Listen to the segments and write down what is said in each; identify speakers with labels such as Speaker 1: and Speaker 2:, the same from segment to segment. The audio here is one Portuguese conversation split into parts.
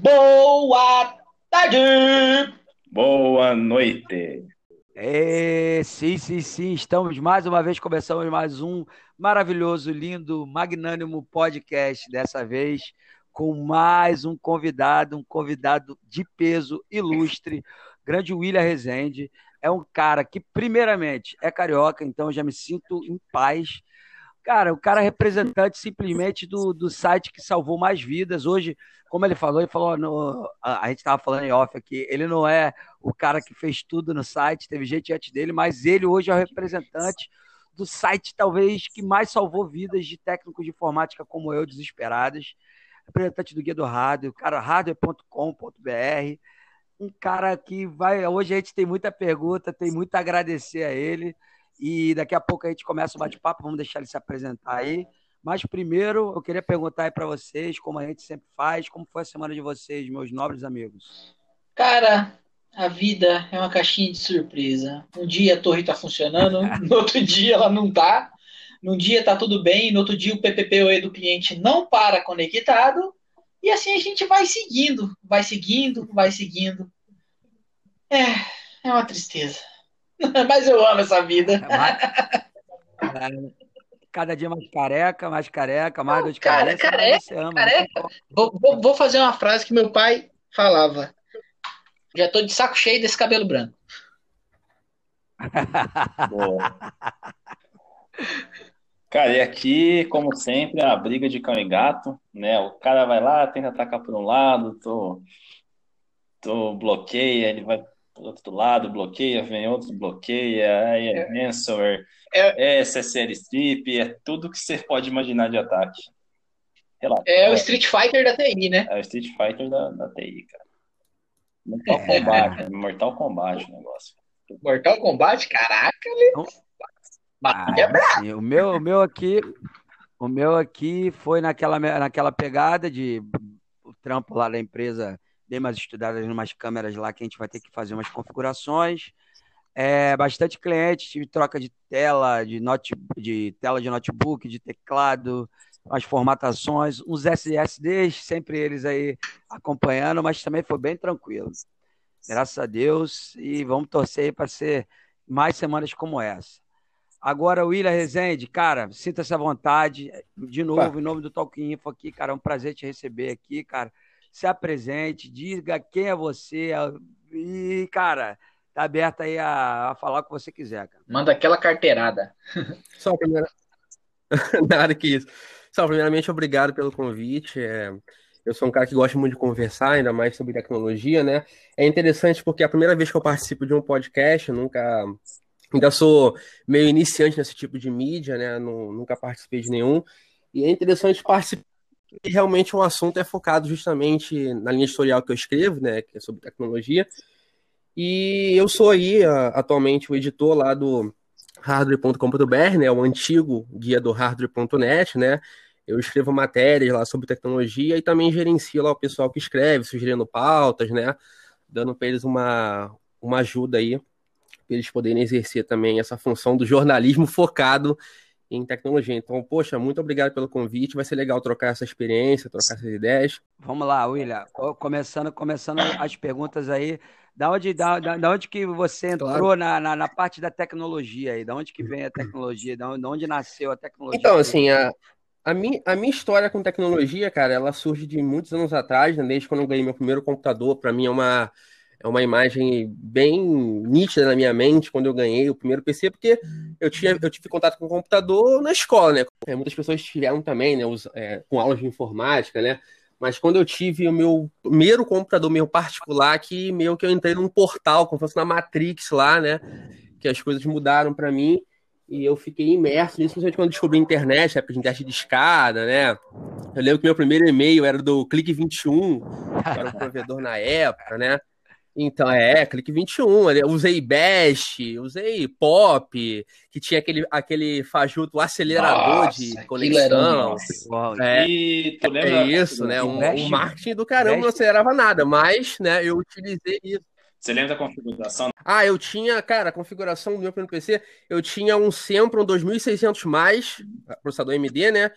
Speaker 1: Boa tarde!
Speaker 2: Boa noite!
Speaker 3: É, sim, sim, sim, estamos mais uma vez, começamos mais um maravilhoso, lindo, magnânimo podcast, dessa vez com mais um convidado, um convidado de peso ilustre, grande William Rezende. É um cara que, primeiramente, é carioca, então eu já me sinto em paz. Cara, o cara é representante simplesmente do, do site que salvou mais vidas. Hoje, como ele falou, ele falou, no, a, a gente estava falando em off aqui, ele não é o cara que fez tudo no site, teve gente antes dele, mas ele hoje é o representante do site, talvez, que mais salvou vidas de técnicos de informática como eu, desesperadas. Representante do Guia do Rádio, cara, hardware.com.br um cara que vai. Hoje a gente tem muita pergunta, tem muito a agradecer a ele. E daqui a pouco a gente começa o bate-papo, vamos deixar ele se apresentar aí. Mas primeiro, eu queria perguntar aí para vocês, como a gente sempre faz, como foi a semana de vocês, meus nobres amigos?
Speaker 1: Cara, a vida é uma caixinha de surpresa. Um dia a torre está funcionando, no outro dia ela não tá. Num dia tá tudo bem, no outro dia o PPPoE do cliente não para conectado. E assim a gente vai seguindo, vai seguindo, vai seguindo. É, é uma tristeza. Mas eu amo essa vida.
Speaker 3: É cada dia mais careca, mais careca, mais dor de
Speaker 1: cara,
Speaker 3: cabeça.
Speaker 1: Careca,
Speaker 3: você ama,
Speaker 1: careca. Vou, vou, vou fazer uma frase que meu pai falava. Já tô de saco cheio desse cabelo branco.
Speaker 2: Boa. Cara, e aqui, como sempre, a briga de cão e gato, né? O cara vai lá, tenta atacar por um lado, tô, tô bloqueia, ele vai outro lado, bloqueia, vem outro, bloqueia, aí é, é ransomware, é, é SSL strip, é tudo que você pode imaginar de ataque.
Speaker 1: Relaxa, é o Street Fighter da TI, né?
Speaker 2: É o Street Fighter da, da TI, cara. Mortal é. Kombat, Mortal Kombat o negócio.
Speaker 1: Mortal Kombat, caraca, ele...
Speaker 3: Ah, o meu, o meu aqui, o meu aqui foi naquela, naquela pegada de o trampo lá da empresa, dei umas estudadas em umas câmeras lá que a gente vai ter que fazer umas configurações. É, bastante cliente, tive troca de tela, de, note, de tela de notebook, de teclado, as formatações, uns SSDs, sempre eles aí acompanhando, mas também foi bem tranquilo. Graças a Deus, e vamos torcer para ser mais semanas como essa. Agora, William Rezende, cara, sinta-se à vontade. De novo, em nome do Talk Info aqui, cara, é um prazer te receber aqui, cara. Se apresente, diga quem é você e, cara, tá aberto aí a, a falar o que você quiser, cara.
Speaker 1: Manda aquela carteirada.
Speaker 4: Só primeira... Nada que isso. Só, primeiramente, obrigado pelo convite. É... Eu sou um cara que gosta muito de conversar, ainda mais sobre tecnologia, né? É interessante porque é a primeira vez que eu participo de um podcast, eu nunca Ainda sou meio iniciante nesse tipo de mídia, né? nunca participei de nenhum. E é interessante participar. E realmente o assunto é focado justamente na linha editorial que eu escrevo, né? Que é sobre tecnologia. E eu sou aí atualmente o editor lá do hardware.com.br, né? O antigo guia do hardware.net, né? Eu escrevo matérias lá sobre tecnologia e também gerencio lá o pessoal que escreve, sugerindo pautas, né? Dando para eles uma, uma ajuda aí para eles poderem exercer também essa função do jornalismo focado em tecnologia. Então, poxa, muito obrigado pelo convite. Vai ser legal trocar essa experiência, trocar essas ideias.
Speaker 3: Vamos lá, William. Começando, começando as perguntas aí. Da onde, da, da onde que você entrou claro. na, na, na, parte da tecnologia aí? Da onde que vem a tecnologia? Da onde, da onde nasceu a tecnologia?
Speaker 4: Então, assim, a, a, minha, a minha história com tecnologia, cara, ela surge de muitos anos atrás, né? desde quando eu ganhei meu primeiro computador. Para mim é uma é uma imagem bem nítida na minha mente quando eu ganhei o primeiro PC, porque eu, tinha, eu tive contato com o computador na escola, né? É, muitas pessoas tiveram também, né? Os, é, com aulas de informática, né? Mas quando eu tive o meu primeiro computador meu particular, que meio que eu entrei num portal, como se fosse na Matrix lá, né? Que as coisas mudaram para mim e eu fiquei imerso nisso, principalmente quando descobri a internet, época de teste de escada, né? Eu lembro que meu primeiro e-mail era do Clique 21, que era o provedor na época, né? Então, é, Clique 21, eu usei Bash, usei Pop, que tinha aquele, aquele fajuto acelerador Nossa, de conexão. É, e tu lembra, é isso, né? Um, um, marketing do caramba Bash. não acelerava nada, mas, né, eu utilizei isso.
Speaker 2: Você lembra da configuração?
Speaker 4: Ah, eu tinha, cara, a configuração do meu PC, eu tinha um Sempron 2600+, processador AMD, né?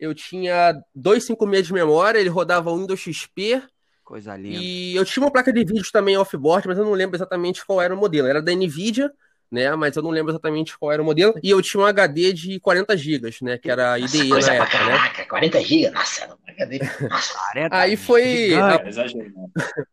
Speaker 4: eu tinha dois 56 de memória, ele rodava Windows XP.
Speaker 3: Coisa linda.
Speaker 4: E eu tinha uma placa de vídeo também off-board, mas eu não lembro exatamente qual era o modelo. Era da NVIDIA, né? Mas eu não lembro exatamente qual era o modelo. E eu tinha um HD de 40 GB, né? Que era a IDE
Speaker 1: Nossa,
Speaker 4: na época, né?
Speaker 1: caraca, 40 GB, nossa, HD. Nossa.
Speaker 3: 40
Speaker 4: Aí foi.
Speaker 2: É exagero.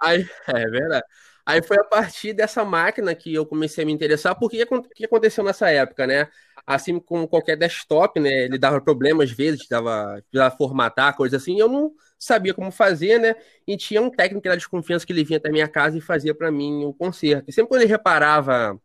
Speaker 4: Aí, é verdade. Aí foi a partir dessa máquina que eu comecei a me interessar, porque o que aconteceu nessa época, né? Assim como qualquer desktop, né? Ele dava problemas às vezes, dava, dava formatar, coisa assim, e eu não sabia como fazer, né? E tinha um técnico da desconfiança que ele vinha até minha casa e fazia para mim o conserto. E sempre quando ele reparava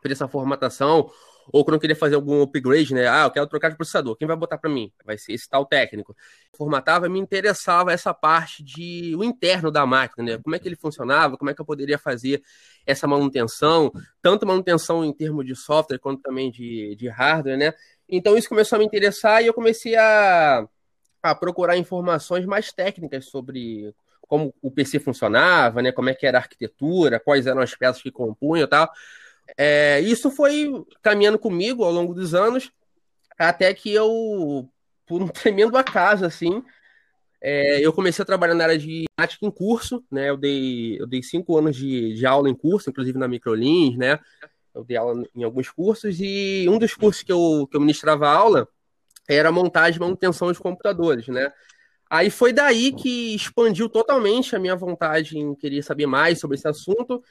Speaker 4: por essa formatação, ou quando eu queria fazer algum upgrade, né? Ah, eu quero trocar de processador. Quem vai botar para mim? Vai ser esse tal técnico. Formatava, me interessava essa parte de o interno da máquina, né? Como é que ele funcionava, como é que eu poderia fazer essa manutenção, tanto manutenção em termos de software quanto também de, de hardware, né? Então isso começou a me interessar e eu comecei a, a procurar informações mais técnicas sobre como o PC funcionava, né? Como é que era a arquitetura, quais eram as peças que compunham e tal. É, isso foi caminhando comigo ao longo dos anos, até que eu, por um tremendo acaso, assim, é, eu comecei a trabalhar na área de matemática em curso, né? Eu dei, eu dei cinco anos de, de aula em curso, inclusive na Microlins, né? Eu dei aula em alguns cursos, e um dos cursos que eu, que eu ministrava aula era montagem e manutenção de computadores, né? Aí foi daí que expandiu totalmente a minha vontade em querer saber mais sobre esse assunto,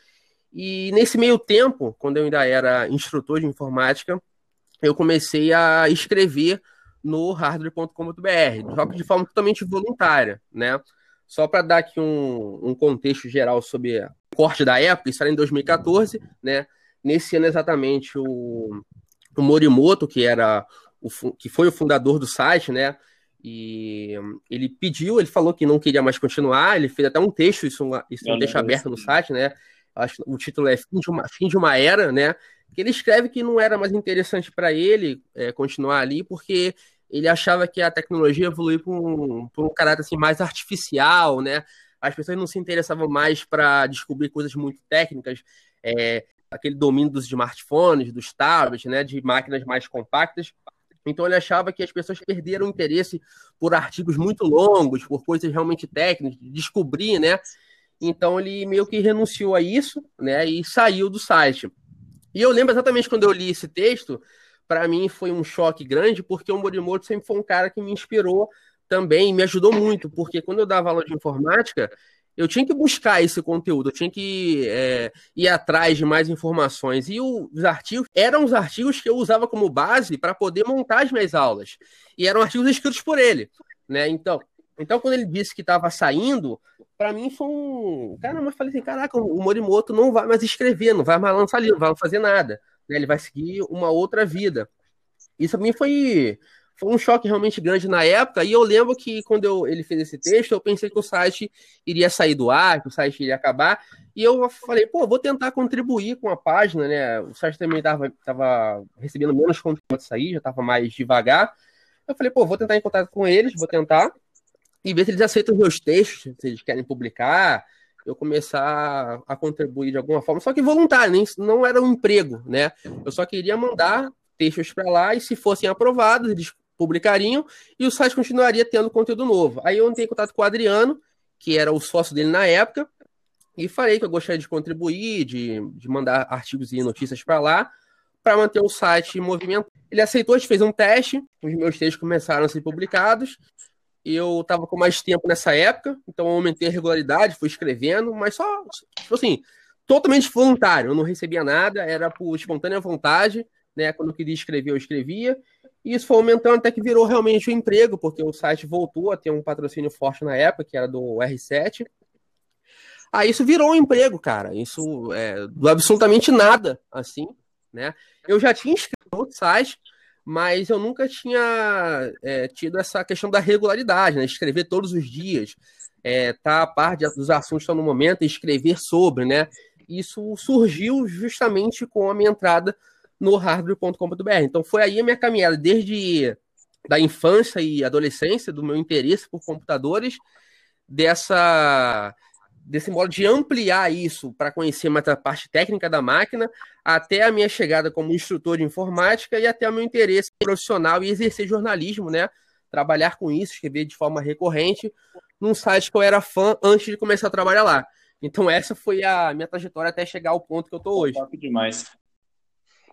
Speaker 4: e nesse meio tempo, quando eu ainda era instrutor de informática, eu comecei a escrever no hardware.com.br, só que de forma totalmente voluntária, né? Só para dar aqui um, um, contexto geral sobre o corte da época, isso era em 2014, né? Nesse ano exatamente o, o Morimoto, que era o, que foi o fundador do site, né? E ele pediu, ele falou que não queria mais continuar, ele fez até um texto, isso, isso é um texto aberto no site, né? acho o título é Fim de uma, Fim de uma Era, né? Que ele escreve que não era mais interessante para ele é, continuar ali, porque ele achava que a tecnologia evoluiu por um, um caráter assim, mais artificial, né? As pessoas não se interessavam mais para descobrir coisas muito técnicas, é, aquele domínio dos smartphones, dos tablets, né? De máquinas mais compactas. Então ele achava que as pessoas perderam interesse por artigos muito longos, por coisas realmente técnicas, de descobrir, né? Então ele meio que renunciou a isso, né? E saiu do site. E eu lembro exatamente quando eu li esse texto, para mim foi um choque grande, porque o Morimoto sempre foi um cara que me inspirou também, me ajudou muito, porque quando eu dava aula de informática, eu tinha que buscar esse conteúdo, eu tinha que é, ir atrás de mais informações. E os artigos eram os artigos que eu usava como base para poder montar as minhas aulas. E eram artigos escritos por ele. Né? Então, então, quando ele disse que estava saindo, para mim foi um. Cara, mas falei assim: caraca, o Morimoto não vai mais escrever, não vai mais lançar livro, não vai fazer nada. Né? Ele vai seguir uma outra vida. Isso para mim foi, foi um choque realmente grande na época. E eu lembro que quando eu, ele fez esse texto, eu pensei que o site iria sair do ar, que o site iria acabar. E eu falei, pô, vou tentar contribuir com a página, né? O site também estava tava recebendo menos conteúdo sair, já estava mais devagar. Eu falei, pô, vou tentar em contato com eles, vou tentar e ver se eles aceitam os meus textos, se eles querem publicar, eu começar a contribuir de alguma forma, só que voluntário, nem, não era um emprego, né? Eu só queria mandar textos para lá e se fossem aprovados, eles publicariam e o site continuaria tendo conteúdo novo. Aí eu entrei em contato com o Adriano, que era o sócio dele na época, e falei que eu gostaria de contribuir, de, de mandar artigos e notícias para lá, para manter o site em movimento. Ele aceitou, a gente fez um teste, os meus textos começaram a ser publicados, eu estava com mais tempo nessa época, então eu aumentei a regularidade, fui escrevendo, mas só, tipo assim, totalmente voluntário. Eu não recebia nada, era por espontânea vontade, né? Quando eu queria escrever, eu escrevia. E isso foi aumentando até que virou realmente um emprego, porque o site voltou a ter um patrocínio forte na época, que era do R7. Aí isso virou um emprego, cara. Isso é do absolutamente nada, assim, né? Eu já tinha escrito no site, mas eu nunca tinha é, tido essa questão da regularidade, né? Escrever todos os dias, é, tá a par de, dos assuntos que estão no momento escrever sobre, né? Isso surgiu justamente com a minha entrada no hardware.com.br. Então foi aí a minha caminhada, desde da infância e adolescência, do meu interesse por computadores, dessa desse modo de ampliar isso para conhecer mais a parte técnica da máquina, até a minha chegada como instrutor de informática e até o meu interesse profissional e exercer jornalismo, né? trabalhar com isso, escrever de forma recorrente, num site que eu era fã antes de começar a trabalhar lá. Então essa foi a minha trajetória até chegar ao ponto que eu tô hoje.
Speaker 2: Top demais.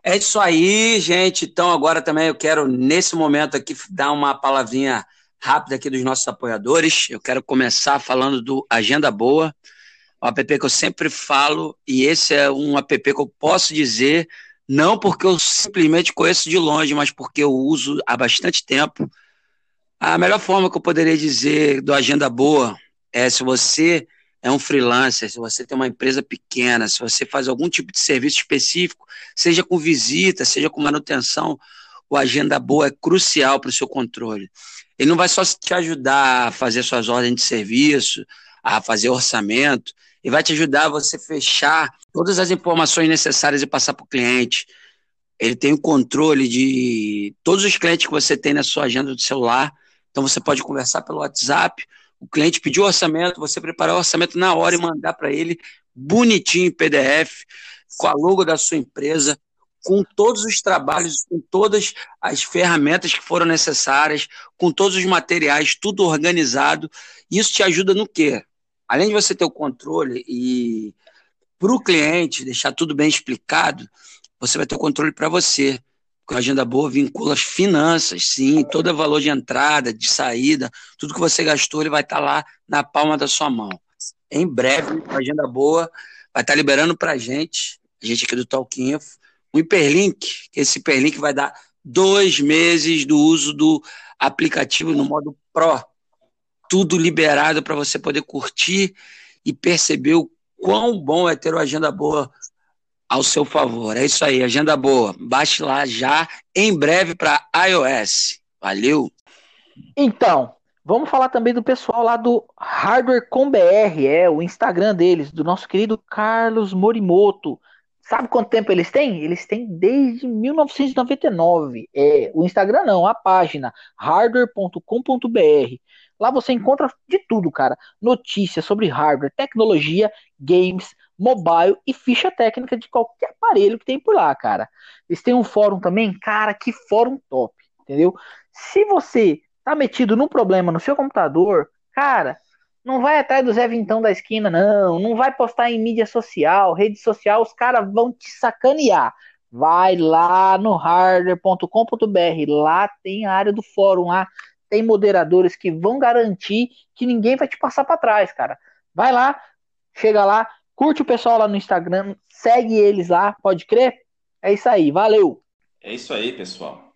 Speaker 3: É isso aí, gente. Então agora também eu quero, nesse momento aqui, dar uma palavrinha rápida aqui dos nossos apoiadores. Eu quero começar falando do Agenda Boa, um app que eu sempre falo, e esse é um app que eu posso dizer, não porque eu simplesmente conheço de longe, mas porque eu uso há bastante tempo. A melhor forma que eu poderia dizer do Agenda Boa é se você é um freelancer, se você tem uma empresa pequena, se você faz algum tipo de serviço específico, seja com visita, seja com manutenção, o Agenda Boa é crucial para o seu controle. Ele não vai só te ajudar a fazer suas ordens de serviço, a fazer orçamento, ele vai te ajudar a você fechar todas as informações necessárias e passar para o cliente. Ele tem o controle de todos os clientes que você tem na sua agenda do celular. Então você pode conversar pelo WhatsApp, o cliente pediu orçamento, você preparar o orçamento na hora e mandar para ele bonitinho em PDF, com a logo da sua empresa, com todos os trabalhos, com todas as ferramentas que foram necessárias, com todos os materiais, tudo organizado. Isso te ajuda no quê? Além de você ter o controle e para o cliente deixar tudo bem explicado, você vai ter o controle para você. Com a agenda boa vincula as finanças, sim, todo valor de entrada, de saída, tudo que você gastou, ele vai estar tá lá na palma da sua mão. Em breve, a agenda boa vai estar tá liberando para a gente, a gente aqui do Talk Info, um hiperlink, que esse hiperlink vai dar dois meses do uso do aplicativo no modo Pro. Tudo liberado para você poder curtir e perceber o quão bom é ter uma agenda boa ao seu favor. É isso aí, agenda boa. Baixe lá já em breve para iOS. Valeu.
Speaker 1: Então, vamos falar também do pessoal lá do Hardware com BR, é o Instagram deles, do nosso querido Carlos Morimoto. Sabe quanto tempo eles têm? Eles têm desde 1999. É, o Instagram não, a página hardware.com.br. Lá você encontra de tudo, cara. Notícias sobre hardware, tecnologia, games, mobile e ficha técnica de qualquer aparelho que tem por lá, cara. Eles têm um fórum também, cara, que fórum top, entendeu? Se você tá metido num problema no seu computador, cara, não vai atrás do Zé Vintão da esquina, não. Não vai postar em mídia social, rede social, os caras vão te sacanear. Vai lá no hardware.com.br, lá tem a área do fórum, lá tem moderadores que vão garantir que ninguém vai te passar para trás, cara. Vai lá, chega lá, Curte o pessoal lá no Instagram, segue eles lá, pode crer? É isso aí, valeu!
Speaker 2: É isso aí, pessoal.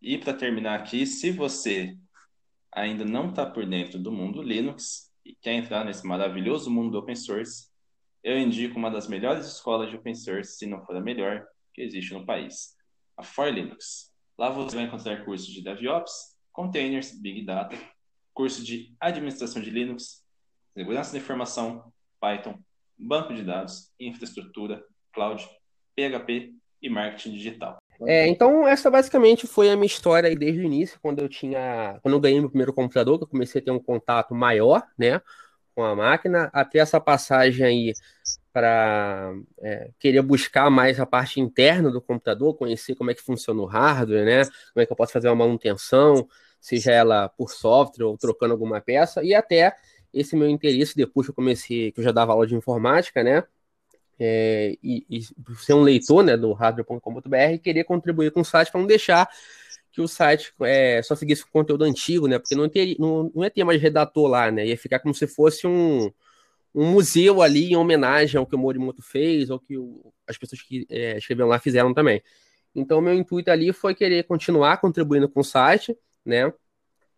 Speaker 2: E para terminar aqui, se você ainda não está por dentro do mundo Linux e quer entrar nesse maravilhoso mundo do open source, eu indico uma das melhores escolas de open source, se não for a melhor, que existe no país, a For Linux. Lá você vai encontrar cursos de DevOps, Containers, Big Data, curso de Administração de Linux, Segurança da Informação, Python, banco de dados, infraestrutura, cloud, PHP e marketing digital.
Speaker 4: É, então essa basicamente foi a minha história desde o início, quando eu tinha, quando eu ganhei meu primeiro computador, que eu comecei a ter um contato maior, né, com a máquina, até essa passagem aí para é, querer buscar mais a parte interna do computador, conhecer como é que funciona o hardware, né, como é que eu posso fazer uma manutenção, seja ela por software ou trocando alguma peça, e até esse meu interesse, depois que eu comecei, que eu já dava aula de informática, né? É, e, e, ser um leitor né, do hardware.com.br e querer contribuir com o site para não deixar que o site é, só seguisse o conteúdo antigo, né? Porque não, ter, não, não ia ter mais redator lá, né? Ia ficar como se fosse um, um museu ali em homenagem ao que o Morimoto fez, ou que o, as pessoas que é, escreveram lá fizeram também. Então, meu intuito ali foi querer continuar contribuindo com o site, né?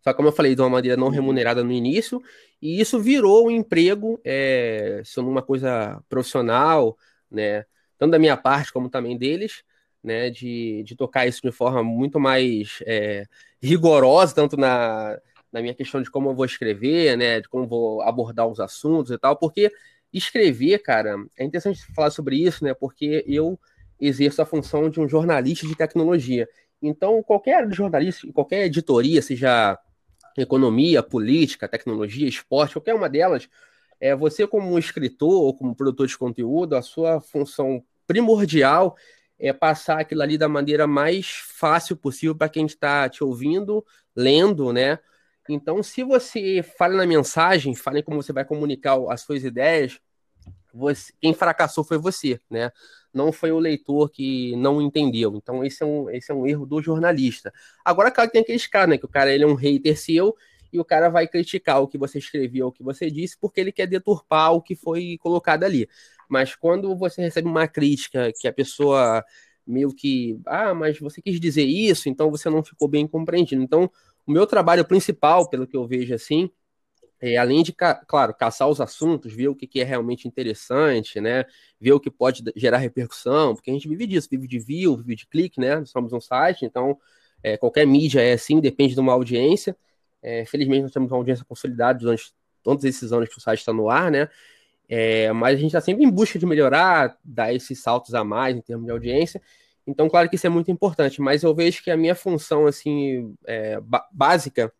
Speaker 4: Só que, como eu falei, de uma maneira não remunerada no início, e isso virou um emprego, é, sendo uma coisa profissional, né? Tanto da minha parte como também deles, né? De, de tocar isso de forma muito mais é, rigorosa, tanto na, na minha questão de como eu vou escrever, né? De como vou abordar os assuntos e tal, porque escrever, cara, é interessante falar sobre isso, né? Porque eu exerço a função de um jornalista de tecnologia. Então, qualquer jornalista, qualquer editoria, seja economia, política, tecnologia, esporte, qualquer uma delas, é, você como escritor ou como produtor de conteúdo, a sua função primordial é passar aquilo ali da maneira mais fácil possível para quem está te ouvindo, lendo, né? Então, se você fala na mensagem, fala como você vai comunicar as suas ideias, você, quem fracassou foi você, né? Não foi o leitor que não entendeu. Então, esse é um, esse é um erro do jornalista. Agora, claro que tem aqueles caras, né? Que o cara ele é um hater seu e o cara vai criticar o que você escreveu, o que você disse, porque ele quer deturpar o que foi colocado ali. Mas quando você recebe uma crítica que a pessoa meio que, ah, mas você quis dizer isso, então você não ficou bem compreendido. Então, o meu trabalho principal, pelo que eu vejo assim, é, além de, claro, caçar os assuntos, ver o que, que, é realmente interessante, né? Ver o que pode gerar repercussão, porque a gente vive disso, vive de view, vive de clique, né? Somos um site, então é, qualquer mídia é assim, depende de uma audiência. É, felizmente nós temos uma audiência consolidada durante todos esses anos que o site está no ar, né? É, mas a gente está sempre em busca de melhorar, dar esses saltos a mais em termos de audiência. Então, claro que isso é muito importante, mas eu vejo que a minha função assim é, básica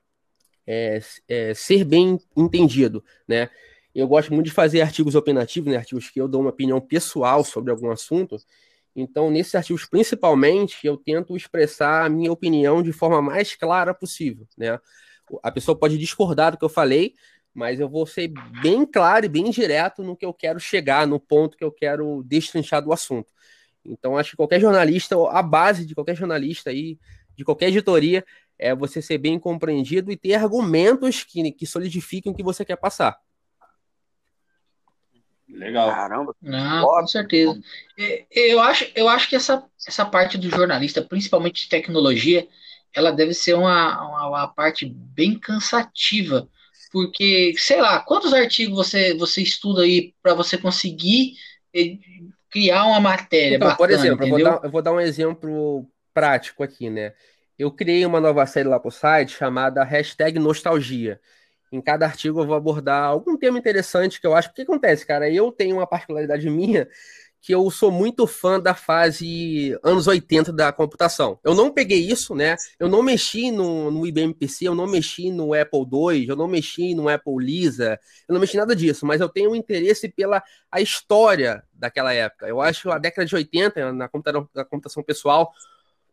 Speaker 4: é, é, ser bem entendido, né? Eu gosto muito de fazer artigos opinativos, né? Artigos que eu dou uma opinião pessoal sobre algum assunto. Então, nesses artigos, principalmente, eu tento expressar a minha opinião de forma mais clara possível, né? A pessoa pode discordar do que eu falei, mas eu vou ser bem claro e bem direto no que eu quero chegar, no ponto que eu quero destrinchar do assunto. Então, acho que qualquer jornalista, a base de qualquer jornalista aí, de qualquer editoria, é você ser bem compreendido e ter argumentos que, que solidifiquem o que você quer passar.
Speaker 1: Legal. Caramba. Não, com certeza. É, eu acho, eu acho que essa, essa parte do jornalista, principalmente de tecnologia, ela deve ser uma, uma, uma parte bem cansativa porque, sei lá, quantos artigos você, você estuda aí para você conseguir eh, criar uma matéria então, bacana,
Speaker 4: Por exemplo, eu vou, dar, eu vou, dar, um exemplo prático aqui, né? Eu criei uma nova série lá para o site chamada Hashtag Nostalgia. Em cada artigo eu vou abordar algum tema interessante que eu acho. Que acontece, cara? Eu tenho uma particularidade minha que eu sou muito fã da fase anos 80 da computação. Eu não peguei isso, né? Eu não mexi no, no IBM PC, eu não mexi no Apple II, eu não mexi no Apple Lisa, eu não mexi nada disso, mas eu tenho um interesse pela a história daquela época. Eu acho a década de 80, na computação, na computação pessoal,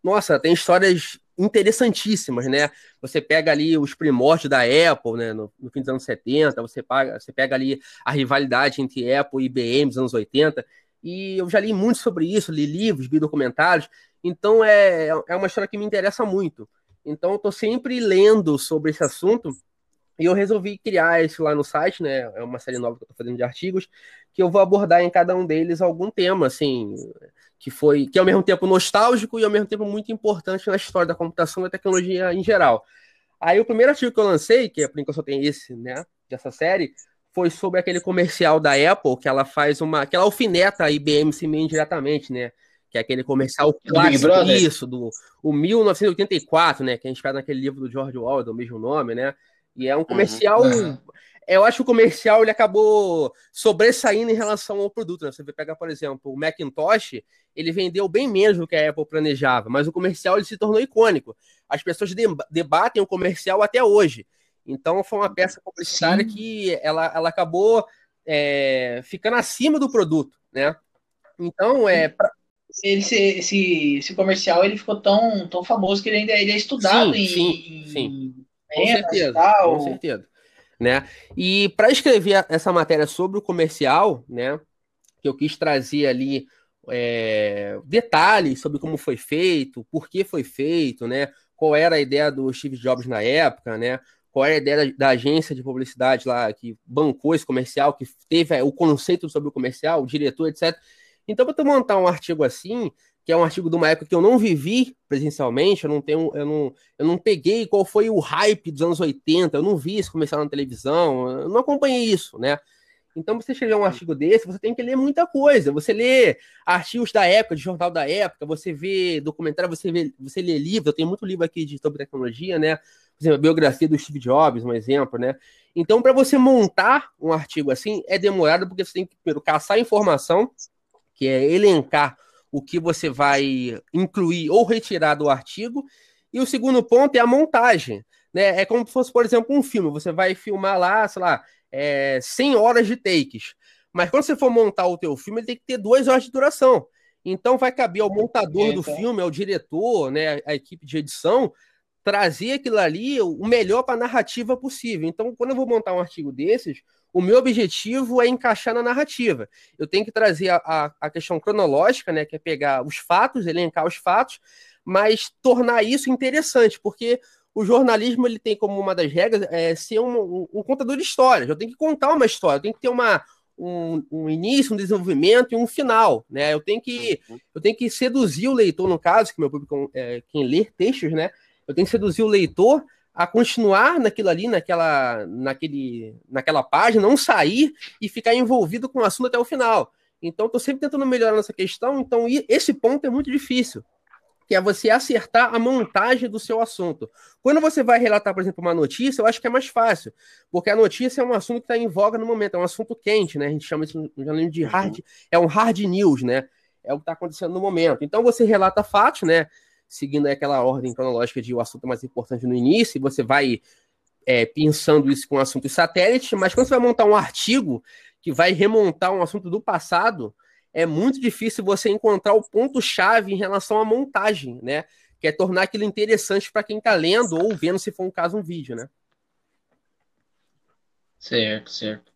Speaker 4: nossa, tem histórias interessantíssimas, né? Você pega ali os primórdios da Apple, né, no, no fim dos anos 70, você, paga, você pega ali a rivalidade entre Apple e IBM nos anos 80, e eu já li muito sobre isso, li livros, vi documentários, então é, é uma história que me interessa muito. Então eu estou sempre lendo sobre esse assunto e eu resolvi criar isso lá no site, né? É uma série nova que eu fazendo de artigos, que eu vou abordar em cada um deles algum tema, assim, que foi que é ao mesmo tempo nostálgico e ao mesmo tempo muito importante na história da computação e da tecnologia em geral. Aí o primeiro artigo que eu lancei, que é por enquanto só tem esse, né, dessa série, foi sobre aquele comercial da Apple, que ela faz uma. que ela alfineta a IBM Siemens diretamente, né? Que é aquele comercial clássico, isso, do o 1984, né? Que a gente faz naquele livro do George Orwell, do mesmo nome, né? E é um comercial. Uhum. Eu acho que o comercial ele acabou sobressaindo em relação ao produto. Né? Você pega, por exemplo, o Macintosh, ele vendeu bem menos do que a Apple planejava, mas o comercial ele se tornou icônico. As pessoas debatem o comercial até hoje. Então foi uma peça publicitária Sim. que ela, ela acabou é, ficando acima do produto, né? Então é pra...
Speaker 1: esse, esse, esse comercial ele ficou tão, tão famoso que ele ainda ele é estudado sim, em,
Speaker 4: sim, sim. Com certeza, tal. com certeza. Né? E para escrever essa matéria sobre o comercial, né, que eu quis trazer ali é, detalhes sobre como foi feito, por que foi feito, né, qual era a ideia do Steve Jobs na época, né, qual era a ideia da, da, agência de publicidade lá que bancou esse comercial, que teve é, o conceito sobre o comercial, o diretor, etc. Então, para tu montar um artigo assim, que é um artigo de uma época que eu não vivi presencialmente, eu não tenho, eu não, eu não peguei qual foi o hype dos anos 80, eu não vi esse comercial na televisão, eu não acompanhei isso, né? Então, você escrever um artigo desse, você tem que ler muita coisa. Você lê artigos da época, de jornal da época, você vê documentário, você, vê, você lê livro. Eu tenho muito livro aqui de sobre tecnologia, né? Por exemplo, a biografia do Steve Jobs, um exemplo, né? Então, para você montar um artigo assim, é demorado, porque você tem que primeiro caçar informação, que é elencar o que você vai incluir ou retirar do artigo. E o segundo ponto é a montagem. Né? É como se fosse, por exemplo, um filme. Você vai filmar lá, sei lá, é, 100 horas de takes. Mas quando você for montar o teu filme, ele tem que ter duas horas de duração. Então vai caber ao montador do então. filme, ao diretor, né, a equipe de edição, trazer aquilo ali o melhor para a narrativa possível. Então, quando eu vou montar um artigo desses, o meu objetivo é encaixar na narrativa. Eu tenho que trazer a, a, a questão cronológica, né, que é pegar os fatos, elencar os fatos, mas tornar isso interessante, porque o jornalismo ele tem como uma das regras é, ser um, um, um contador de histórias. Eu tenho que contar uma história, eu tenho que ter uma, um, um, início, um desenvolvimento e um final, né? Eu tenho que uhum. eu tenho que seduzir o leitor no caso, que meu público é quem lê textos, né? Eu tenho que seduzir o leitor a continuar naquilo ali, naquela, naquele, naquela página, não sair e ficar envolvido com o assunto até o final. Então, estou sempre tentando melhorar nessa questão. Então, esse ponto é muito difícil, que é você acertar a montagem do seu assunto. Quando você vai relatar, por exemplo, uma notícia, eu acho que é mais fácil, porque a notícia é um assunto que está em voga no momento, é um assunto quente, né? A gente chama isso de hard, é um hard news, né? É o que está acontecendo no momento. Então, você relata fatos, né? Seguindo aquela ordem cronológica de o assunto mais importante no início, e você vai é, pensando isso com assuntos satélites, mas quando você vai montar um artigo que vai remontar um assunto do passado, é muito difícil você encontrar o ponto-chave em relação à montagem, né? Que é tornar aquilo interessante para quem está lendo ou vendo, se for um caso, um vídeo, né?
Speaker 1: Certo, certo.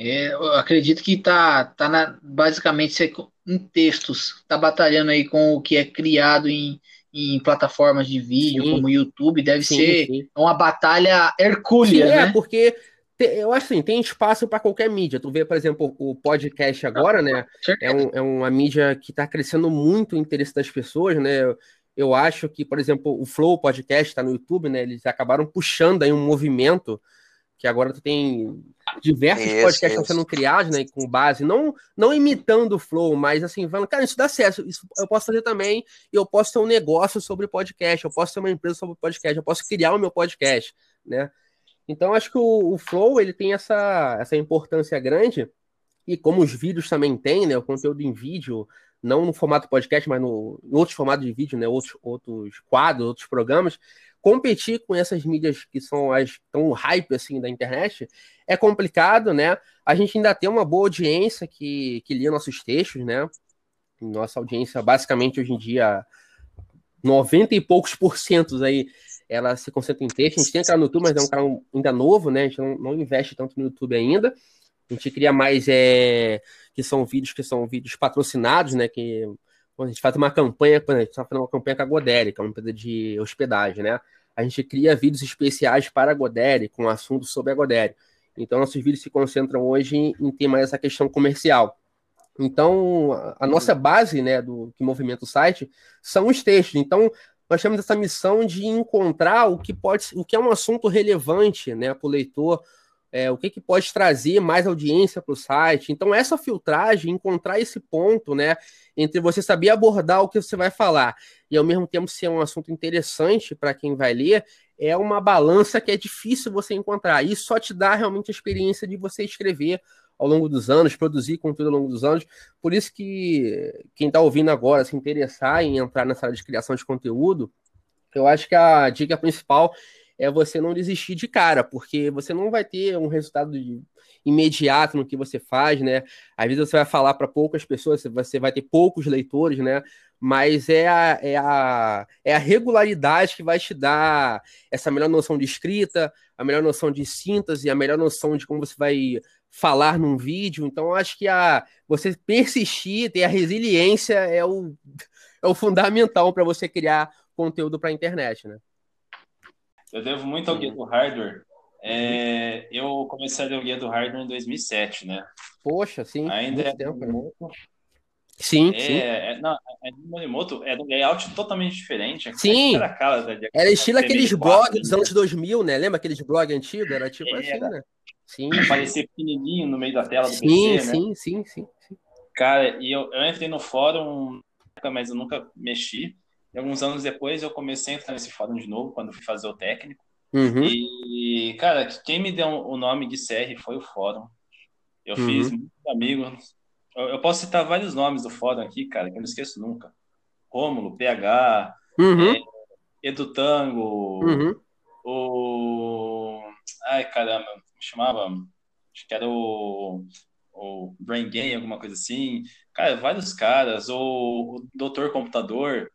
Speaker 1: É, eu acredito que tá, tá na, basicamente em textos, tá batalhando aí com o que é criado em, em plataformas de vídeo, sim. como YouTube, deve sim, ser sim. uma batalha hercúlea, sim, é,
Speaker 4: né? É, porque eu acho assim, tem espaço para qualquer mídia. Tu vê, por exemplo, o podcast agora, né? É, um, é uma mídia que está crescendo muito o interesse das pessoas, né? Eu, eu acho que, por exemplo, o Flow Podcast está no YouTube, né? Eles acabaram puxando aí um movimento que agora tu tem diversos isso, podcasts isso. sendo criados, né, com base, não, não imitando o flow, mas assim, falando, cara, isso dá certo, isso eu posso fazer também, e eu posso ter um negócio sobre podcast, eu posso ter uma empresa sobre podcast, eu posso criar o meu podcast, né? Então, acho que o, o flow, ele tem essa, essa importância grande, e como os vídeos também têm, né, o conteúdo em vídeo, não no formato podcast, mas no, em outros formatos de vídeo, né, outros, outros quadros, outros programas, competir com essas mídias que são as tão hype assim da internet é complicado, né? A gente ainda tem uma boa audiência que, que lia nossos textos, né? Nossa audiência, basicamente, hoje em dia, 90 e poucos por cento aí, ela se concentra em texto. A gente tem canal no YouTube, mas é um canal ainda novo, né? A gente não, não investe tanto no YouTube ainda. A gente cria mais é, que são vídeos que são vídeos patrocinados, né? Que a gente faz uma campanha, a gente está fazendo uma campanha com a Godere, que é uma empresa de hospedagem, né? A gente cria vídeos especiais para a Godere, com assuntos sobre a Godere. Então, nossos vídeos se concentram hoje em, em ter mais essa questão comercial. Então, a nossa base, né, do que movimenta o site, são os textos. Então, nós temos essa missão de encontrar o que pode, o que é um assunto relevante, né, para o leitor, é, o que, que pode trazer mais audiência para o site. Então, essa filtragem, encontrar esse ponto, né, entre você saber abordar o que você vai falar e ao mesmo tempo ser um assunto interessante para quem vai ler, é uma balança que é difícil você encontrar. Isso só te dá realmente a experiência de você escrever ao longo dos anos, produzir conteúdo ao longo dos anos. Por isso que quem está ouvindo agora se interessar em entrar nessa área de criação de conteúdo, eu acho que a dica principal é você não desistir de cara, porque você não vai ter um resultado imediato no que você faz, né? Às vezes você vai falar para poucas pessoas, você vai ter poucos leitores, né? Mas é a, é, a, é a regularidade que vai te dar essa melhor noção de escrita, a melhor noção de síntese, a melhor noção de como você vai falar num vídeo. Então, acho que a, você persistir, ter a resiliência é o, é o fundamental para você criar conteúdo para a internet, né?
Speaker 2: Eu devo muito ao Guia do Hardware. É, eu comecei a ler o Guia do Hardware em 2007, né?
Speaker 4: Poxa, sim.
Speaker 2: Ainda é
Speaker 4: tempo,
Speaker 2: né?
Speaker 4: Sim,
Speaker 2: é,
Speaker 4: sim.
Speaker 2: É, não, é do Morimoto, é um layout totalmente diferente.
Speaker 4: Sim. Era, cara da, era estilo aqueles blogs dos anos 2000, né? Lembra aqueles blogs antigos? Era tipo é, assim, né?
Speaker 2: Sim. Parecia pequenininho no meio da tela do
Speaker 4: sim,
Speaker 2: PC,
Speaker 4: sim,
Speaker 2: né?
Speaker 4: Sim, sim, sim.
Speaker 2: Cara, e eu, eu entrei no fórum, mas eu nunca mexi. E alguns anos depois eu comecei a entrar nesse fórum de novo, quando fui fazer o técnico.
Speaker 4: Uhum.
Speaker 2: E, cara, quem me deu o nome de CR foi o fórum. Eu uhum. fiz muitos amigos. Eu, eu, posso citar vários nomes do fórum aqui, cara, que eu não esqueço nunca. Rômulo, PH,
Speaker 4: uhum. é,
Speaker 2: Edu Tango,
Speaker 4: uhum.
Speaker 2: o. Ai, caramba, me chamava. Acho que era o, o Brain Game, alguma coisa assim. Cara, vários caras, o, o doutor computador,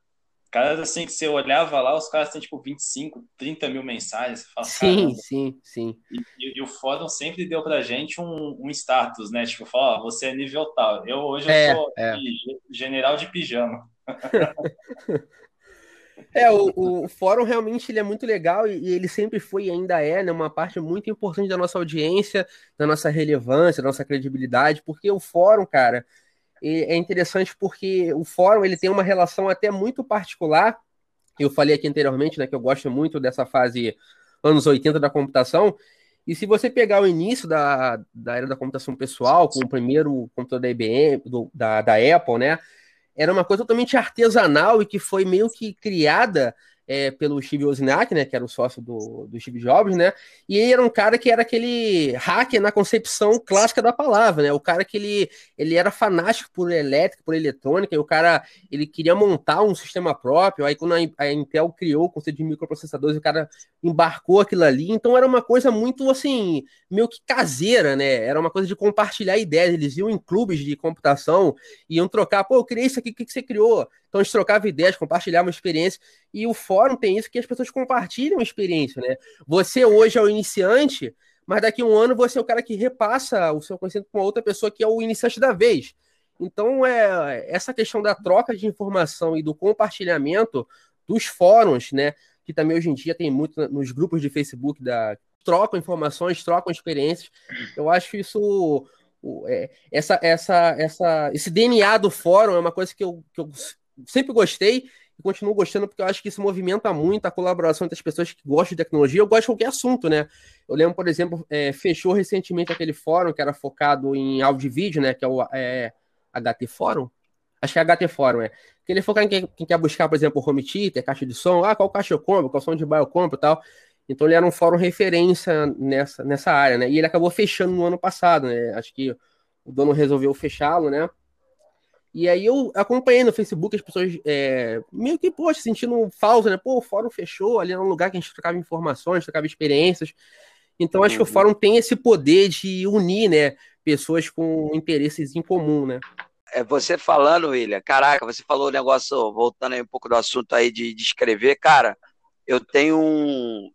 Speaker 2: caras assim que você olhava lá, os caras têm tipo 25, 30 mil mensagens.
Speaker 4: Fala, sim, sim, sim.
Speaker 2: E, e, o fórum sempre deu pra gente um, um status, né? Tipo, fala, ó, você é nível tal. Eu hoje
Speaker 4: é,
Speaker 2: eu sou
Speaker 4: é.
Speaker 2: general de pijama.
Speaker 4: É, o, o, fórum realmente ele é muito legal e, e, ele sempre foi e ainda é né, uma parte muito importante da nossa audiência, da nossa relevância, da nossa credibilidade, porque o fórum, cara, é interessante porque o fórum ele tem uma relação até muito particular. Eu falei aqui anteriormente, né, que eu gosto muito dessa fase anos 80 da computação. E se você pegar o início da, da era da computação pessoal, com o primeiro computador da IBM, do, da, da Apple, né? Era uma coisa totalmente artesanal e que foi meio que criada é, pelo Steve Wozniak, né, que era o sócio do, do Steve Jobs, né, e ele era um cara que era aquele hacker na concepção clássica da palavra, né, o cara que ele, ele era fanático por elétrica, por eletrônica, e o cara, ele queria montar um sistema próprio, aí quando a, Intel criou o conceito de microprocessadores, o cara embarcou aquilo ali, então era uma coisa muito, assim, meio que caseira, né, era uma coisa de compartilhar ideias, eles iam em clubes de computação, iam trocar, pô, eu criei isso aqui, o que, que você criou? Então a gente trocava ideias, compartilhava experiência. E o fórum tem isso que as pessoas compartilham experiência, né? Você hoje é o iniciante, mas daqui a um ano você é o cara que repassa o seu conhecimento com outra pessoa que é o iniciante da vez. Então, é essa questão da troca de informação e do compartilhamento dos fóruns, né? Que também hoje em dia tem muito nos grupos de Facebook da trocam informações, trocam experiências. Eu acho isso é, essa, essa, essa, esse DNA do fórum é uma coisa que eu, que eu sempre gostei e continuo gostando porque eu acho que isso movimenta muito a colaboração entre as pessoas que gostam de tecnologia. Eu gosto de qualquer assunto, né? Eu lembro, por exemplo, é, fechou recentemente aquele fórum que era focado em áudio e vídeo, né? Que é o é, HT Fórum. Acho que é HT Fórum, é. Que ele foca em quem, quem, quer buscar, por exemplo, home theater, caixa de som, ah, qual caixa eu compro, qual som de bar eu compro e tal. Então ele era um fórum referência nessa, nessa área, né? E ele acabou fechando no ano passado, né? Acho que o dono resolveu fechá-lo, né? E aí eu acompanhei no Facebook as pessoas é, meio que, poxa, sentindo falta, né? Pô, o fórum fechou, ali era um lugar que a gente trocava informações, trocava experiências. Então acho que o uhum. fórum tem esse poder de unir, né, pessoas com interesses em comum, né?
Speaker 3: É você falando, William, caraca, você falou o negócio, voltando aí um pouco do assunto aí de, de escrever, cara, eu tenho um,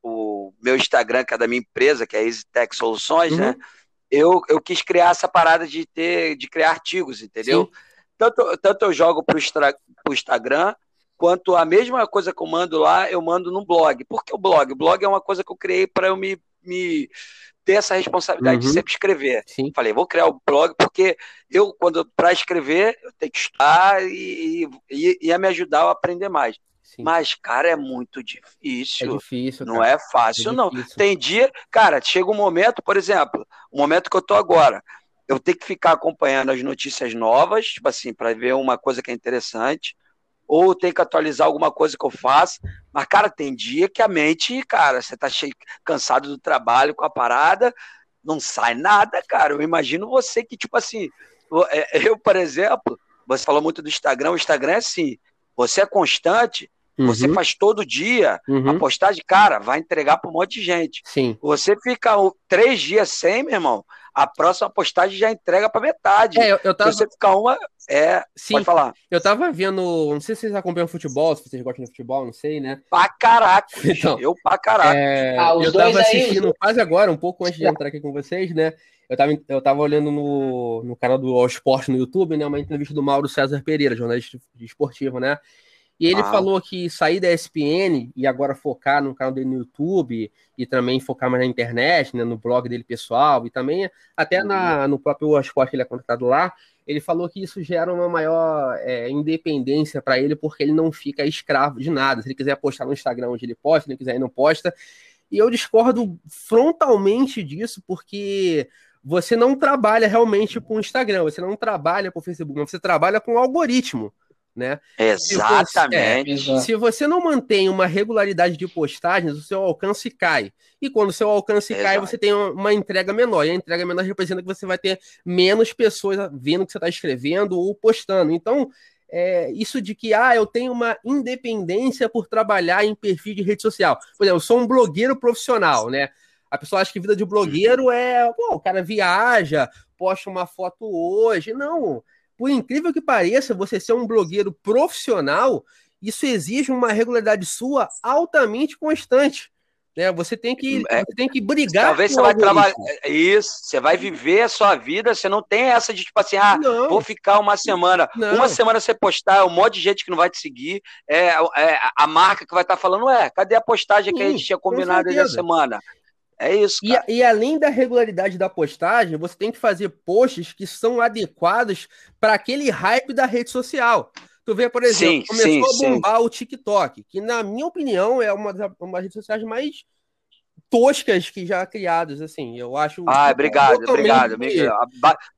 Speaker 3: o meu Instagram, que é da minha empresa, que é Easy Tech Soluções, né? uhum. né? Eu, eu quis criar essa parada de ter de criar artigos, entendeu? Tanto, tanto eu jogo para o Instagram, quanto a mesma coisa que eu mando lá, eu mando no blog. Por que o blog? O blog é uma coisa que eu criei para eu me, me ter essa responsabilidade uhum. de sempre escrever.
Speaker 4: Sim.
Speaker 3: Falei, vou criar o blog porque eu, quando para escrever, eu tenho que estudar e, e ia me ajudar a aprender mais. Sim. Mas, cara, é muito difícil.
Speaker 4: É difícil.
Speaker 3: Não cara. é fácil, é não. Tem dia, cara, chega um momento, por exemplo, o momento que eu tô agora, eu tenho que ficar acompanhando as notícias novas, tipo assim, para ver uma coisa que é interessante, ou tem que atualizar alguma coisa que eu faço. Mas, cara, tem dia que a mente, cara, você tá cheio, cansado do trabalho com a parada, não sai nada, cara. Eu imagino você que, tipo assim, é, eu, por exemplo, você falou muito do Instagram, o Instagram é assim, você é constante, Uhum. Você faz todo dia uhum. a postagem, cara, vai entregar para um monte de gente.
Speaker 4: Sim.
Speaker 3: Você fica três dias sem, meu irmão, a próxima postagem já entrega para metade.
Speaker 4: É, eu, eu tava...
Speaker 3: Se você ficar uma, é,
Speaker 4: Sim,
Speaker 3: pode falar.
Speaker 4: Eu tava vendo, não sei se vocês acompanham futebol, se vocês gostam de futebol, não sei, né?
Speaker 3: Pra caraca, então, eu pra caraca.
Speaker 4: É, ah, eu tava assistindo aí, quase agora, um pouco antes de entrar aqui com vocês, né? Eu tava, eu tava olhando no, no canal do All Sport no YouTube, né? Uma entrevista do Mauro César Pereira, jornalista esportivo, né? E ele ah. falou que sair da ESPN e agora focar no canal dele no YouTube e também focar mais na internet, né, no blog dele pessoal e também até na, uhum. no próprio esporte que ele é contratado lá, ele falou que isso gera uma maior é, independência para ele porque ele não fica escravo de nada. Se ele quiser postar no Instagram onde ele posta, se ele quiser ele não posta. E eu discordo frontalmente disso porque você não trabalha realmente com o Instagram, você não trabalha com o Facebook, você trabalha com o algoritmo né?
Speaker 3: Exatamente.
Speaker 4: Se você, é, se você não mantém uma regularidade de postagens, o seu alcance cai. E quando o seu alcance Exato. cai, você tem uma entrega menor. E a entrega menor representa que você vai ter menos pessoas vendo o que você está escrevendo ou postando. Então, é, isso de que ah, eu tenho uma independência por trabalhar em perfil de rede social. Por exemplo, eu sou um blogueiro profissional, né? A pessoa acha que vida de blogueiro é, pô, o cara viaja, posta uma foto hoje. Não, por incrível que pareça, você ser um blogueiro profissional, isso exige uma regularidade sua altamente constante. Né? Você tem que, é, você tem que brigar.
Speaker 3: Talvez você vai trabalhar. É, isso, você vai viver a sua vida, você não tem essa de tipo assim, ah, não. vou ficar uma semana. Não. Uma semana você postar, um monte de gente que não vai te seguir, é, é a marca que vai estar tá falando, é, cadê a postagem Sim, que a gente tinha combinado essa semana? É isso.
Speaker 4: E, e, além da regularidade da postagem, você tem que fazer posts que são adequados para aquele hype da rede social. Tu vê, por exemplo, sim, começou sim, a bombar sim. o TikTok, que na minha opinião é uma das uma redes sociais mais toscas que já criadas, assim. Eu acho.
Speaker 3: Ah, obrigado, obrigado.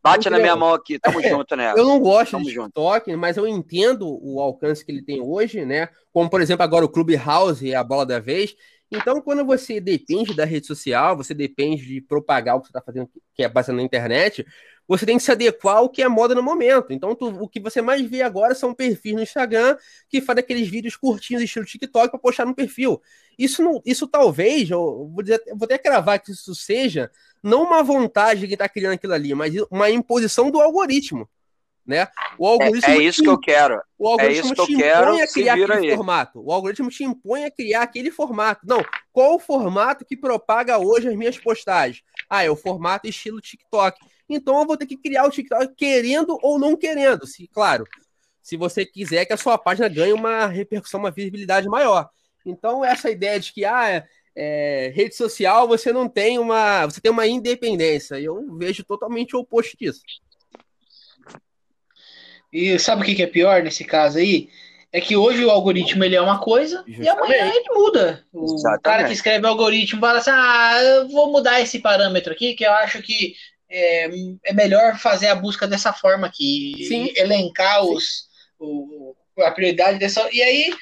Speaker 3: Bate na minha mão aqui, tamo é, junto, né?
Speaker 4: Eu não gosto tamo de TikTok, mas eu entendo o alcance que ele tem hoje, né? Como, por exemplo, agora o Clubhouse e a bola da vez. Então, quando você depende da rede social, você depende de propagar o que você está fazendo, que é baseado na internet, você tem que se adequar ao que é moda no momento. Então, tu, o que você mais vê agora são perfis no Instagram que fazem aqueles vídeos curtinhos, estilo TikTok, para postar no perfil. Isso, não, isso talvez, eu vou, dizer, vou até cravar que isso seja não uma vontade de quem está criando aquilo ali, mas uma imposição do algoritmo. Né?
Speaker 3: O algoritmo é, é isso te, que eu quero.
Speaker 4: O algoritmo é isso que eu quero. A criar aquele aí. formato. O algoritmo te impõe a criar aquele formato. Não, qual o formato que propaga hoje as minhas postagens? Ah, é o formato estilo TikTok. Então eu vou ter que criar o TikTok querendo ou não querendo. Se, claro, se você quiser que a sua página ganhe uma repercussão, uma visibilidade maior. Então, essa ideia de que ah, é, rede social você não tem uma. Você tem uma independência. Eu vejo totalmente o oposto disso.
Speaker 1: E sabe o que é pior nesse caso aí? É que hoje o algoritmo ele é uma coisa Justamente. e amanhã ele muda. O Exatamente. cara que escreve o algoritmo fala assim: ah, eu vou mudar esse parâmetro aqui, que eu acho que é, é melhor fazer a busca dessa forma aqui, Sim. elencar os, o, a prioridade dessa. E aí,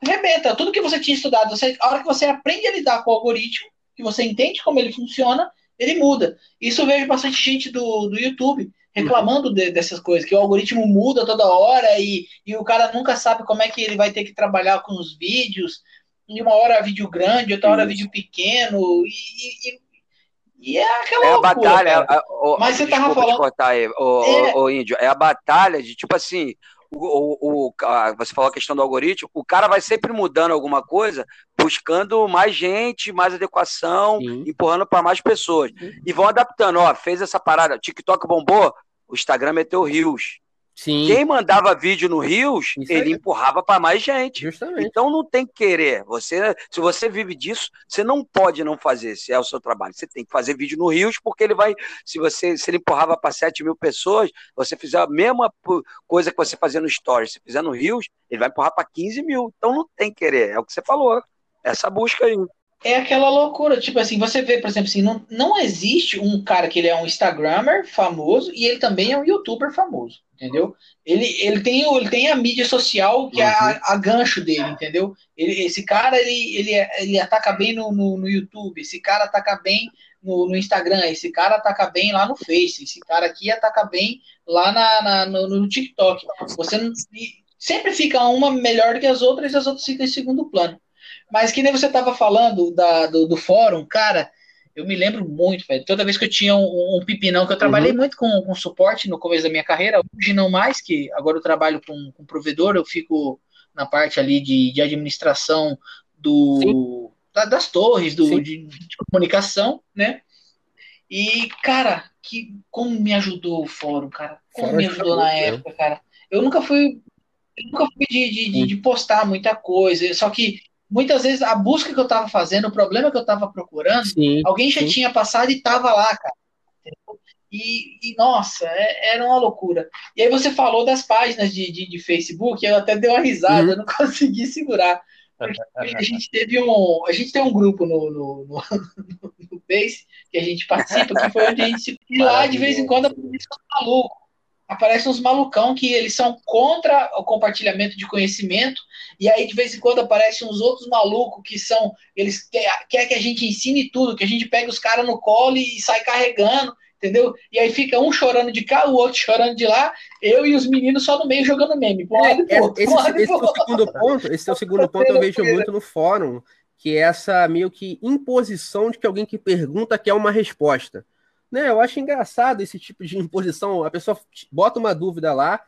Speaker 1: rebenta tudo que você tinha estudado. Você, a hora que você aprende a lidar com o algoritmo, que você entende como ele funciona, ele muda. Isso eu vejo bastante gente do, do YouTube reclamando de, dessas coisas, que o algoritmo muda toda hora e, e o cara nunca sabe como é que ele vai ter que trabalhar com os vídeos. E uma hora vídeo grande, outra hora vídeo pequeno, e, e, e é aquela
Speaker 3: é
Speaker 1: a
Speaker 3: loucura, batalha. A,
Speaker 1: o, Mas você tava falando.
Speaker 3: cortar aí, o, é... o, o, Índio. É a batalha de tipo assim. O, o, a, você falou a questão do algoritmo, o cara vai sempre mudando alguma coisa, buscando mais gente, mais adequação, Sim. empurrando para mais pessoas. Sim. E vão adaptando. Ó, fez essa parada, TikTok bombou, o Instagram meteu rios. Sim. Quem mandava vídeo no Rios, Isso ele aí. empurrava para mais gente. Justamente. Então não tem que querer. Você, se você vive disso, você não pode não fazer, se é o seu trabalho. Você tem que fazer vídeo no Rios, porque ele vai. Se você se ele empurrava para 7 mil pessoas, você fizer a mesma coisa que você fazia no Stories, se fizer no Rios, ele vai empurrar para 15 mil. Então não tem que querer. É o que você falou. Essa busca aí
Speaker 1: é aquela loucura, tipo assim, você vê, por exemplo, assim, não, não existe um cara que ele é um Instagrammer famoso e ele também é um YouTuber famoso, entendeu? Ele, ele, tem, ele tem a mídia social que uhum. é a, uhum. a, gancho dele, entendeu? Ele, esse cara, ele, ele, ele ataca bem no, no, no YouTube, esse cara ataca bem no, no, Instagram, esse cara ataca bem lá no Face, esse cara aqui ataca bem lá na, na no, no, TikTok. Você não, sempre fica uma melhor do que as outras e as outras ficam em segundo plano. Mas que nem você estava falando da, do, do, fórum, cara, eu me lembro muito, velho. Toda vez que eu tinha um, um pipinão, que eu trabalhei uhum. muito com, com suporte no começo da minha carreira, hoje não mais, que agora eu trabalho com, com provedor, eu fico na parte ali de, de administração do, da, das torres, do, de, de, comunicação, né? E, cara, que, como me ajudou o fórum, cara. Como fórum me ajudou na né? época, cara. Eu nunca fui. Eu nunca fui de, de, de, postar muita coisa. Só que muitas vezes a busca que eu estava fazendo, o problema que eu estava procurando, sim, alguém já sim. tinha passado e estava lá, cara. E, e, nossa, é, era uma loucura. E aí você falou das páginas de, de, de Facebook, eu até dei uma risada, uhum. eu não consegui segurar. a gente teve um. A gente tem um grupo no, no, no, no Face que a gente participa, que foi onde a gente se lá de vez em quando aparece um maluco. Aparecem uns malucão que eles são contra o compartilhamento de conhecimento e aí, de vez em quando, aparecem uns outros malucos que são. Eles querem quer que a gente ensine tudo, que a gente pegue os caras no colo e sai carregando, entendeu? E aí fica um chorando de cá, o outro chorando de lá, eu e os meninos só no meio jogando meme.
Speaker 4: É, é, esse, esse é o segundo ponto, esse é o segundo ponto eu vejo muito no fórum, que é essa meio que imposição de que alguém que pergunta quer uma resposta. Né? Eu acho engraçado esse tipo de imposição. A pessoa bota uma dúvida lá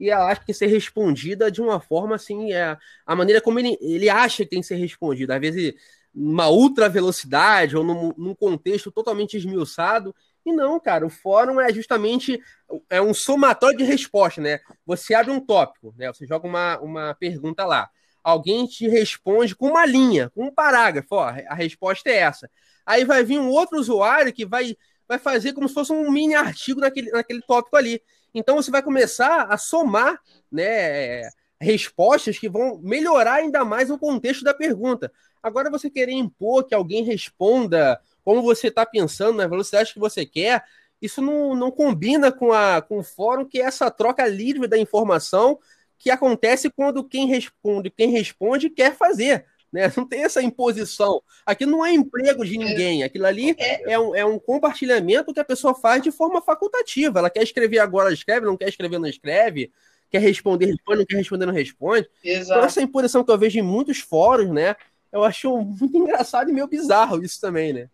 Speaker 4: e ela acha que tem que ser respondida de uma forma assim, é, a maneira como ele, ele acha que tem que ser respondida. Às vezes, numa ultra velocidade ou num, num contexto totalmente esmiuçado. E não, cara, o fórum é justamente é um somatório de resposta, né? Você abre um tópico, né? Você joga uma, uma pergunta lá. Alguém te responde com uma linha, com um parágrafo, ó, a resposta é essa. Aí vai vir um outro usuário que vai, vai fazer como se fosse um mini artigo naquele, naquele tópico ali. Então você vai começar a somar né, respostas que vão melhorar ainda mais o contexto da pergunta. Agora você querer impor que alguém responda como você está pensando, na velocidade que você quer, isso não, não combina com, a, com o fórum, que é essa troca livre da informação que acontece quando quem responde, quem responde quer fazer. Né? Não tem essa imposição. Aqui não é emprego de ninguém. Aquilo ali é, é um, é um compartilhamento que a pessoa faz de forma facultativa. Ela quer escrever agora, escreve, não quer escrever, não escreve. Quer responder, responde, não quer responder, não responde. Exato. Então, essa imposição que eu vejo em muitos fóruns, né? Eu acho muito engraçado e meio bizarro isso também, né?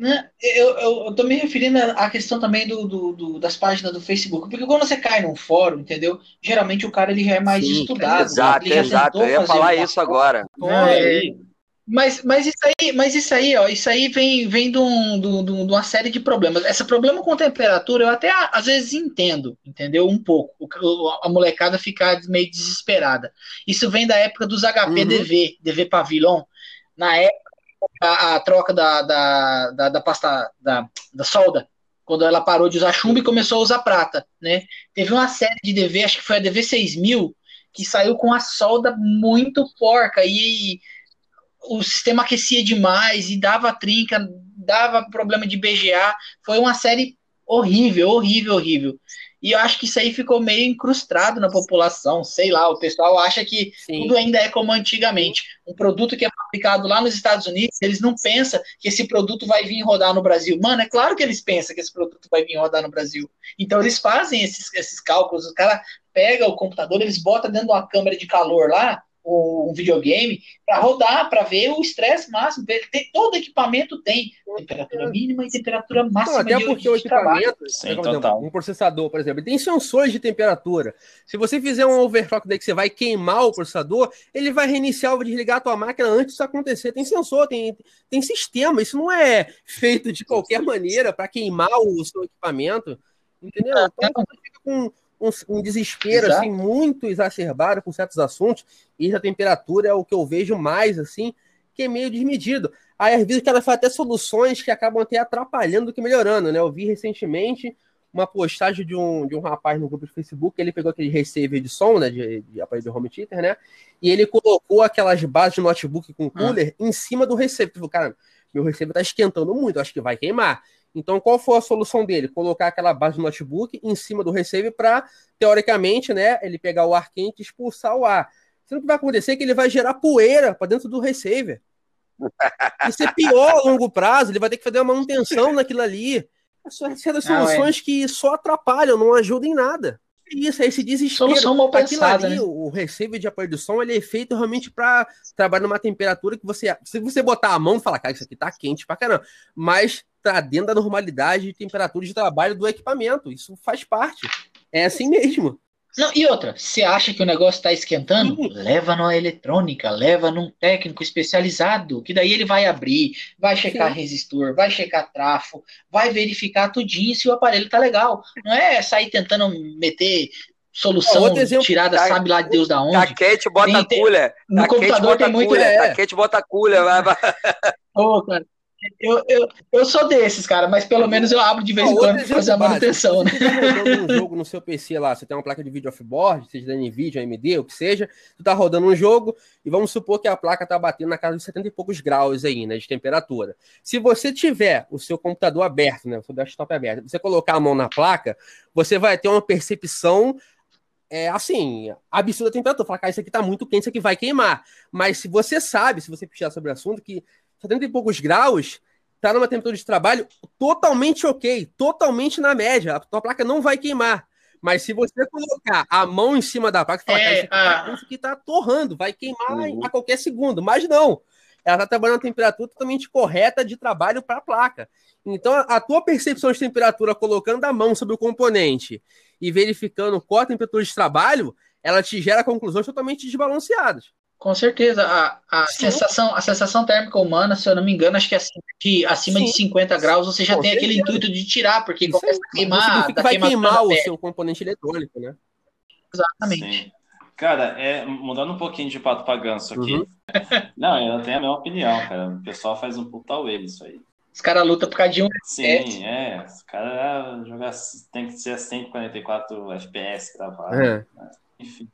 Speaker 1: Né? Eu, eu, eu tô me referindo à questão também do, do, do, das páginas do Facebook, porque quando você cai num fórum, entendeu? Geralmente o cara ele já é mais Sim, estudado.
Speaker 3: Exato, exato. Eu ia falar isso agora.
Speaker 1: É, mas, mas isso aí, mas isso aí, ó, isso aí vem, vem de, um, de, de uma série de problemas. Esse problema com temperatura eu até às vezes entendo, entendeu? Um pouco. A molecada ficar meio desesperada. Isso vem da época dos HP DV, uhum. DV Pavilion. Na época a, a troca da, da, da, da pasta da, da solda, quando ela parou de usar chumbo e começou a usar prata, né? Teve uma série de DV, acho que foi a DV 6000, que saiu com a solda muito porca e o sistema aquecia demais e dava trinca, dava problema de BGA. Foi uma série horrível, horrível, horrível. E eu acho que isso aí ficou meio incrustado na população, sei lá, o pessoal acha que Sim. tudo ainda é como antigamente. Um produto que é fabricado lá nos Estados Unidos, eles não pensam que esse produto vai vir rodar no Brasil. Mano, é claro que eles pensam que esse produto vai vir rodar no Brasil. Então eles fazem esses, esses cálculos, o cara pega o computador, eles botam dentro de uma câmera de calor lá, um videogame para rodar, para ver o estresse máximo. Tem, todo equipamento tem temperatura mínima e temperatura máxima.
Speaker 4: Não, até porque de, o equipamento, Sim, um processador, por exemplo, tem sensores de temperatura. Se você fizer um overclock daí que você vai queimar o processador, ele vai reiniciar ou desligar a tua máquina antes disso acontecer. Tem sensor, tem, tem sistema. Isso não é feito de qualquer maneira para queimar o seu equipamento. Entendeu? Então você fica com um, um desespero assim, Exato. assim muito exacerbado com certos assuntos, e a temperatura é o que eu vejo mais assim, que é meio desmedido. Aí às vezes o cara faz até soluções que acabam até atrapalhando do que melhorando, né? Eu vi recentemente uma postagem de um, de um rapaz no grupo de Facebook, ele pegou aquele receiver de som, né, de, de aparelho de home theater, né, e ele colocou aquelas bases de notebook com cooler ah. em cima do receiver. Tipo, cara, meu receiver tá esquentando muito, acho que vai queimar. Então, qual foi a solução dele? Colocar aquela base do notebook em cima do receiver para, teoricamente, né, ele pegar o ar quente e expulsar o ar. Sendo que vai acontecer é que ele vai gerar poeira para dentro do receiver. Isso é pior a longo prazo, ele vai ter que fazer uma manutenção naquilo ali. Essas são soluções ah, é. que só atrapalham, não ajudam em nada. Isso, é esse desespero. Solução mal pensada, ali, né? o receiver de apoio do som, ele é feito realmente para trabalhar numa temperatura que você, se você botar a mão e falar, cara, isso aqui tá quente pra caramba, mas tá dentro da normalidade de temperatura de trabalho do equipamento. Isso faz parte. É assim mesmo.
Speaker 1: Não, e outra, você acha que o negócio está esquentando? Sim. Leva numa eletrônica, leva num técnico especializado, que daí ele vai abrir, vai checar Sim. resistor, vai checar trafo, vai verificar tudinho se o aparelho tá legal. Não é sair tentando meter solução exemplo, tirada, tá, sabe lá de Deus da onde.
Speaker 3: Taquete bota tem, cooler.
Speaker 1: No computador tem muito. Cooler,
Speaker 3: é. Taquete bota cooler. Vai, vai.
Speaker 1: Ô, cara, eu, eu, eu sou desses, cara, mas pelo menos eu abro de vez em quando para fazer a manutenção, né?
Speaker 4: Você um jogo no seu PC lá, você tem uma placa de vídeo offboard, seja da NVIDIA, AMD, o que seja, tu tá rodando um jogo e vamos supor que a placa tá batendo na casa de 70 e poucos graus aí, né, de temperatura. Se você tiver o seu computador aberto, né, o seu desktop aberto, você colocar a mão na placa, você vai ter uma percepção é assim, absurda temperatura. Falar, cara, isso aqui tá muito quente, isso aqui vai queimar. Mas se você sabe, se você puxar sobre o assunto, que 70 e poucos graus, tá numa temperatura de trabalho totalmente ok, totalmente na média. A tua placa não vai queimar. Mas se você colocar a mão em cima da placa, fala, é, cara, isso aqui, tá, isso aqui tá torrando, vai queimar uhum. a qualquer segundo. Mas não. ela está trabalhando a temperatura totalmente correta de trabalho para a placa. Então, a tua percepção de temperatura colocando a mão sobre o componente e verificando qual a temperatura de trabalho, ela te gera conclusões totalmente desbalanceadas.
Speaker 1: Com certeza. A, a, sensação, a sensação térmica humana, se eu não me engano, acho que acima de, acima de 50 graus você já Com tem certeza. aquele intuito de tirar, porque Isso começa a queimar.
Speaker 4: vai queimar o seu componente eletrônico, né?
Speaker 1: Exatamente. Sim.
Speaker 2: Cara, é, mudando um pouquinho de pato pra ganso aqui. Uhum. Não, eu tenho a mesma opinião, cara. O pessoal faz um puta wave isso aí.
Speaker 1: Os caras lutam por causa de um.
Speaker 2: Sim, é. Os caras jogar tem que ser 144 FPS gravado. É. Né? Enfim.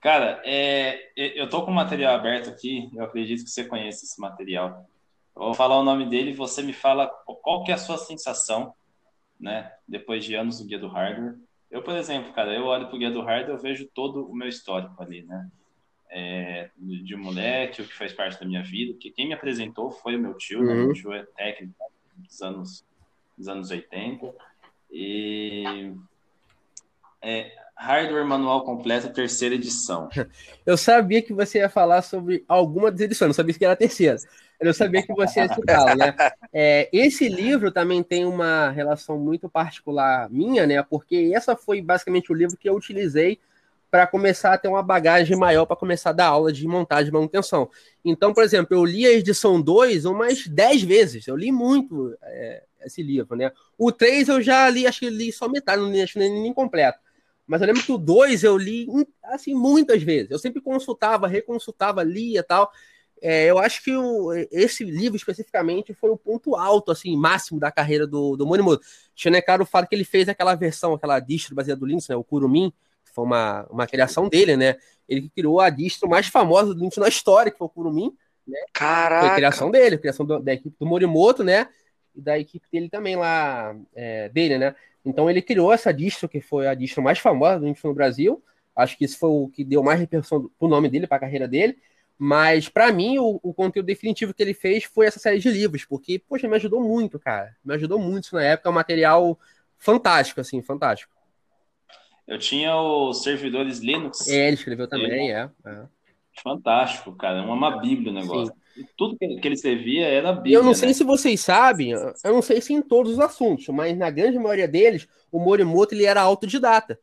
Speaker 2: Cara, é, eu tô com o material aberto aqui, eu acredito que você conhece esse material. Eu vou falar o nome dele você me fala qual que é a sua sensação, né, depois de anos no Guia do Hardware. Eu, por exemplo, cara, eu olho pro Guia do Hardware, eu vejo todo o meu histórico ali, né, é, de moleque, o que faz parte da minha vida, porque quem me apresentou foi o meu tio, uhum. né, meu tio é técnico dos anos, dos anos 80, e é, Hardware Manual Completo, terceira edição.
Speaker 4: Eu sabia que você ia falar sobre alguma das edições, não sabia que era a terceira. Eu sabia que você ia citá-lo, né? É, esse livro também tem uma relação muito particular minha, né? Porque essa foi basicamente o livro que eu utilizei para começar a ter uma bagagem maior para começar a dar aula de montagem e manutenção. Então, por exemplo, eu li a edição 2 umas 10 vezes. Eu li muito é, esse livro, né? O 3 eu já li, acho que li só metade, não li, acho que nem completo. Mas eu lembro que o 2 eu li assim muitas vezes. Eu sempre consultava, reconsultava, lia tal. É, eu acho que o, esse livro especificamente foi o ponto alto, assim, máximo da carreira do, do Morimoto. Chinecaro fala que ele fez aquela versão, aquela distro baseada do Linux, né, o Kurumin, que foi uma, uma criação dele, né? Ele criou a distro mais famosa do Linux na história, que foi o Kurumin. Né?
Speaker 3: Caraca!
Speaker 4: Foi a criação dele, a criação do, da equipe do Morimoto, né? E da equipe dele também lá, é, dele, né? Então ele criou essa distro, que foi a distro mais famosa do Linux no Brasil. Acho que isso foi o que deu mais repercussão pro nome dele, para a carreira dele. Mas, para mim, o, o, conteúdo definitivo que ele fez foi essa série de livros, porque, poxa, me ajudou muito, cara. Me ajudou muito isso na época, é um material fantástico, assim, fantástico.
Speaker 2: Eu tinha os servidores Linux.
Speaker 4: É, ele escreveu também, é. é.
Speaker 2: Fantástico, cara. É uma bíblia o negócio. Sim tudo que ele escrevia era Bíblia.
Speaker 4: Eu não sei né? se vocês sabem, eu não sei se em todos os assuntos, mas na grande maioria deles, o Morimoto ele era autodidata.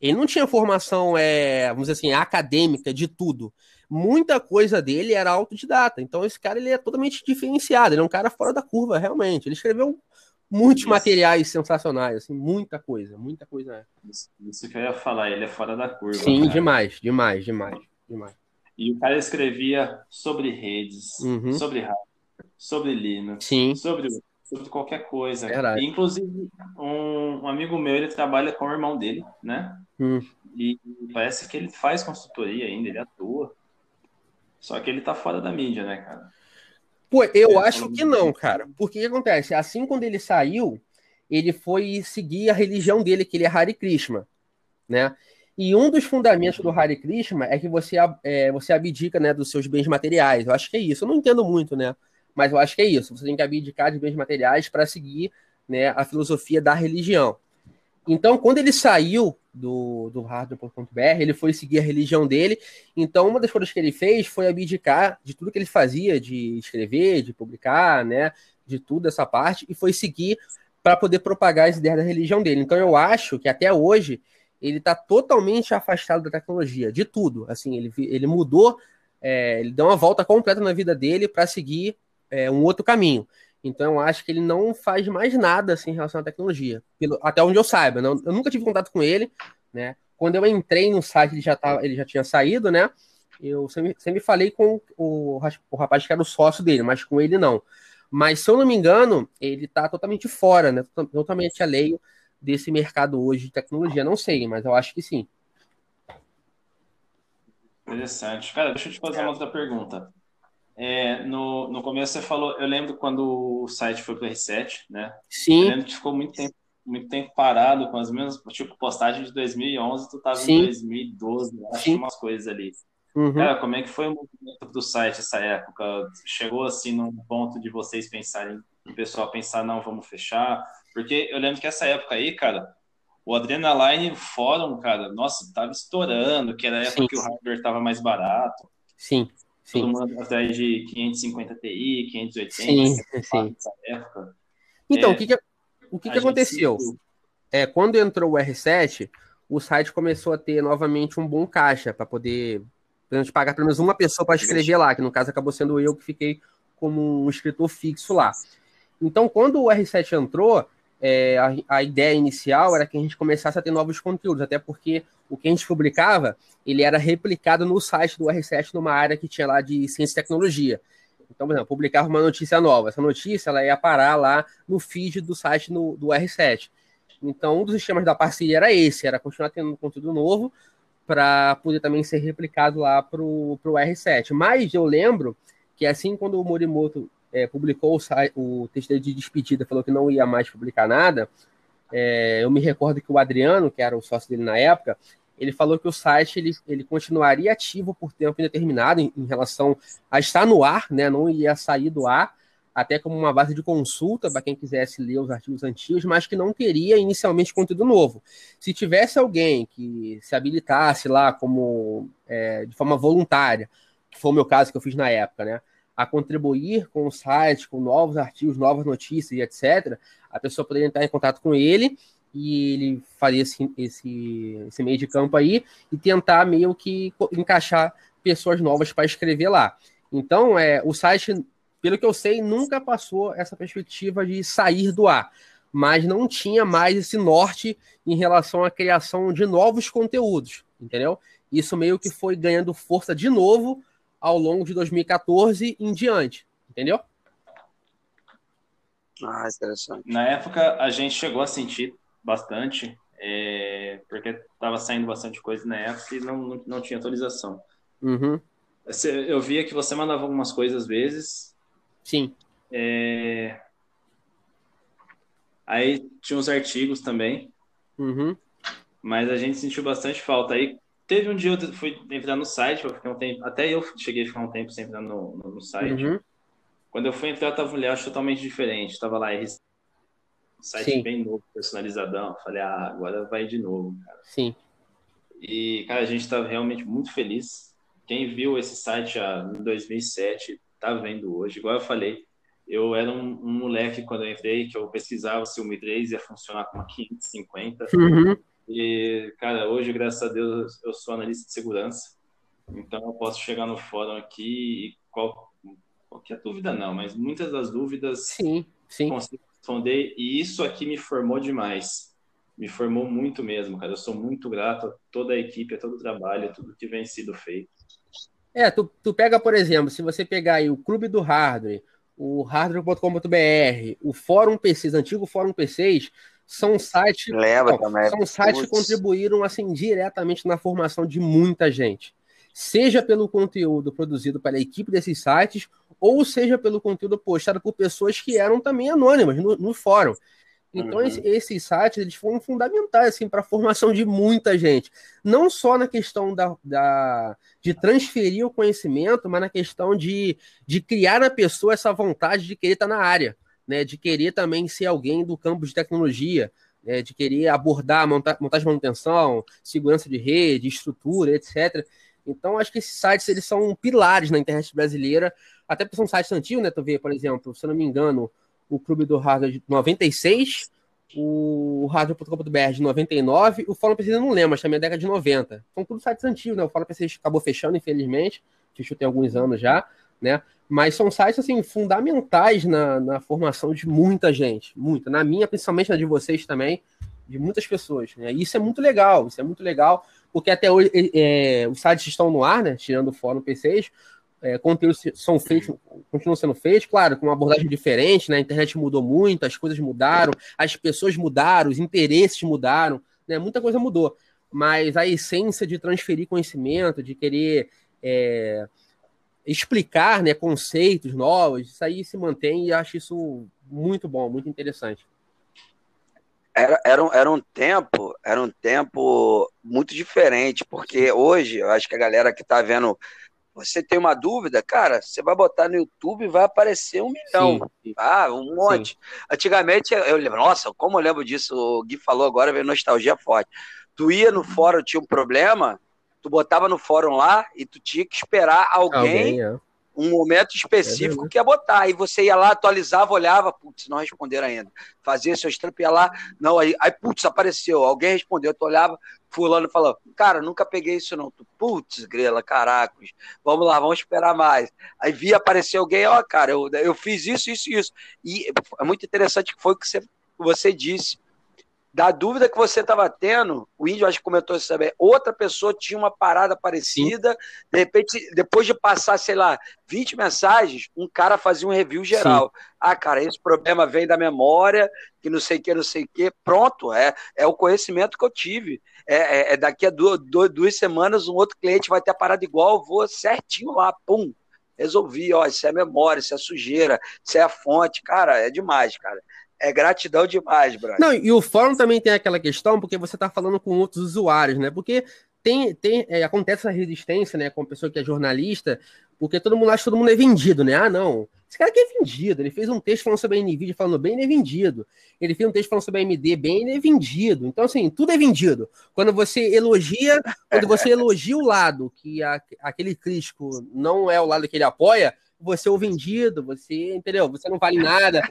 Speaker 4: Ele não tinha formação, é, vamos dizer assim, acadêmica de tudo. Muita coisa dele era autodidata. Então esse cara ele é totalmente diferenciado. Ele é um cara fora da curva, realmente. Ele escreveu muitos isso. materiais sensacionais, assim, muita coisa, muita coisa.
Speaker 2: Isso, isso, que eu ia falar, ele é fora da curva.
Speaker 4: Sim, cara. demais, demais, demais, demais.
Speaker 2: E o cara escrevia sobre redes, uhum. sobre hardware, sobre Linux,
Speaker 4: Sim.
Speaker 2: sobre sobre qualquer coisa. Inclusive, um, um, amigo meu, ele trabalha com o irmão dele, né?
Speaker 4: Hum.
Speaker 2: E parece que ele faz consultoria ainda, ele atua. Só que ele tá fora da mídia, né, cara?
Speaker 4: Pô, eu é, acho que não, cara. Porque o que acontece? Assim, quando ele saiu, ele foi seguir a religião dele, que ele é Hare Krishna, né? E um dos fundamentos do Hare Krishna é que você, é, você abdica né, dos seus bens materiais. Eu acho que é isso. Eu não entendo muito, né? Mas eu acho que é isso. Você tem que abdicar de bens materiais para seguir né, a filosofia da religião. Então, quando ele saiu do, do hardware.br, ele foi seguir a religião dele. Então, uma das coisas que ele fez foi abdicar de tudo que ele fazia, de escrever, de publicar, né? De tudo essa parte, e foi seguir para poder propagar as ideias da religião dele. Então, eu acho que até hoje ele está totalmente afastado da tecnologia, de tudo. Assim, ele, ele mudou, é, ele deu uma volta completa na vida dele para seguir é, um outro caminho. Então eu acho que ele não faz mais nada assim, em relação à tecnologia, pelo, até onde eu saiba. Não, eu nunca tive contato com ele, né? Quando eu entrei no site, ele já, tava, ele já tinha saído, né? Eu sempre, sempre falei com o, o rapaz que era o sócio dele, mas com ele não. Mas se eu não me engano, ele está totalmente fora, né? Totalmente alheio desse mercado hoje de tecnologia. Não sei, mas eu acho que sim.
Speaker 2: Interessante. Cara, deixa eu te fazer uma outra pergunta. É, no, no começo você falou, eu lembro quando o site foi para o R7, né?
Speaker 4: Sim.
Speaker 2: Eu lembro que ficou muito tempo, muito tempo parado com as mesmas, tipo, postagem de 2011, tu tava Sim. em 2012, acho Sim. umas coisas ali. Uhum. Cara, como é que foi o movimento do site essa época? Chegou assim num ponto de vocês pensarem, o pessoal pensar, não, vamos fechar, porque eu lembro que essa época aí, cara, o Adrenaline Fórum, cara, nossa, tava estourando, que era a época sim, que o hardware tava mais barato.
Speaker 4: Sim,
Speaker 2: Sim. Todo mundo atrás de 550 Ti, 580,
Speaker 4: sim, sim. época. Então, é, o que, que, o que, que aconteceu? É, quando entrou o R7, o site começou a ter novamente um bom caixa para poder a gente pagar pelo menos uma pessoa para escrever lá, que no caso acabou sendo eu que fiquei como um escritor fixo lá. Então, quando o R7 entrou, é, a, a, ideia inicial era que a gente começasse a ter novos conteúdos, até porque o que a gente publicava, ele era replicado no site do R7, numa área que tinha lá de ciência e tecnologia. Então, por exemplo, publicava uma notícia nova. Essa notícia ela ia parar lá no feed do site no, do R7. Então, um dos sistemas da parceria era esse, era continuar tendo conteúdo novo para poder também ser replicado lá para o R7. Mas eu lembro que assim, quando o Morimoto é, publicou o, o texto de despedida, falou que não ia mais publicar nada, é, eu me recordo que o Adriano, que era o sócio dele na época, ele falou que o site ele, ele continuaria ativo por tempo indeterminado em, em relação a estar no ar, né, não ia sair do ar, até como uma base de consulta para quem quisesse ler os artigos antigos, mas que não teria inicialmente conteúdo novo. Se tivesse alguém que se habilitasse lá como é, de forma voluntária, que foi o meu caso que eu fiz na época, né, a contribuir com o site, com novos artigos, novas notícias e etc., a pessoa poderia entrar em contato com ele e ele faria esse, esse, esse meio de campo aí e tentar meio que encaixar pessoas novas para escrever lá. Então, é, o site, pelo que eu sei, nunca passou essa perspectiva de sair do ar, mas não tinha mais esse norte em relação à criação de novos conteúdos, entendeu? Isso meio que foi ganhando força de novo ao longo de 2014 em diante, entendeu?
Speaker 2: Ah, interessante. Na época, a gente chegou a sentir bastante, é, porque estava saindo bastante coisa na época e não, não, tinha atualização.
Speaker 4: Uhum.
Speaker 2: Eu via que você mandava algumas coisas às vezes.
Speaker 4: Sim.
Speaker 2: É... Aí tinha os artigos também.
Speaker 4: Uhum.
Speaker 2: Mas a gente sentiu bastante falta. Aí Teve um dia eu fui entrar no site, eu fiquei um tempo, até eu cheguei a ficar um tempo sem entrar no, no, no site. Uhum. Quando eu fui entrar, tava um layout totalmente diferente. Tava lá, um site Sim. bem novo, personalizadão. Falei, ah, agora vai de novo, cara.
Speaker 4: Sim.
Speaker 2: E, cara, a gente tá realmente muito feliz. Quem viu esse site já em 2007, tá vendo hoje. Igual eu falei, eu era um, um moleque quando eu entrei, que eu pesquisava se o Mi 3 ia funcionar com uma 550.
Speaker 4: Uhum.
Speaker 2: E, cara, hoje, graças a Deus, eu sou analista de segurança. Então, eu posso chegar no fórum aqui e qual, qualquer dúvida não, mas muitas das dúvidas
Speaker 4: sim, sim.
Speaker 2: consigo responder. E isso aqui me formou demais. Me formou muito mesmo, cara. Eu sou muito grato a toda a equipe, a todo o trabalho, a tudo que vem sido feito.
Speaker 4: É, tu, tu pega, por exemplo, se você pegar aí o Clube do Hardware, o hardware.com.br, o Fórum PCs, antigo Fórum PCs, são sites,
Speaker 3: Leva não, também.
Speaker 4: são sites que contribuíram assim diretamente na formação de muita gente, seja pelo conteúdo produzido pela equipe desses sites ou seja pelo conteúdo postado por pessoas que eram também anônimas no, no fórum. Então, uhum. esse, esses sites eles foram fundamentais assim, para a formação de muita gente. Não só na questão da, da, de transferir o conhecimento, mas na questão de, de criar na pessoa essa vontade de querer estar na área né, de querer também ser alguém do campo de tecnologia, né, de querer abordar monta montagem de manutenção, segurança de rede, estrutura, etc. Então, acho que esses sites eles são pilares na internet brasileira, até porque são sites antigos, né? Tu vê, por exemplo, se eu não me engano, o Clube do Hardware de 96, o Hardware.com.br de 99, o Fórum PC não lembro, mas também é década de 90. São tudo sites antigos, né? O Fórum PC acabou fechando, infelizmente, fechou tem alguns anos já, né? Mas são sites assim fundamentais na, na formação de muita gente, muita. Na minha, principalmente na de vocês também, de muitas pessoas. Né? E isso é muito legal, isso é muito legal, porque até hoje é, os sites estão no ar, né? Tirando o fórum P6, é, conteúdos são feitos, continuam sendo feitos, claro, com uma abordagem diferente, né? A internet mudou muito, as coisas mudaram, as pessoas mudaram, os interesses mudaram, né? Muita coisa mudou. Mas a essência de transferir conhecimento, de querer é, explicar né, conceitos novos, isso aí se mantém e acho isso muito bom, muito interessante.
Speaker 3: Era, era, um, era um tempo, era um tempo muito diferente, porque hoje eu acho que a galera que está vendo, você tem uma dúvida, cara, você vai botar no YouTube e vai aparecer um milhão. Sim. Ah, um monte. Sim. Antigamente, eu lembro, nossa, como eu lembro disso, o Gui falou agora, veio nostalgia forte. Tu ia no fórum, tinha um problema, Tu botava no fórum lá e tu tinha que esperar alguém, alguém é. um momento específico é que ia botar. Aí você ia lá, atualizava, olhava, putz, não responderam ainda. Fazia seus trampos, ia lá, não, aí, aí putz, apareceu, alguém respondeu, tu olhava, fulano falou, cara, nunca peguei isso não. Tu, putz, grela, caracos, vamos lá, vamos esperar mais. Aí via aparecer alguém, ó, cara, eu, eu fiz isso, isso e isso. E é muito interessante que foi o que você, você disse da dúvida que você estava tendo, o índio acho que comentou isso também, outra pessoa tinha uma parada parecida, Sim. de repente, depois de passar, sei lá, 20 mensagens, um cara fazia um review geral. Sim. Ah, cara, esse problema vem da memória, que não sei o que, não sei o que. Pronto, é, é o conhecimento que eu tive. É, é, é daqui a duas, duas, duas, semanas um outro cliente vai ter a parada igual, eu vou certinho lá, pum. Resolvi, ó, isso é memória, isso é sujeira, isso é a fonte, cara, é demais, cara é gratidão demais, brother.
Speaker 4: Não, e o fórum também tem aquela questão, porque você está falando com outros usuários, né? Porque tem, tem é, acontece essa resistência, né, com a pessoa que é jornalista, porque todo mundo acha que todo mundo é vendido, né? Ah, não. Esse cara aqui é vendido. Ele fez um texto falando sobre a NVIDIA falando bem, ele é vendido. Ele fez um texto falando sobre a AMD bem, ele é vendido. Então, assim, tudo é vendido. Quando você elogia, quando você elogia o lado que a, aquele crítico não é o lado que ele apoia, você é o vendido, você, entendeu? Você não vale nada,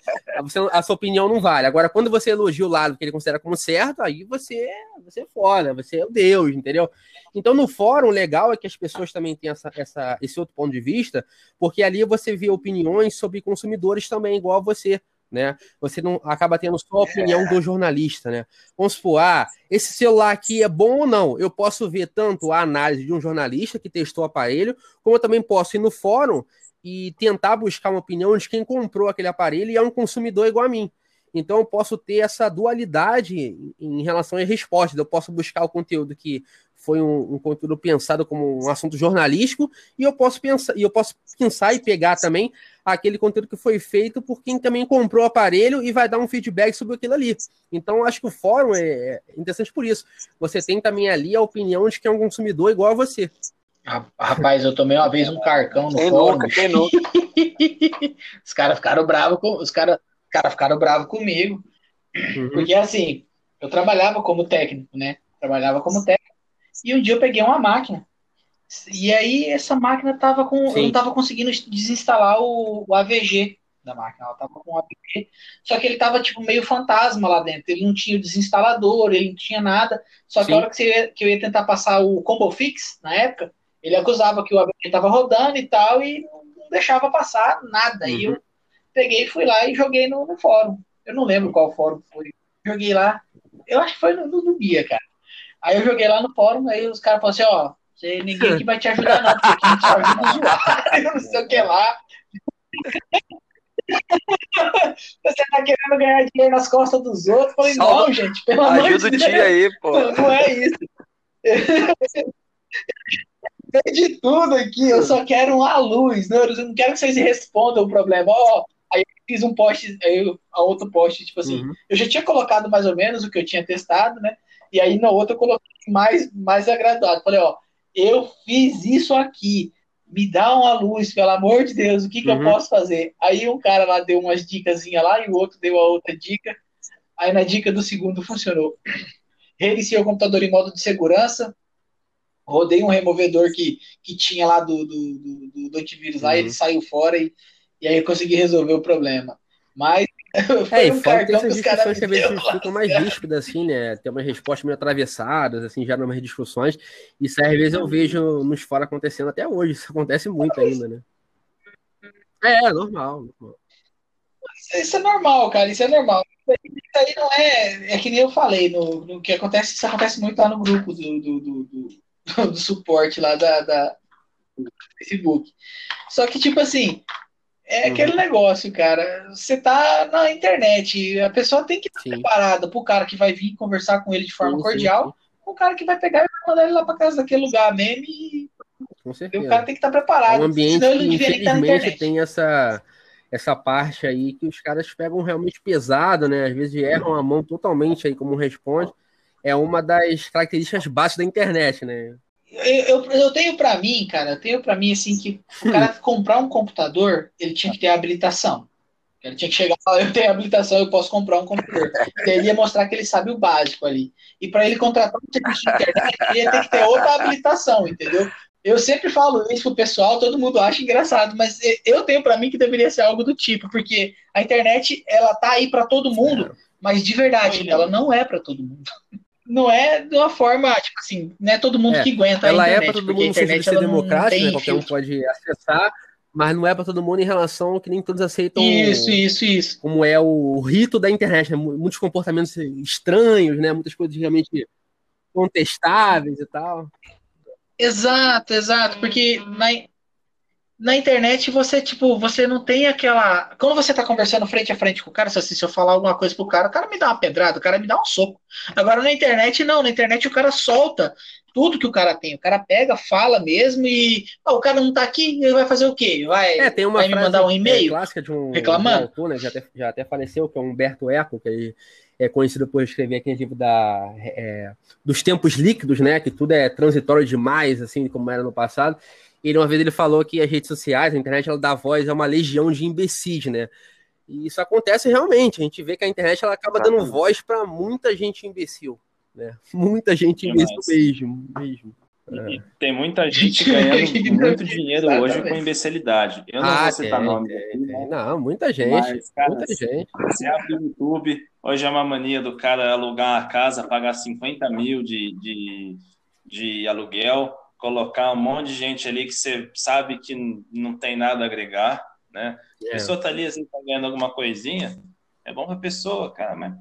Speaker 4: você, a sua opinião não vale. Agora, quando você elogia o lado que ele considera como certo, aí você, você é foda, você é o Deus, entendeu? Então, no fórum, legal é que as pessoas também têm essa, essa, esse outro ponto de vista, porque ali você vê opiniões sobre consumidores também, igual a você. Né? Você não acaba tendo só a opinião do jornalista, né? Vamos supor, ah, esse celular aqui é bom ou não? Eu posso ver tanto a análise de um jornalista que testou o aparelho, como eu também posso ir no fórum e tentar buscar uma opinião de quem comprou aquele aparelho e é um consumidor igual a mim. Então eu posso ter essa dualidade em relação às respostas. Eu posso buscar o conteúdo que foi um, um, conteúdo pensado como um assunto jornalístico e eu posso pensar e eu posso pensar e pegar também aquele conteúdo que foi feito por quem também comprou o aparelho e vai dar um feedback sobre aquilo ali. Então acho que o fórum é, é interessante por isso. Você tem também ali a opinião de quem é um consumidor igual a você.
Speaker 1: Rapaz, eu tomei uma vez um carcão no fórum. os caras ficaram bravos com, os caras cara ficaram bravos comigo. Uhum. Porque assim, eu trabalhava como técnico, né? Trabalhava como técnico. E um dia eu peguei uma máquina. E aí essa máquina tava com. Sim. Eu não tava conseguindo desinstalar o, o, AVG da máquina. Ela tava com o AVG. Só que ele tava tipo meio fantasma lá dentro. Ele não tinha o desinstalador, ele não tinha nada. Só que Sim. a hora que, ia, que eu ia tentar passar o Combo Fix, na época, ele acusava que o ABG estava rodando e tal, e não deixava passar nada. Uhum. E eu peguei, fui lá e joguei no, no, fórum. Eu não lembro qual fórum foi. Joguei lá. Eu acho que foi no, no, Guia, cara. Aí eu joguei lá no fórum, aí os caras falaram assim, ó, você, ninguém aqui vai te ajudar, não, porque aqui só ajuda o usuário, não sei o que lá. Você tá querendo ganhar dinheiro nas costas dos outros? Eu falei, não, gente, pelo amor de Deus. Ajuda o tio aí, pô. Não, não é isso. tem de tudo aqui, eu só quero uma luz, não, eu não quero que vocês respondam o problema. Ó, aí eu fiz um post, aí a outro post, tipo assim, uhum. eu já tinha colocado mais ou menos o que eu tinha testado, né? E aí na outra eu coloquei mais, mais agradado. Falei, ó, eu fiz isso aqui, me dá uma luz, pelo amor de Deus, o que, que uhum. eu posso fazer? Aí um cara lá deu umas dicas lá e o outro deu a outra dica. Aí na dica do segundo funcionou. Reiniciei o computador em modo de segurança, rodei um removedor que, que tinha lá do, do, do, do antivírus lá, uhum. ele saiu fora e, e aí eu consegui resolver o problema. Mas
Speaker 4: é, e um fora essas discussões que às vezes ficam mais ríspidas, assim, né? Tem umas respostas meio atravessadas, assim, geram umas discussões. Isso às vezes eu vejo nos fora acontecendo até hoje. Isso acontece muito ainda, né? É, normal. normal.
Speaker 1: Isso é normal, cara, isso é normal. Isso aí não é. É que nem eu falei, no, no que acontece, isso acontece muito lá no grupo do, do, do, do do suporte lá da, da, do Facebook. Só que, tipo assim, é uhum. aquele negócio, cara. Você tá na internet, a pessoa tem que estar sim. preparada pro cara que vai vir conversar com ele de forma sim, cordial, sim, o cara que vai pegar e vai mandar ele lá pra casa daquele lugar mesmo e. O cara tem que estar preparado.
Speaker 4: É um ambiente senão ele que, infelizmente, tem essa, essa parte aí que os caras pegam realmente pesado, né? Às vezes erram a mão totalmente aí como responde é uma das características básicas da internet, né?
Speaker 1: Eu, eu, eu tenho para mim, cara, eu tenho para mim assim que o cara comprar um computador, ele tinha que ter habilitação. Ele tinha que chegar e falar, eu tenho habilitação, eu posso comprar um computador. ele ia mostrar que ele sabe o básico ali. E para ele contratar um serviço de internet, ele ia ter que ter outra habilitação, entendeu? Eu sempre falo isso pro pessoal, todo mundo acha engraçado, mas eu tenho para mim que deveria ser algo do tipo, porque a internet, ela tá aí para todo mundo, mas de verdade, ela não é para todo mundo. Não é de uma forma, tipo assim, não é todo mundo é, que aguenta
Speaker 4: ela a internet. Ela é para todo mundo internet, ser democrática, né, qualquer um pode acessar, mas não é para todo mundo em relação que nem todos aceitam.
Speaker 1: Isso, isso, isso.
Speaker 4: Como é o rito da internet, né? muitos comportamentos estranhos, né? Muitas coisas realmente contestáveis e tal.
Speaker 1: Exato, exato, porque na, na internet você, tipo, você não tem aquela. Quando você tá conversando frente a frente com o cara, se, se eu falar alguma coisa pro cara, o cara me dá uma pedrada, o cara me dá um soco. Agora na internet, não, na internet o cara solta tudo que o cara tem. O cara pega, fala mesmo e. Oh, o cara não tá aqui, ele vai fazer o quê? Vai,
Speaker 4: é, tem uma
Speaker 1: vai me mandar um e-mail?
Speaker 4: É, clássica de um, reclamando? Um autor, né, já, até, já até faleceu, que é o Humberto Eco, que ele é conhecido por escrever aquele livro da, é, dos tempos líquidos, né? Que tudo é transitório demais, assim, como era no passado. Ele, uma vez, ele falou que as redes sociais, a internet, ela dá voz a uma legião de imbecis, né? E isso acontece realmente. A gente vê que a internet ela acaba dando voz para muita gente imbecil, né? Muita gente imbecil mesmo, mesmo.
Speaker 2: É. Tem muita gente ganhando muito dinheiro hoje com imbecilidade. Eu não ah, vou citar tem, nome.
Speaker 4: Tem. Não, muita gente. Mas, cara, muita gente.
Speaker 2: Você abre o YouTube, hoje é uma mania do cara alugar a casa, pagar 50 mil de, de, de aluguel colocar um monte de gente ali que você sabe que não tem nada a agregar, né? A é. pessoa tá ali, assim, tá ganhando alguma coisinha, é bom pra pessoa, cara, mas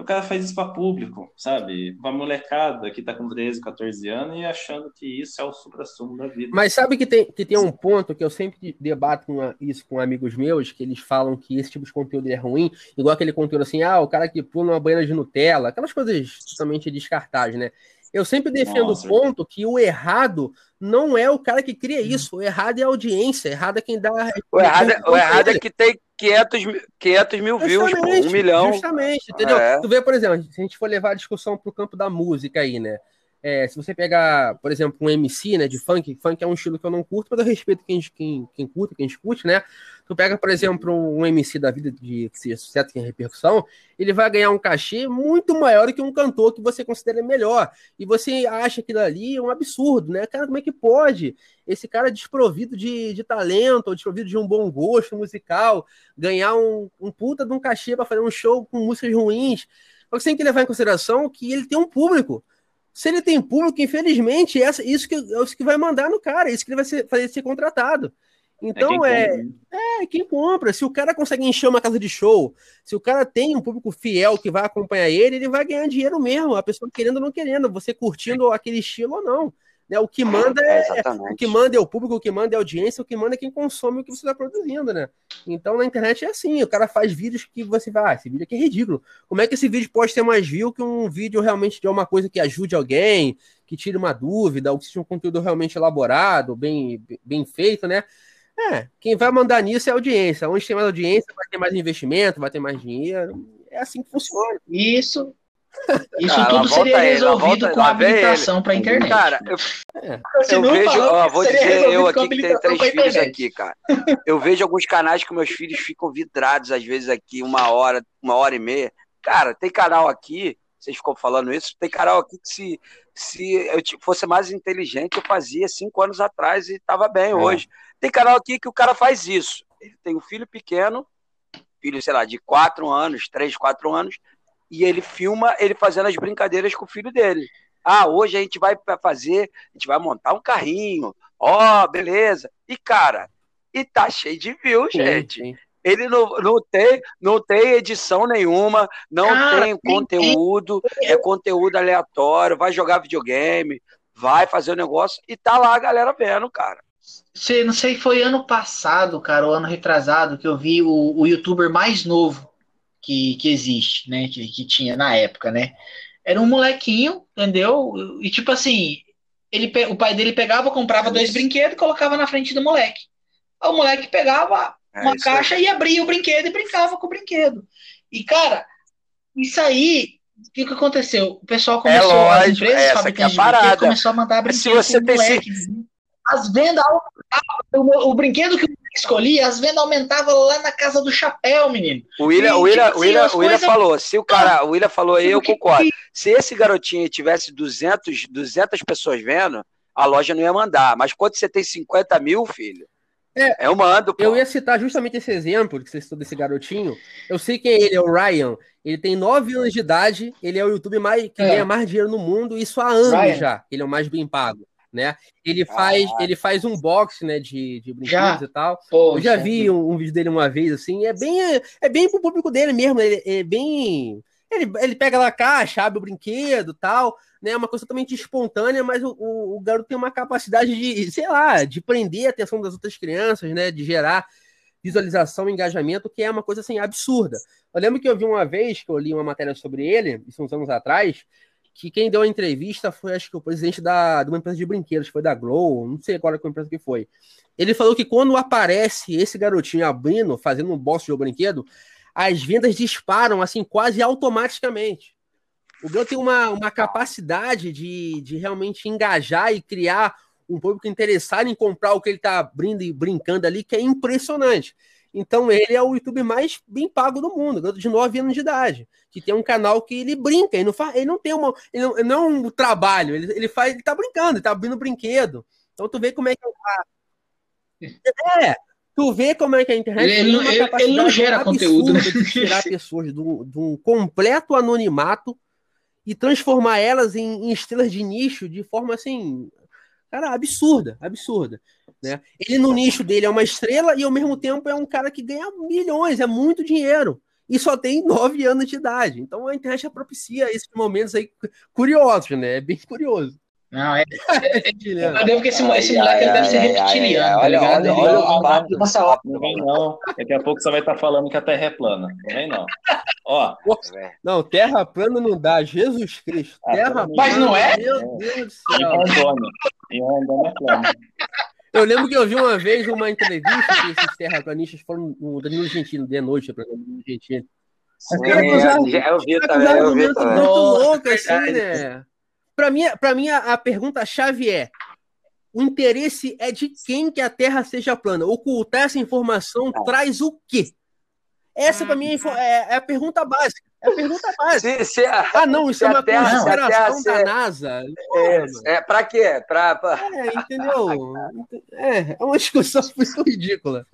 Speaker 2: o cara faz isso para público, sabe? Pra molecada que tá com 13, 14 anos e achando que isso é o supra-sumo da vida.
Speaker 4: Mas sabe que tem, que tem um ponto que eu sempre debato com isso com amigos meus, que eles falam que esse tipo de conteúdo é ruim, igual aquele conteúdo assim, ah, o cara que pula numa banheira de Nutella, aquelas coisas totalmente descartáveis, né? Eu sempre defendo Nossa, o ponto que o errado não é o cara que cria hum. isso. O errado é a audiência. O errado é quem dá.
Speaker 3: O errado, é, o errado é que tem 500, 500 mil views, pô, um milhão.
Speaker 4: Justamente, entendeu? É. Tu vê, por exemplo, se a gente for levar a discussão para o campo da música aí, né? É, se você pegar, por exemplo, um MC, né, de funk, funk é um estilo que eu não curto, mas eu respeito quem, quem, quem curta, quem escute, né? Tu pega, por exemplo, um MC da vida de sucesso que tem repercussão, ele vai ganhar um cachê muito maior que um cantor que você considera melhor. E você acha aquilo ali um absurdo, né? Cara, como é que pode esse cara desprovido de, de talento, ou desprovido de um bom gosto musical, ganhar um, um puta de um cachê para fazer um show com músicas ruins? Você tem que levar em consideração que ele tem um público. Se ele tem público, infelizmente, essa, isso, que, é isso que vai mandar no cara, isso que ele vai ser, fazer ser contratado. Então é, quem é, é, quem compra. Se o cara consegue encher uma casa de show, se o cara tem um público fiel que vai acompanhar ele, ele vai ganhar dinheiro mesmo. A pessoa querendo ou não querendo, você curtindo aquele estilo ou não. Né? O que manda é, é, o que manda é o público, o que manda é a audiência, o que manda é quem consome o que você está produzindo, né? Então na internet é assim, o cara faz vídeos que você vai, ah, esse vídeo aqui é ridículo. Como é que esse vídeo pode ter mais view que um vídeo realmente de uma coisa que ajude alguém, que tire uma dúvida, ou que seja um conteúdo realmente elaborado, bem, bem feito, né? É, quem vai mandar nisso é a audiência. Onde tem mais audiência, vai ter mais investimento, vai ter mais dinheiro. É assim que funciona.
Speaker 1: Isso isso cara, tudo seria resolvido com a habilitação para internet.
Speaker 3: Cara, eu, é. eu vejo, ó, vou dizer eu aqui que tenho três filhos aqui, cara. Eu vejo alguns canais que meus filhos ficam vidrados, às vezes, aqui, uma hora, uma hora e meia. Cara, tem canal aqui, vocês ficam falando isso, tem canal aqui que se, se eu fosse mais inteligente, eu fazia cinco anos atrás e estava bem é. hoje. Tem canal aqui que o cara faz isso. Ele tem um filho pequeno, filho, sei lá, de quatro anos, três, quatro anos, e ele filma ele fazendo as brincadeiras com o filho dele. Ah, hoje a gente vai fazer, a gente vai montar um carrinho. Ó, oh, beleza. E cara, e tá cheio de views, gente. Sim. Ele não, não, tem, não tem edição nenhuma, não cara, tem conteúdo, é conteúdo aleatório, vai jogar videogame, vai fazer o negócio e tá lá a galera vendo, cara.
Speaker 1: Sei, não sei, foi ano passado, cara, ou ano retrasado, que eu vi o, o youtuber mais novo que, que existe, né? Que, que tinha na época, né? Era um molequinho, entendeu? E tipo assim, ele, o pai dele pegava, comprava dois brinquedos e colocava na frente do moleque. Aí o moleque pegava é uma caixa e abria o brinquedo e brincava com o brinquedo. E, cara, isso aí, o que, que aconteceu? O pessoal é começou, é lógico,
Speaker 3: as empresas fabricantes é de brinquedo
Speaker 1: começou a mandar brinquedo se você tem moleque. As vendas, o, o, brinquedo que o escolhia, as vendas aumentavam lá na casa do chapéu, menino.
Speaker 3: O William,
Speaker 1: E,
Speaker 3: o William,
Speaker 1: tipo
Speaker 3: o William,
Speaker 1: assim,
Speaker 3: o William
Speaker 1: as coisas-
Speaker 3: falou, se o cara, o William falou aí, eu concordo. Se esse garotinho tivesse 200, 200 pessoas vendo, a loja não ia mandar. Mas quando você tem 50 mil, filho,
Speaker 4: É,
Speaker 3: eu mando, pô.
Speaker 4: Eu ia citar justamente esse exemplo que você citou desse garotinho. Eu sei quem é ele, é o Ryan. Ele tem 9 anos de idade, ele é o YouTube mais, que
Speaker 1: É.
Speaker 4: ganha mais dinheiro no mundo, isso há anos
Speaker 1: Ryan.
Speaker 4: já. Ele é o mais bem pago, né? Ele faz, ele faz um box, né, de, de brinquedos
Speaker 1: Já.
Speaker 4: e tal.
Speaker 1: Pô,
Speaker 4: Eu já vi um, um vídeo dele uma vez, assim, é bem, é bem pro público dele mesmo, ele é bem... Ele, ele pega lá a caixa, abre o brinquedo tal, né, é uma coisa totalmente espontânea, mas o, o, o garoto tem uma capacidade de, sei lá, de prender a atenção das outras crianças, né, de gerar visualização, engajamento, que é uma coisa, assim, absurda. Eu lembro que eu vi uma vez, que eu li uma matéria sobre ele, isso uns anos atrás, que quem deu a entrevista foi, acho que o presidente da, de uma empresa de brinquedos, foi da Glow, não sei agora qual empresa que foi. Ele falou que quando aparece esse garotinho abrindo, fazendo um box de brinquedo, as vendas disparam assim quase automaticamente. O garoto tem uma, uma capacidade de, de realmente engajar e criar um público interessado em comprar o que ele está abrindo e brincando ali, que é impressionante. Então ele é o YouTube mais bem pago do mundo, de 9 anos de idade, que tem um canal que ele brinca, ele não, faz, ele não tem uma. Ele não, não é um trabalho, ele, ele faz, ele tá brincando, ele tá abrindo brinquedo. Então tu vê como é que é, tu vê como é que a internet
Speaker 1: Ele-
Speaker 4: uma
Speaker 1: ele- ele não gera conteúdo, né?
Speaker 4: de tirar pessoas de um, de um completo anonimato e transformar elas em, em estrelas de nicho de forma assim, cara, absurda, absurda. Né? Ele no nicho dele é uma estrela e ao mesmo tempo é um cara que ganha milhões, é muito dinheiro. E só tem nove anos de idade. Então a internet propicia esses momentos aí curiosos, né? É bem curioso.
Speaker 1: Não, é.
Speaker 4: Juliano.
Speaker 1: Eu devo que esse, esse
Speaker 3: Ai,
Speaker 1: moleque
Speaker 3: ai,
Speaker 1: deve ser reptiliano,
Speaker 3: ai,
Speaker 1: tá
Speaker 3: olha,
Speaker 1: ligado?
Speaker 3: olha, olha o
Speaker 1: lá.
Speaker 2: Não vem não. Daqui a pouco você vai estar falando que a Terra é plana. Não vem não. Ó,
Speaker 4: Não, terra plana não dá, Jesus Cristo.
Speaker 2: Ah,
Speaker 4: Terra
Speaker 2: pelo
Speaker 1: Mas não é?
Speaker 4: Meu Deus do
Speaker 2: em
Speaker 4: céu.
Speaker 2: Rondônia. Em Rondônia é plana.
Speaker 4: Eu lembro que eu vi uma vez uma entrevista que esses terraplanistas foram no Danilo Gentili, de noite, para Danilo Gentili.
Speaker 3: Sim,
Speaker 4: ar-
Speaker 3: eu vi
Speaker 4: Tá
Speaker 3: também, eu vi
Speaker 4: argumentos
Speaker 3: também.
Speaker 4: muito
Speaker 1: Nossa,
Speaker 4: loucos, assim, né? Pra mim, pra mim a, a pergunta-chave é: o interesse é de quem que a Terra seja plana? Ocultar essa informação traz o quê? Essa, pra mim, é é, é a pergunta básica. É a pergunta básica.
Speaker 3: Se, se,
Speaker 4: Ah, não, isso
Speaker 3: Se
Speaker 4: é
Speaker 3: a
Speaker 4: uma
Speaker 3: Terra-
Speaker 1: a
Speaker 4: conspiração da
Speaker 3: ser-
Speaker 4: NASA.
Speaker 3: é, é, pra quê? Pra, pra-
Speaker 4: É, entendeu? É, é uma discussão muito ridícula.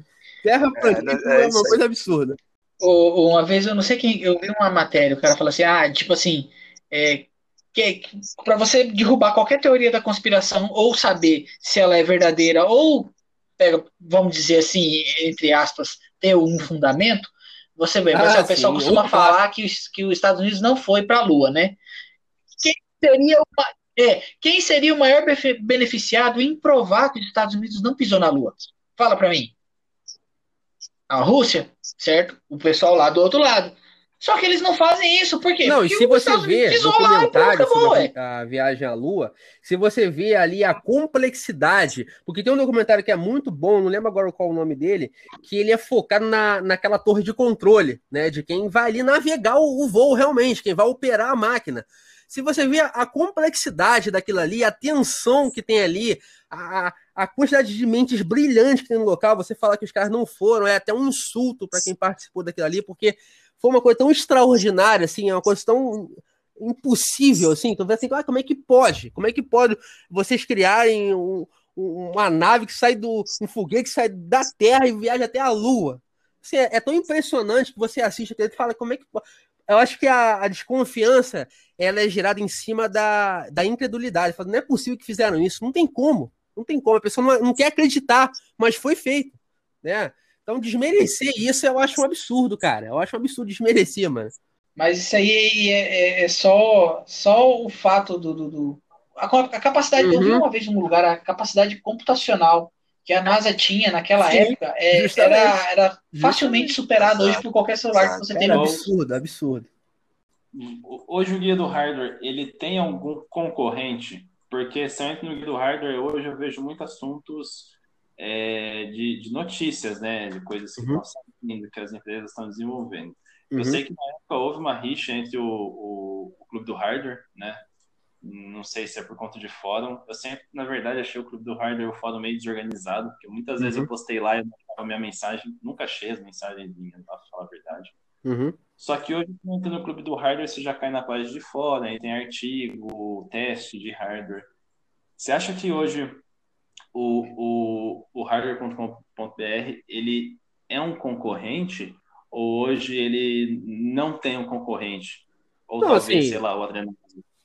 Speaker 4: Terra planismo
Speaker 3: é
Speaker 4: é, uma coisa absurda.
Speaker 1: Uma vez, eu não sei quem, eu vi uma matéria, o cara falou assim, ah, tipo assim, é, que, para você derrubar qualquer teoria da conspiração ou saber se ela é verdadeira ou, pega, vamos dizer assim, entre aspas, ter um fundamento, você vê,
Speaker 4: Ah,
Speaker 1: o pessoal
Speaker 4: sim,
Speaker 1: costuma
Speaker 4: opa.
Speaker 1: falar que, os- que os Estados Unidos não foi para a Lua, né? Quem seria, o, é, quem seria o maior beneficiado em provar que os Estados Unidos não pisou na Lua? Fala para mim. A Rússia, certo? O pessoal lá do outro lado. Só que eles não fazem isso, por quê?
Speaker 4: Não, e se você vê
Speaker 1: pronto,
Speaker 4: documentário sobre a viagem à Lua, se você vê ali a complexidade, porque tem um documentário que é muito bom, não lembro agora qual o nome dele, que ele é focado na, naquela torre de controle, né? De quem vai ali navegar o, o voo realmente, quem vai operar a máquina. Se você vê a, a complexidade daquilo ali, a tensão que tem ali, a, a quantidade de mentes brilhantes que tem no local, você falar que os caras não foram, é até um insulto para quem participou daquilo ali, porque foi uma coisa tão extraordinária, assim, é uma coisa tão impossível, assim. Então, assim, ah, como é que pode? Como é que pode vocês criarem um- um- uma nave que sai do. um foguete que sai da Terra e viaja até a Lua? Assim, é, é tão impressionante que você assiste e fala, como é que. po-" Eu acho que a, a desconfiança ela é gerada em cima da, da incredulidade. Fala, não é possível que fizeram isso, não tem como. Não tem como, a pessoa não, não quer acreditar, mas foi feito. Né? Então, desmerecer isso eu acho um absurdo, cara. Eu acho um absurdo desmerecer, mano.
Speaker 1: Mas isso aí é, é- é só, só o fato do. do- do- a, a capacidade. Eu vi
Speaker 4: Uhum.
Speaker 1: uma vez em um lugar a capacidade computacional que a NASA tinha naquela
Speaker 4: Sim,
Speaker 1: época é, era, era facilmente superada hoje
Speaker 3: Exato.
Speaker 1: por qualquer celular que você tem
Speaker 4: absurdo, absurdo.
Speaker 2: Hoje o guia do hardware, ele tem algum concorrente? Porque se eu entro no guia do hardware, hoje eu vejo muitos assuntos é, de, de notícias, né? De coisas que
Speaker 4: Uhum.
Speaker 2: saindo, que as empresas estão desenvolvendo. Eu
Speaker 4: Uhum.
Speaker 2: sei que na época houve uma rixa entre o, o, o clube do hardware, né? Não sei se é por conta de fórum. Eu sempre, na verdade, achei o Clube do Hardware o fórum meio desorganizado, porque muitas uhum. vezes eu uhum. postei lá e a minha mensagem, nunca achei as mensagens minhas, pra falar a verdade.
Speaker 4: Uhum.
Speaker 2: Só que hoje, entra no Clube do Hardware, você já cai na página de fora, aí tem artigo, teste de hardware. Você acha que hoje o, o, o hardware.com.br ele é um concorrente ou hoje ele não tem um concorrente? Ou não, talvez, assim, sei lá, o Adriano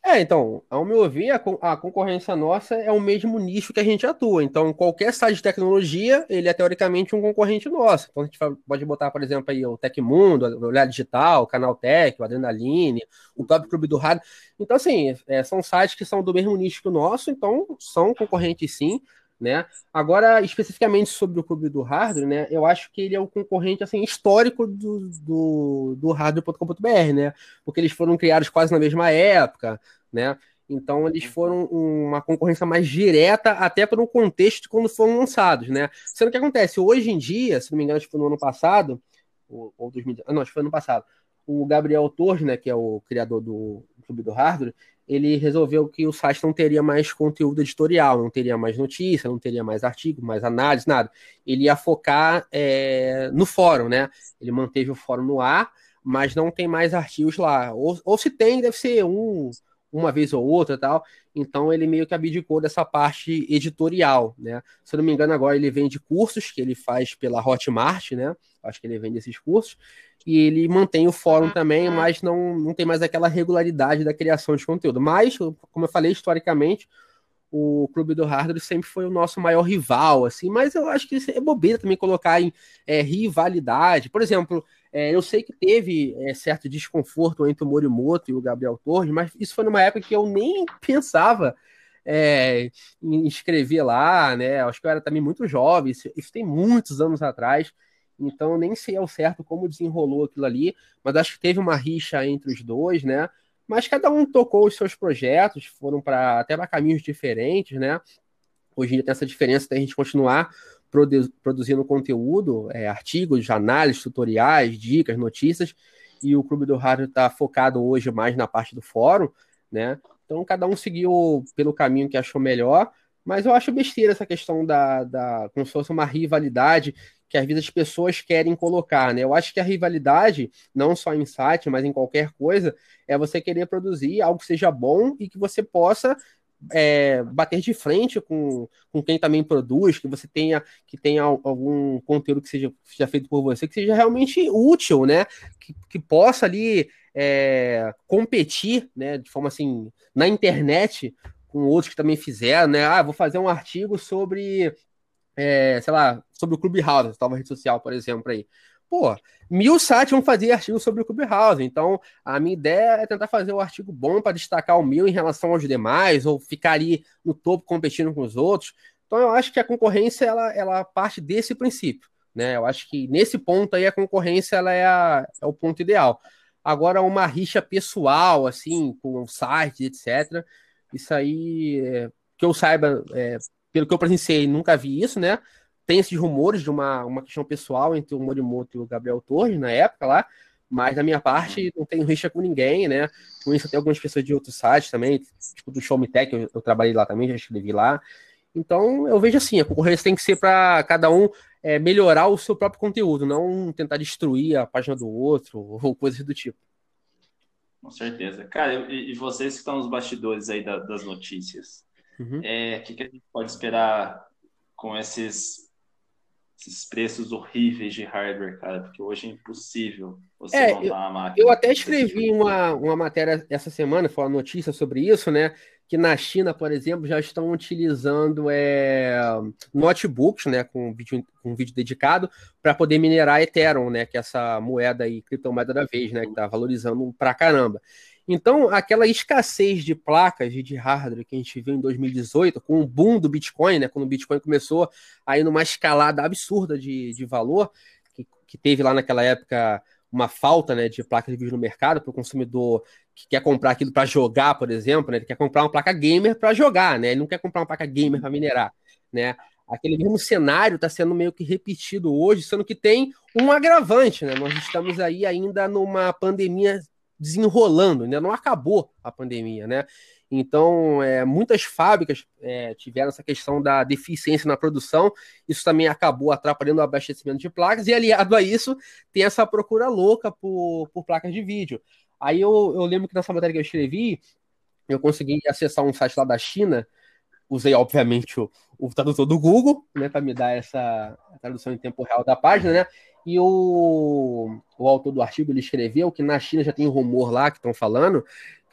Speaker 4: é, então, ao meu ver, a, a, concorrência nossa é o mesmo nicho que a gente atua. Então, qualquer site de tecnologia, ele é teoricamente um concorrente nosso. Então, a gente pode botar, por exemplo, aí o Tecmundo, o Olhar Digital, o Canal Tech, o Adrenaline, o próprio Clube do Rádio. Então, assim, é, são sites que são do mesmo nicho que o nosso, então são concorrentes sim. Né? Agora, especificamente sobre o clube do hardware, né? Eu acho que ele é o concorrente assim histórico do, do, do hardware.com.br, né? Porque eles foram criados quase na mesma época, né? Então eles foram uma concorrência mais direta, até para o contexto de quando foram lançados, né? Sendo que acontece, hoje em dia, se não me engano, acho que foi no ano passado, ou, ou 2000, não, acho que foi no ano passado, o Gabriel Torres, né, que é o criador do Clube do Hardware, ele resolveu que o site não teria mais conteúdo editorial, não teria mais notícia, não teria mais artigo, mais análise, nada. Ele ia focar é, no fórum, né? Ele manteve o fórum no ar, mas não tem mais artigos lá. Ou, ou se tem, deve ser um, uma vez ou outra tal. Então ele meio que abdicou dessa parte editorial, né? Se eu não me engano, agora ele vende cursos que ele faz pela Hotmart, né? Acho que ele vende esses cursos e ele mantém o fórum também, mas não, não tem mais aquela regularidade da criação de conteúdo. Mas, como eu falei, historicamente, o Clube do Hardware sempre foi o nosso maior rival, assim, mas eu acho que é bobeira também colocar em é, rivalidade. Por exemplo, é, eu sei que teve é, certo desconforto entre o Morimoto e o Gabriel Torres, mas isso foi numa época que eu nem pensava é, em escrever lá, né? Acho que eu era também muito jovem, isso, isso tem muitos anos atrás. Então nem sei ao certo como desenrolou aquilo ali, mas acho que teve uma rixa entre os dois, né? Mas cada um tocou os seus projetos, foram para até para caminhos diferentes, né? Hoje em dia tem essa diferença da gente continuar produ produzindo conteúdo, é, artigos, análises, tutoriais, dicas, notícias, e o Clube do Rádio está focado hoje mais na parte do fórum, né? Então cada um seguiu pelo caminho que achou melhor, mas eu acho besteira essa questão da, da como se fosse uma rivalidade que às vezes as pessoas querem colocar, né? Eu acho que a rivalidade, não só em site, mas em qualquer coisa, é você querer produzir algo que seja bom e que você possa é, bater de frente com, com quem também produz, que você tenha que tenha algum conteúdo que seja, seja feito por você, que seja realmente útil, né? Que, que possa ali é, competir, né? De forma assim, na internet com outros que também fizeram, né? Ah, vou fazer um artigo sobre é, sei lá, sobre o Clubhouse, tal rede social, por exemplo, aí. Pô, mil sites vão fazer artigos sobre o Clubhouse, então a minha ideia é tentar fazer um artigo bom para destacar o meu em relação aos demais, ou ficar ali no topo competindo com os outros. Então eu acho que a concorrência, ela, ela parte desse princípio, né? Eu acho que nesse ponto aí a concorrência, ela é, a, é o ponto ideal. Agora, uma rixa pessoal, assim, com sites, etc., isso aí, é, que eu saiba, é, pelo que eu presenciei, nunca vi isso, né? Tem esses rumores de uma, uma questão pessoal entre o Morimoto e o Gabriel Torres na época lá, mas da minha parte não tenho rixa com ninguém, né? Com isso tem algumas pessoas de outros sites também, tipo do Show Me Tech, eu, eu trabalhei lá também, já escrevi lá. Então eu vejo assim, a concorrência tem que ser para cada um é, melhorar o seu próprio conteúdo, não tentar destruir a página do outro ou coisas do tipo.
Speaker 2: Com certeza. Cara, e, e vocês que estão nos bastidores aí da, das notícias, Uhum. É, o que, que a gente pode esperar com esses, esses preços horríveis de hardware, cara? Porque hoje é impossível você é, montar uma máquina.
Speaker 4: Eu até escrevi uma, uma matéria essa semana, foi uma notícia sobre isso, né? Que na China, por exemplo, já estão utilizando é, notebooks, né, com vídeo, com vídeo dedicado, para poder minerar Ethereum, né, que é essa moeda aí, criptomoeda da vez, né, que está valorizando pra caramba. Então, aquela escassez de placas de hardware que a gente viu em 2018, com o boom do Bitcoin, né, quando o Bitcoin começou a ir numa escalada absurda de, de valor, que, que teve lá naquela época uma falta né, de placas de vídeo no mercado para o consumidor que quer comprar aquilo para jogar, por exemplo, né, ele quer comprar uma placa gamer para jogar, né, ele não quer comprar uma placa gamer para minerar. Né? Aquele mesmo cenário está sendo meio que repetido hoje, sendo que tem um agravante. Né? Nós estamos aí ainda numa pandemia desenrolando, ainda não acabou a pandemia, né? Então, é, muitas fábricas é, tiveram essa questão da deficiência na produção, isso também acabou atrapalhando o abastecimento de placas, e aliado a isso, tem essa procura louca por, por placas de vídeo. Aí eu, eu lembro que nessa matéria que eu escrevi, eu consegui acessar um site lá da China, usei, obviamente, o, o tradutor do Google, né, para me dar essa tradução em tempo real da página, né? E o, o autor do artigo ele escreveu que na China já tem um rumor lá que estão falando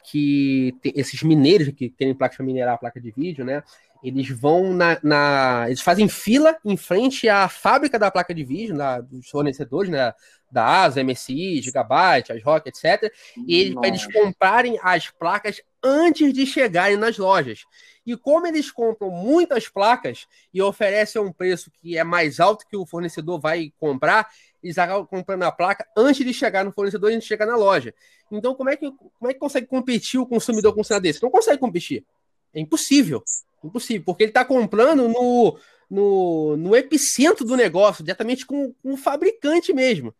Speaker 4: que esses mineiros que querem placas para minerar a placa de vídeo, né? Eles vão na, na, Eles fazem fila em frente à fábrica da placa de vídeo, da, dos fornecedores, né? Da ASA, MSI, Gigabyte, ASRock, etc. E para eles comprarem as placas antes de chegarem nas lojas. E como eles compram muitas placas e oferecem um preço que é mais alto que o fornecedor vai comprar, eles acabam comprando a placa antes de chegar no fornecedor e de chegar na loja. Então, como é que, como é que consegue competir o consumidor com um cenário desse? Não consegue competir. É impossível. Impossível, porque ele está comprando no, no, no epicentro do negócio, diretamente com, com o fabricante mesmo.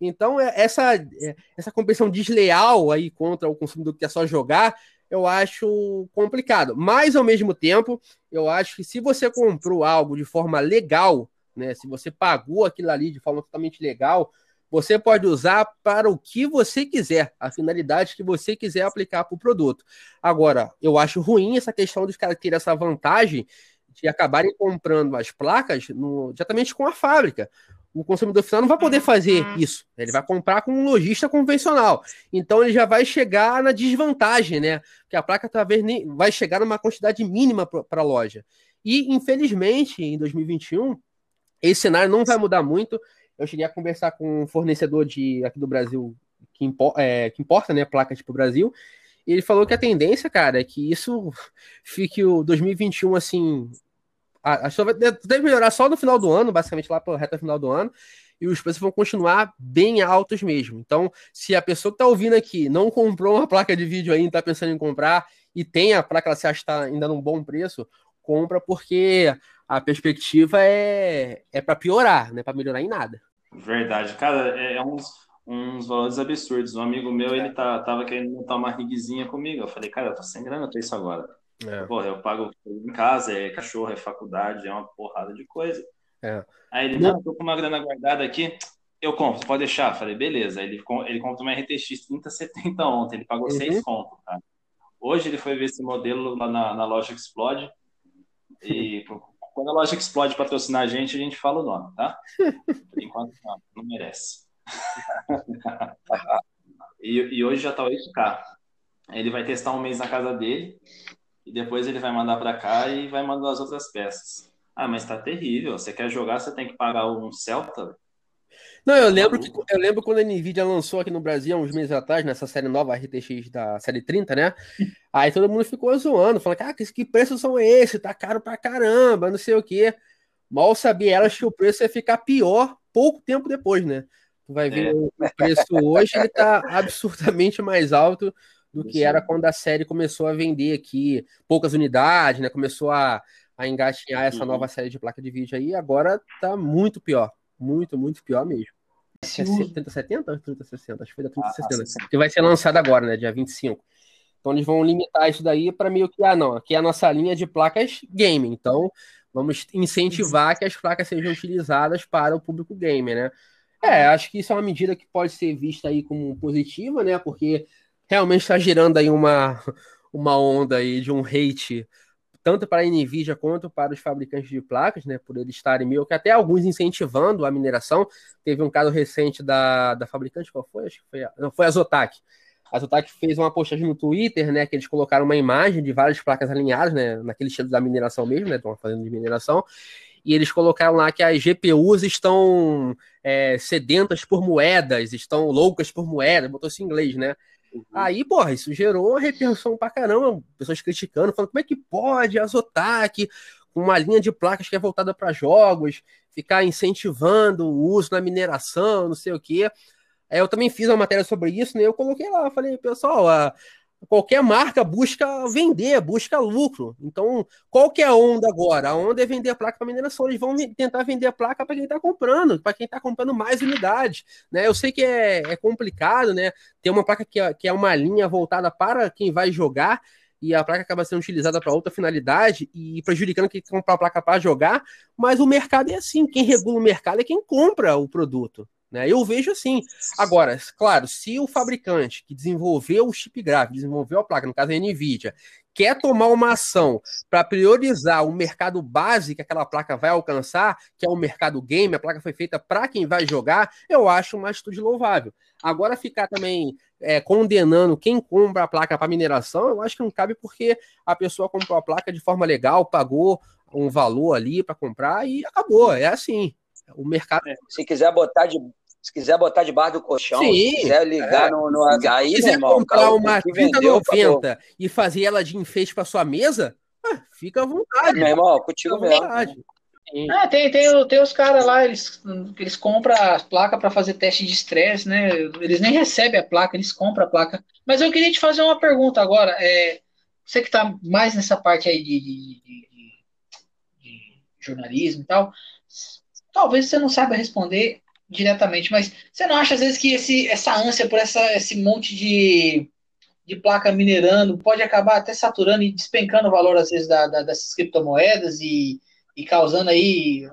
Speaker 4: Então, é, essa, é, essa competição desleal aí contra o consumidor que quer só jogar, eu acho complicado. Mas, ao mesmo tempo, eu acho que se você comprou algo de forma legal, né? Se você pagou aquilo ali de forma totalmente legal, você pode usar para o que você quiser, a finalidade que você quiser aplicar para o produto. Agora, eu acho ruim essa questão dos caras terem essa vantagem de acabarem comprando as placas no, diretamente com a fábrica. O consumidor final não vai poder fazer isso. Ele vai comprar com um lojista convencional. Então ele já vai chegar na desvantagem, né? Que a placa talvez nem vai chegar numa quantidade mínima para a loja. E, infelizmente, em 2021, esse cenário não vai mudar muito. Eu cheguei a conversar com um fornecedor de aqui do Brasil que, impo é, que importa, né, placas para o Brasil. E ele falou que a tendência, cara, é que isso fique o 2021 assim. A, a chuva deve melhorar só no final do ano, basicamente lá para reta final do ano, e os preços vão continuar bem altos mesmo. Então, se a pessoa que está ouvindo aqui não comprou uma placa de vídeo ainda, está pensando em comprar, e tem a placa, ela se acha tá ainda num bom preço, compra porque a perspectiva é, é para piorar, não é para melhorar em nada.
Speaker 2: Verdade, cara, é, é uns, uns valores absurdos. Um amigo meu, ele tá, tava querendo montar uma rigzinha comigo. Eu falei, cara, eu tô sem grana pra isso agora. É. Porra, eu pago em casa, é cachorro, é faculdade, é uma porrada de coisa. É. Aí ele, não, tô com uma grana guardada aqui, eu compro, pode deixar. Falei, beleza. Ele, ele comprou uma RTX 3070 ontem, ele pagou uhum. 6 conto, cara. Hoje ele foi ver esse modelo lá na, na loja Explode e quando a loja explode patrocinar a gente, a gente fala o nome, tá? Por enquanto, não, não merece. e, e, hoje já tá 8K. Ele vai testar um mês na casa dele e depois ele vai mandar para cá e vai mandar as outras peças. Ah, mas tá terrível. Você quer jogar, você tem que pagar um Celta.
Speaker 4: Não, eu lembro que eu lembro quando a Nvidia lançou aqui no Brasil há uns meses atrás, nessa série nova RTX da série 30, né? Aí todo mundo ficou zoando, falando, cara, que, que preços são esses? Tá caro pra caramba, não sei o quê. Mal sabia elas que o preço ia ficar pior pouco tempo depois, né? Tu vai ver é. o preço hoje, ele tá absurdamente mais alto do que era quando a série começou a vender aqui poucas unidades, né? Começou a, a engatinhar essa uhum. nova série de placa de vídeo aí, agora tá muito pior. Muito, muito pior mesmo. É 3070 ou 3060? Acho que foi da 3060. Ah, que vai ser lançado agora, né? Dia 25. Então eles vão limitar isso daí para meio que, ah, não, aqui é a nossa linha de placas gaming. Então vamos incentivar que as placas sejam utilizadas para o público gamer, né? É, acho que isso é uma medida que pode ser vista aí como positiva, né? Porque realmente está gerando aí uma, uma onda aí de um hate tanto para a Nvidia quanto para os fabricantes de placas, né, por eles estarem meio que até alguns incentivando a mineração. Teve um caso recente da, da fabricante, qual foi? Acho que foi a, não, foi a Zotac. A Zotac fez uma postagem no Twitter, né, que eles colocaram uma imagem de várias placas alinhadas, né, naquele estilo da mineração mesmo, né, estão fazendo de mineração, e eles colocaram lá que as GPUs estão é, sedentas por moedas, estão loucas por moedas, botou isso em inglês, né? Uhum. Aí, porra, isso gerou uma retenção pra caramba, pessoas criticando, falando como é que pode a Zotac, com uma linha de placas que é voltada para jogos, ficar incentivando o uso na mineração, não sei o quê. Eu também fiz uma matéria sobre isso, né? Eu coloquei lá, falei, pessoal, a, qualquer marca busca vender, busca lucro. Então, qual que é a onda agora? A onda é vender a placa para mineração. Eles vão tentar vender a placa para quem está comprando, para quem está comprando mais unidades. Né? Eu sei que é, é complicado, né? Ter uma placa que é, que é uma linha voltada para quem vai jogar. e a placa acaba sendo utilizada para outra finalidade e prejudicando quem compra a placa para jogar, mas o mercado é assim, quem regula o mercado é quem compra o produto. Né? Eu vejo assim. Agora, claro, se o fabricante que desenvolveu o chip gráfico, desenvolveu a placa, no caso a NVIDIA, quer tomar uma ação para priorizar o mercado base que aquela placa vai alcançar, que é o mercado game, a placa foi feita para quem vai jogar, eu acho uma atitude louvável. Agora, ficar também é, condenando quem compra a placa para mineração, eu acho que não cabe porque a pessoa comprou a placa de forma legal, pagou um valor ali para comprar e acabou. É assim. O mercado. É.
Speaker 3: Se quiser botar de se quiser botar debaixo do colchão, Sim, se quiser ligar é. no, no aí,
Speaker 4: se quiser irmão, comprar uma 3090 e fazer ela de enfeite para sua mesa, fica à vontade.
Speaker 3: Meu irmão, contigo mesmo.
Speaker 1: Ah, tem, tem, tem os caras lá, eles, eles compram as placas para fazer teste de estresse, né? Eles nem recebem a placa, eles compram a placa. Mas eu queria te fazer uma pergunta agora. É, você que está mais nessa parte aí de, de, de, de jornalismo e tal, talvez você não saiba responder diretamente, mas você não acha às vezes que esse, essa ânsia por essa, esse monte de, de placa minerando pode acabar até saturando e despencando o valor às vezes da, da dessas criptomoedas e, e causando aí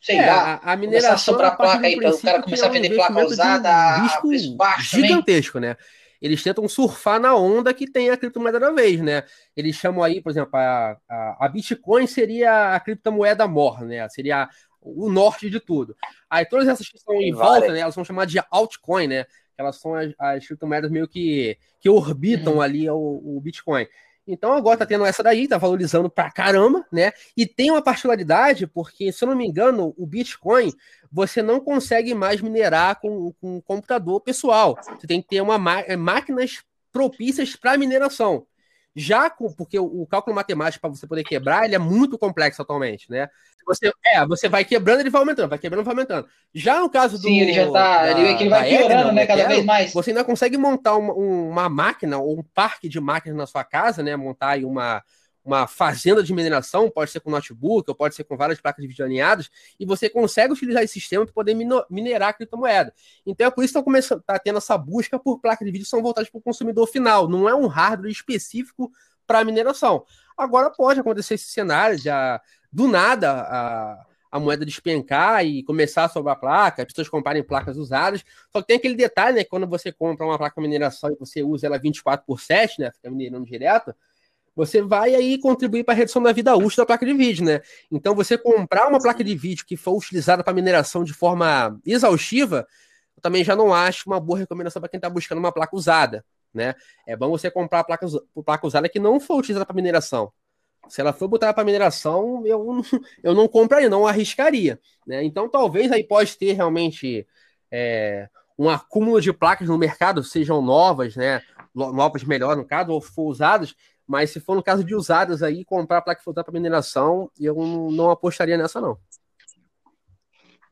Speaker 1: sei é, lá,
Speaker 4: a, a mineração
Speaker 1: a placa aí para o cara começar é um a vender placa usada um
Speaker 4: risco gigantesco, também. né? Eles tentam surfar na onda que tem a criptomoeda da vez, né? Eles chamam aí, por exemplo, a, a, a Bitcoin seria a criptomoeda mor, né? Seria o norte de tudo. Aí todas essas que estão em volta, né, elas são chamadas de altcoin, né? Elas são as, as criptomoedas meio que, que orbitam uhum. ali o, o Bitcoin. Então agora tá tendo essa daí, tá valorizando pra caramba, né? E tem uma particularidade, porque, se eu não me engano, o Bitcoin você não consegue mais minerar com, com um computador pessoal. Você tem que ter uma é, máquinas propícias para mineração. Já com, porque o, o cálculo matemático para você poder quebrar, ele é muito complexo atualmente, né? Você, é, você vai quebrando, ele vai aumentando, vai quebrando, vai aumentando. Já no caso do.
Speaker 1: Sim, ele já tá. Da, ele, ele vai piorando, né? Cada vez mais.
Speaker 4: Você ainda consegue montar uma, uma máquina ou um parque de máquinas na sua casa, né? Montar aí uma, uma fazenda de mineração, pode ser com notebook, ou pode ser com várias placas de vídeo alinhadas, e você consegue utilizar esse sistema para poder minerar a criptomoeda. Então é por isso que está começando, tá tendo essa busca por placas de vídeo que são voltadas para o consumidor final, não é um hardware específico para mineração. Agora pode acontecer esse cenário a, do nada a, a moeda despencar e começar a sobrar placa, as pessoas comprarem placas usadas. Só que tem aquele detalhe, né? Quando você compra uma placa mineração e você usa ela 24 por 7, né? Fica minerando direto, você vai aí contribuir para a redução da vida útil da placa de vídeo, né? Então, você comprar uma placa de vídeo que for utilizada para mineração de forma exaustiva, eu também já não acho uma boa recomendação para quem está buscando uma placa usada, né? É bom você comprar a placa, placa usada que não for utilizada para mineração. Se ela for botar para mineração, eu, eu não compraria, não arriscaria. Né? Então, talvez aí pode ter realmente é, um acúmulo de placas no mercado, sejam novas, né? Novas melhor no caso, ou usadas, mas se for no caso de usadas aí, comprar placa voltar para mineração, eu não apostaria nessa, não.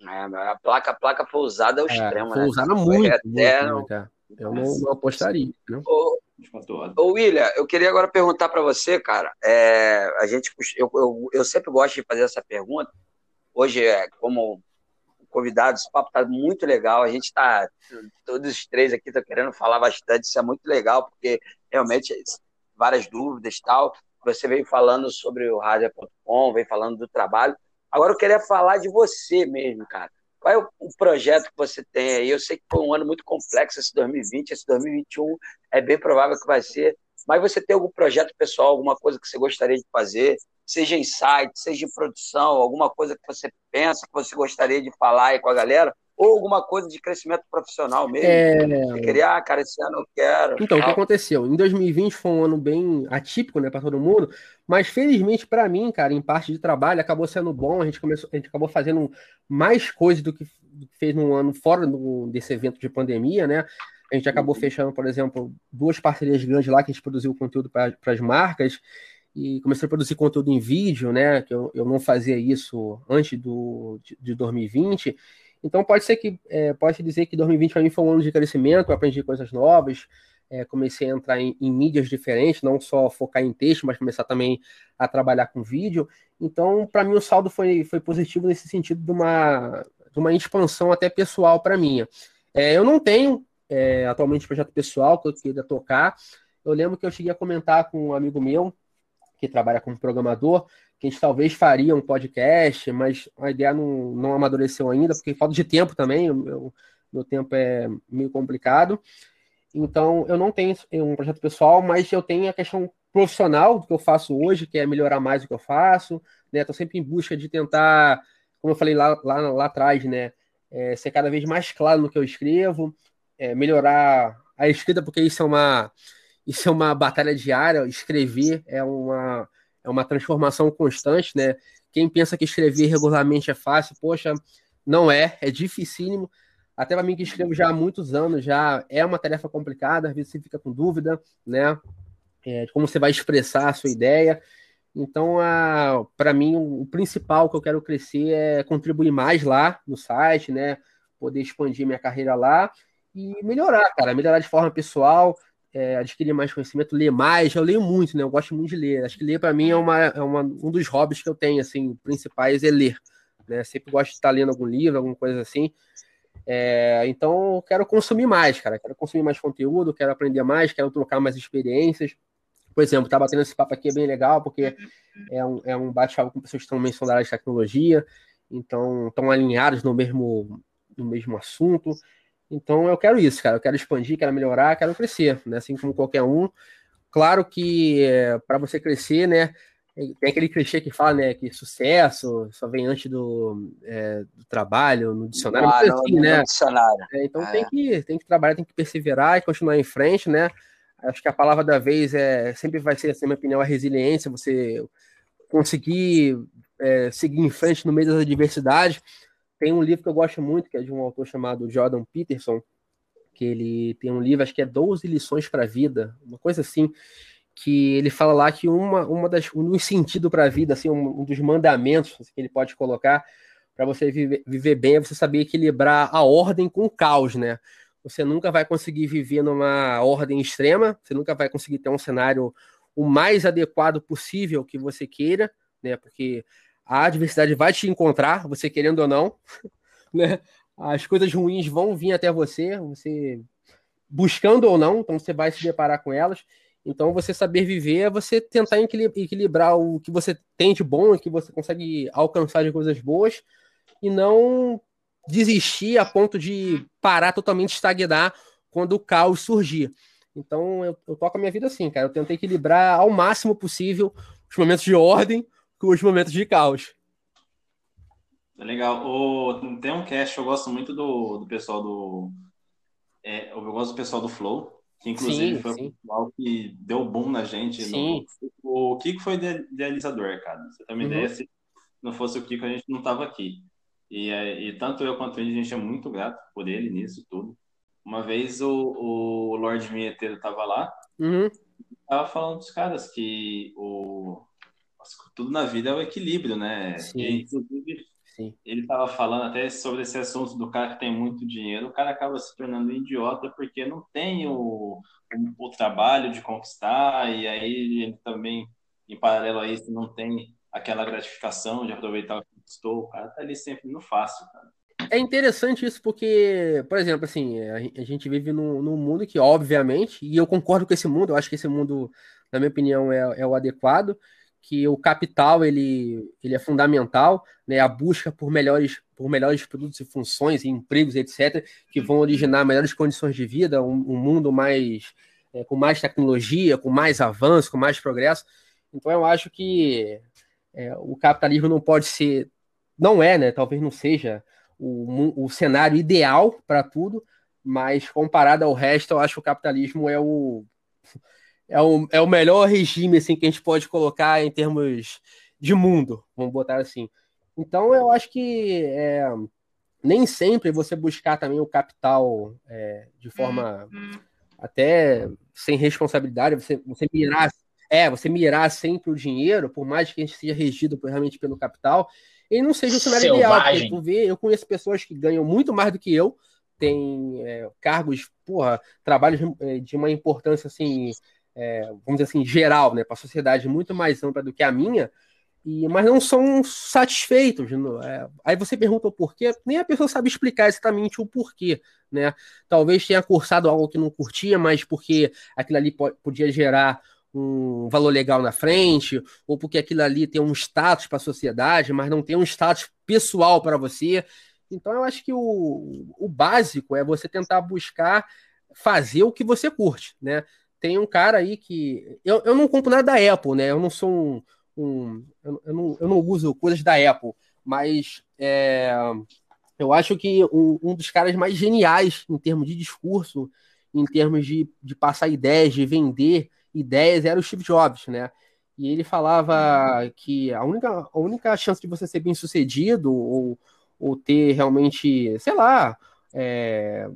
Speaker 3: É, a placa, a placa foi usada ao é, extremo,
Speaker 4: foi né? usada muito, até... muito, muito é. Eu não, não apostaria. Né? Ô,
Speaker 3: ô, William, eu queria agora perguntar para você, cara. É, a gente, eu, eu, eu, sempre gosto de fazer essa pergunta. Hoje, é, como convidado, esse papo está muito legal. A gente está, todos os três aqui estão querendo falar bastante. Isso é muito legal, porque realmente várias dúvidas tal. Você veio falando sobre o Razer.com, veio falando do trabalho. Agora eu queria falar de você mesmo, cara. Qual é o, o, projeto que você tem aí? Eu sei que foi um ano muito complexo esse 2020, esse 2021 é bem provável que vai ser. Mas você tem algum projeto pessoal, alguma coisa que você gostaria de fazer? Seja em site, seja em produção, alguma coisa que você pensa que você gostaria de falar aí com a galera? Ou alguma coisa de crescimento profissional mesmo. É... Você queria, ah, cara, esse ano eu quero.
Speaker 4: Então, tal. o que aconteceu? Em 2020 foi um ano bem atípico, né, para todo mundo, mas felizmente para mim, cara, em parte de trabalho, acabou sendo bom. A gente começou, a gente acabou fazendo mais coisas do que, do que fez num ano fora do, desse evento de pandemia, né? A gente acabou uhum. fechando, por exemplo, duas parcerias grandes lá que a gente produziu conteúdo para as marcas e comecei a produzir conteúdo em vídeo, né? Que eu, eu não fazia isso antes do, de, de 2020. Então pode ser que é, pode dizer que 2020 para mim foi um ano de crescimento, eu aprendi coisas novas, é, comecei a entrar em, em, mídias diferentes, não só focar em texto, mas começar também a trabalhar com vídeo. Então, para mim, o saldo foi, foi positivo nesse sentido de uma, de uma expansão até pessoal para mim. É, eu não tenho é, atualmente projeto pessoal que eu queira tocar. eu lembro que eu cheguei a comentar com um amigo meu, que trabalha como programador, que a gente talvez faria um podcast, mas a ideia não, não amadureceu ainda, porque falta de tempo também, o meu, meu tempo é meio complicado. Então, eu não tenho um projeto pessoal, mas eu tenho a questão profissional do que eu faço hoje, que é melhorar mais o que eu faço, né? Estou sempre em busca de tentar, como eu falei lá, lá, lá atrás, né? É, ser cada vez mais claro no que eu escrevo, é, melhorar a escrita, porque isso é uma isso é uma batalha diária. Escrever é uma é uma transformação constante, né? Quem pensa que escrever regularmente é fácil, poxa, não é, é dificílimo. Até para mim que escrevo já há muitos anos, já é uma tarefa complicada, às vezes você fica com dúvida, né? É, de como você vai expressar a sua ideia. Então, para mim, o, principal que eu quero crescer é contribuir mais lá no site, né? Poder expandir minha carreira lá e melhorar, cara, melhorar de forma pessoal, é, adquirir mais conhecimento, ler mais. Eu leio muito, né? Eu gosto muito de ler. Acho que ler para mim é, uma, é uma, um dos hobbies que eu tenho, assim, principais é ler. Né? Sempre gosto de estar lendo algum livro, alguma coisa assim. É, então, quero consumir mais, cara. Quero consumir mais conteúdo, quero aprender mais, quero trocar mais experiências. Por exemplo, tá batendo esse papo aqui é bem legal, porque é um, é um bate-papo com pessoas que estão mencionando área de tecnologia, então estão alinhados no mesmo, no mesmo assunto. Então eu quero isso, cara. Eu quero expandir, quero melhorar, quero crescer, né? Assim como qualquer um. Claro que é, para você crescer, né? Tem aquele clichê que fala, né, que sucesso só vem antes do, é, do trabalho, no dicionário, ah, não, assim, né?
Speaker 3: dicionário.
Speaker 4: É, então é. tem, que, tem que trabalhar, tem que perseverar e continuar em frente, né? Acho que a palavra da vez é sempre vai ser, assim, na minha opinião, a resiliência, você conseguir é, seguir em frente no meio das adversidades. Tem um livro que eu gosto muito, que é de um autor chamado Jordan Peterson, que ele tem um livro, acho que é 12 lições para a vida, uma coisa assim, que ele fala lá que uma, uma das, um dos sentidos para a vida, assim, um, um, dos mandamentos que ele pode colocar para você viver, viver bem é você saber equilibrar a ordem com o caos, né? você nunca vai conseguir viver numa ordem extrema, você nunca vai conseguir ter um cenário o mais adequado possível que você queira, né? Porque a adversidade vai te encontrar, você querendo ou não, né? As coisas ruins vão vir até você, você buscando ou não, então você vai se deparar com elas. Então, você saber viver é você tentar equilibrar o que você tem de bom, o que você consegue alcançar de coisas boas, e não desistir a ponto de parar totalmente estagnar quando o caos surgir. Então eu, eu toco a minha vida assim, cara. Eu tento equilibrar ao máximo possível os momentos de ordem com os momentos de caos.
Speaker 2: É legal. O, tem um cast, eu gosto muito do, do pessoal do. É, eu gosto do pessoal do Flow, que inclusive sim, foi sim. o pessoal que deu boom na gente. Sim. No, o Kiko foi idealizador, cara. Você tem uma uhum. ideia, se não fosse o Kiko, a gente não tava aqui. E, é, e tanto eu quanto ele, a gente é muito grato por ele nisso tudo. Uma vez o, o Lorde Vinheteiro tava lá,
Speaker 4: uhum.
Speaker 2: tava falando dos caras que o, tudo na vida é o equilíbrio, né? Sim. E, inclusive, Sim. ele tava falando até sobre esse assunto do cara que tem muito dinheiro, o cara acaba se tornando um idiota porque não tem o, o, o trabalho de conquistar, e aí ele também, em paralelo a isso, não tem aquela gratificação de aproveitar o que conquistou, o cara tá ali sempre no fácil, cara.
Speaker 4: É interessante isso porque, por exemplo, assim, a gente vive num, num, mundo que, obviamente, e eu concordo com esse mundo, eu acho que esse mundo, na minha opinião, é, é o adequado, que o capital ele, ele é fundamental, né? A busca por melhores, por melhores produtos e funções, e empregos, etc., que vão originar melhores condições de vida, um, um mundo mais é, com mais tecnologia, com mais avanço, com mais progresso. Então eu acho que é, o capitalismo não pode ser, não é, né? Talvez não seja o, o cenário ideal para tudo, mas comparado ao resto, eu acho que o capitalismo é o, é o, é o melhor regime assim, que a gente pode colocar em termos de mundo, vamos botar assim. Então, eu acho que é, nem sempre você buscar também o capital é, de forma uhum. até sem responsabilidade, você, você mirar é, você mirar sempre o dinheiro, por mais que a gente seja regido realmente pelo capital, ele não seja o cenário Selvagem. ideal. Tu vê, eu conheço pessoas que ganham muito mais do que eu, têm é, cargos, porra, trabalhos é, de uma importância assim, é, vamos dizer assim, geral, né, para a sociedade muito mais ampla do que a minha, e, mas não são satisfeitos. É, aí você pergunta o porquê, nem a pessoa sabe explicar exatamente o porquê, né? Talvez tenha cursado algo que não curtia, mas porque aquilo ali podia gerar um valor legal na frente, ou porque aquilo ali tem um status para a sociedade, mas não tem um status pessoal para você. Então eu acho que o, o básico é você tentar buscar fazer o que você curte, né? Tem um cara aí que. Eu, eu não compro nada da Apple, né? Eu não sou um um. Eu, eu, não, eu não uso coisas da Apple, mas é, eu acho que um, um, dos caras mais geniais em termos de discurso, em termos de, de passar ideias, de vender ideias, era o Steve Jobs, né? E ele falava que a única, a única chance de você ser bem sucedido ou, ou ter realmente, sei lá, é,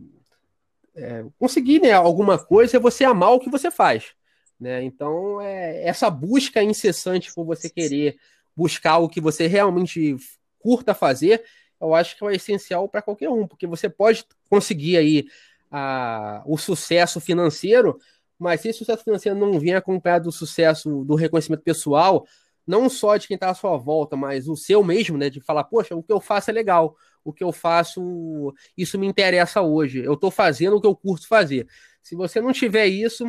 Speaker 4: é, conseguir né, alguma coisa é você amar o que você faz. Né? Então, é, essa busca incessante por você querer buscar o que você realmente curta fazer, eu acho que é essencial para qualquer um, porque você pode conseguir aí a, o sucesso financeiro, mas se esse sucesso financeiro não vier acompanhado do sucesso do reconhecimento pessoal, não só de quem está à sua volta, mas o seu mesmo, né? De falar, poxa, o que eu faço é legal, o que eu faço, isso me interessa hoje, eu estou fazendo o que eu curto fazer. Se você não tiver isso,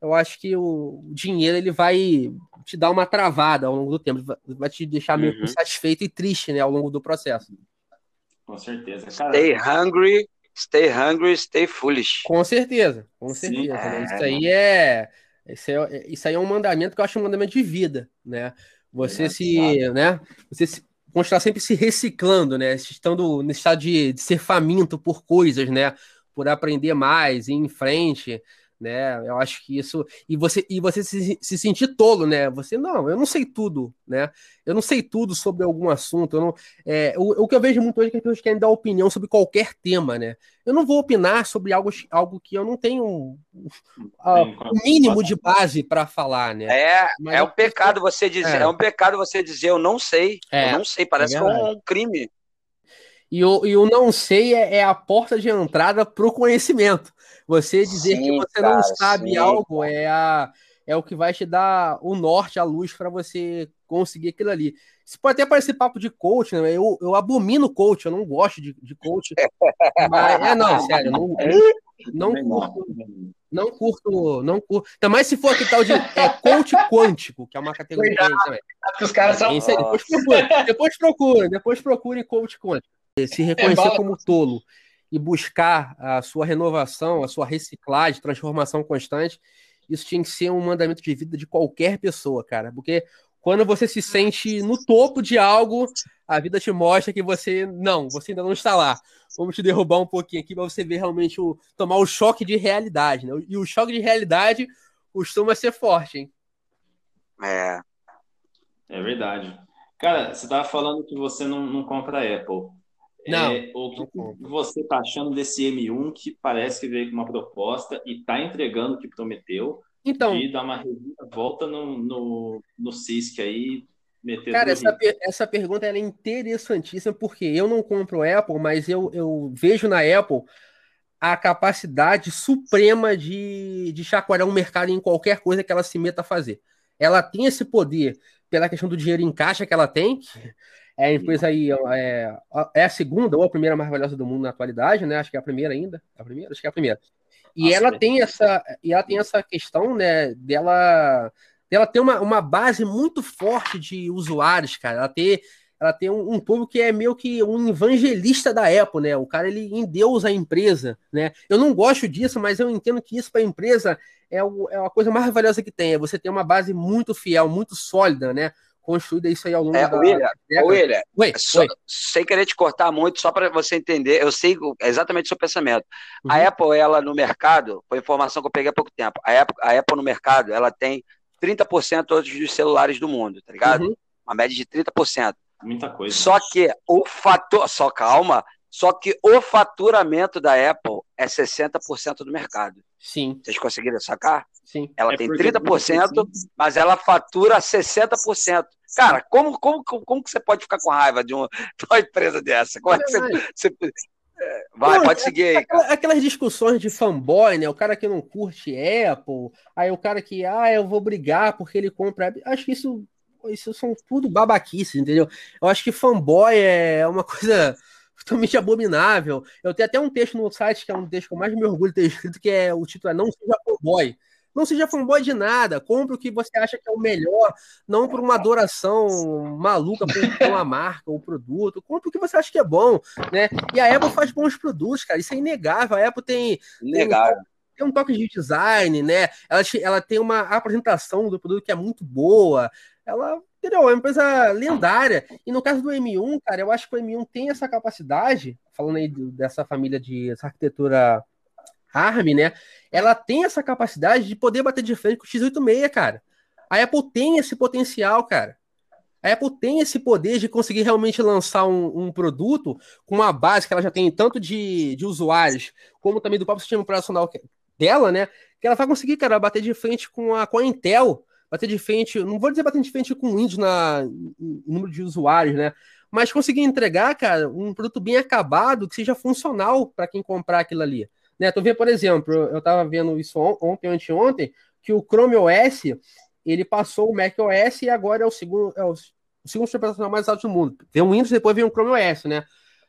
Speaker 4: eu acho que o dinheiro ele vai te dar uma travada ao longo do tempo, vai te deixar meio uhum. insatisfeito e triste, né, ao longo do processo.
Speaker 2: Com certeza.
Speaker 3: Cara, stay hungry, stay hungry, stay foolish.
Speaker 4: Com certeza, com certeza. Sim, né? é... Isso aí é isso, é, isso aí é um mandamento que eu acho um mandamento de vida, né? Você é, se, né? Você se, continuar sempre se reciclando, né? Estando nesse estado de, de ser faminto por coisas, né? Por aprender mais, ir em frente né? Eu acho que isso e você e você se, se sentir tolo, né? Você não, eu não sei tudo, né? Eu não sei tudo sobre algum assunto. Eu não, é, o, o que eu vejo muito hoje é que as pessoas querem dar opinião sobre qualquer tema, né? Eu não vou opinar sobre algo, algo que eu não tenho o um mínimo de base para falar, né?
Speaker 3: É, Mas é um pecado você dizer, é. é. um pecado você dizer eu não sei, é, eu não sei, parece é um crime.
Speaker 4: E o, e o não sei é, é a porta de entrada para o conhecimento. Você dizer sim, que você cara, não sabe sim. algo é, a, é o que vai te dar o norte, a luz para você conseguir aquilo ali. Isso pode até parecer papo de coach, né? Eu, eu abomino coach, eu não gosto de, de coach. mas, é, não, sério, não, não, curto, não curto, não curto. Ainda mais se for que tal de é, coach quântico, que é uma categoria também.
Speaker 1: Os caras são.
Speaker 4: depois procura, depois procura, depois procure coach quântico se reconhecer é, como tolo e buscar a sua renovação, a sua reciclagem, transformação constante, isso tinha que ser um mandamento de vida de qualquer pessoa, cara. Porque quando você se sente no topo de algo, a vida te mostra que você não, você ainda não está lá. Vamos te derrubar um pouquinho aqui para você ver realmente o tomar o choque de realidade, né? E o choque de realidade costuma ser forte, hein?
Speaker 3: É.
Speaker 2: É verdade. Cara, você estava falando que você não, não compra Apple.
Speaker 4: Não,
Speaker 2: é, o que você está achando desse M1 que parece que veio com uma proposta e está entregando o que prometeu?
Speaker 4: Então.
Speaker 2: E dar uma volta no, no, no CISC aí.
Speaker 4: Cara, essa, essa pergunta é interessantíssima, porque eu não compro Apple, mas eu, eu vejo na Apple a capacidade suprema de, de chacoalhar um mercado em qualquer coisa que ela se meta a fazer. Ela tem esse poder pela questão do dinheiro em caixa que ela tem, é a empresa aí é, é a segunda ou a primeira mais valiosa do mundo na atualidade, né? Acho que é a primeira ainda. É a primeira? Acho que é a primeira. E Nossa, ela tem essa, e ela tem essa questão, né, dela, dela ter uma, uma base muito forte de usuários, cara. Ela ter, ela tem um, um público que é meio que um evangelista da Apple, né? O cara ele endeusa a empresa, né? Eu não gosto disso, mas eu entendo que isso para a empresa é, o, é a coisa mais valiosa que tem. É você ter uma base muito fiel, muito sólida, né? Construída isso aí ao longo
Speaker 3: é,
Speaker 2: da
Speaker 3: William, William Oi, só, Oi. sem querer te cortar muito, só para você entender, eu sei exatamente o seu pensamento. Uhum. A Apple, ela no mercado, foi informação que eu peguei há pouco tempo, a Apple, a Apple no mercado, ela tem 30% todos dos celulares do mundo, tá ligado? Uhum. Uma média de 30%.
Speaker 2: Muita coisa.
Speaker 3: Só que o fator, só calma, só que o faturamento da Apple é 60% do mercado.
Speaker 4: Sim.
Speaker 3: Vocês conseguiram sacar?
Speaker 4: Sim.
Speaker 3: Ela é tem 30%, mas ela fatura 60%. Cara, como, como, como que você pode ficar com raiva de uma, de uma empresa dessa? Como é que você, você é, Vai, não, pode é seguir aí.
Speaker 4: Aquelas discussões de fanboy, né? O cara que não curte Apple, aí o cara que, ah, eu vou brigar porque ele compra. Acho que isso isso são tudo babaquices, entendeu? Eu acho que fanboy é uma coisa totalmente abominável. Eu tenho até um texto no site, que é um texto que eu mais me orgulho de ter escrito, que é o título é Não Seja Fanboy. Não seja fanboy de nada. Compre o que você acha que é o melhor, não por uma adoração maluca por uma marca ou produto. Compre o que você acha que é bom, né? E a Apple faz bons produtos, cara. Isso é inegável. A Apple tem,
Speaker 3: inegável.
Speaker 4: tem, tem um toque de design, né? Ela, ela tem uma apresentação do produto que é muito boa. Ela entendeu? É uma empresa lendária. E no caso do M1, cara, eu acho que o M1 tem essa capacidade, falando aí dessa família de essa arquitetura ARM, né? Ela tem essa capacidade de poder bater de frente com o x86, cara. A Apple tem esse potencial, cara. A Apple tem esse poder de conseguir realmente lançar um, um, produto com uma base que ela já tem tanto de, de usuários, como também do próprio sistema operacional dela, né? Que ela vai conseguir, cara, bater de frente com a, com a Intel, bater de frente, não vou dizer bater de frente com o Windows na no número de usuários, né? Mas conseguir entregar, cara, um produto bem acabado que seja funcional para quem comprar aquilo ali. Né? Tu vê, por exemplo, eu estava vendo isso ontem, anteontem, que o Chrome OS ele passou o Mac OS e agora é o segundo, é o, o segundo sistema operacional mais alto do mundo. Vem o Windows depois vem o Chrome OS, né?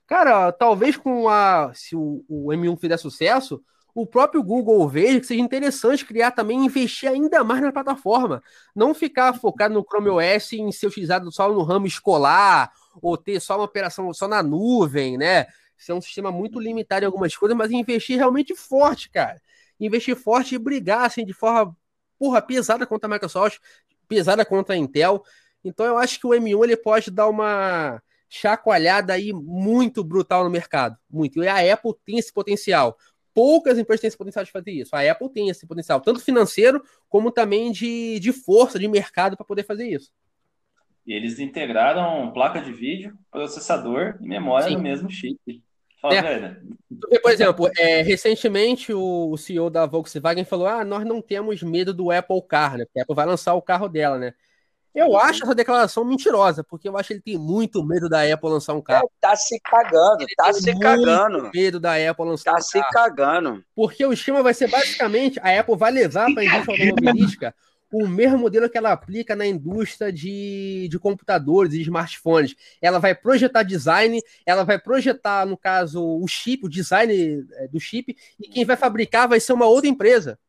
Speaker 4: Cara, talvez com a. Se o, o M1 fizer sucesso, o próprio Google veja que seja interessante criar também investir ainda mais na plataforma. Não ficar focado no Chrome OS em ser utilizado só no ramo escolar, ou ter só uma operação só na nuvem, né? Ser é um sistema muito limitado em algumas coisas, mas investir realmente forte, cara. Investir forte e brigar assim, de forma porra, pesada contra a Microsoft, pesada contra a Intel. Então eu acho que o M1 ele pode dar uma chacoalhada aí muito brutal no mercado. Muito. E a Apple tem esse potencial. Poucas empresas têm esse potencial de fazer isso. A Apple tem esse potencial, tanto financeiro como também de, de força, de mercado para poder fazer isso.
Speaker 2: E eles integraram placa de vídeo, processador e memória Sim. no mesmo chip. Fala,
Speaker 4: é. Por exemplo, é, recentemente o, CEO da Volkswagen falou: ah, nós não temos medo do Apple Car, né? Porque a Apple vai lançar o carro dela, né? Eu uhum. acho essa declaração mentirosa, porque eu acho que ele tem muito medo da Apple lançar um carro.
Speaker 3: É, tá se cagando, ele tá se cagando.
Speaker 4: medo da Apple lançar
Speaker 3: tá um se cagando.
Speaker 4: Porque o esquema vai ser basicamente: a Apple vai levar para a indústria automobilística o mesmo modelo que ela aplica na indústria de, de computadores e smartphones. Ela vai projetar design, ela vai projetar, no caso, o chip, o design é, do chip, e quem vai fabricar vai ser uma outra empresa.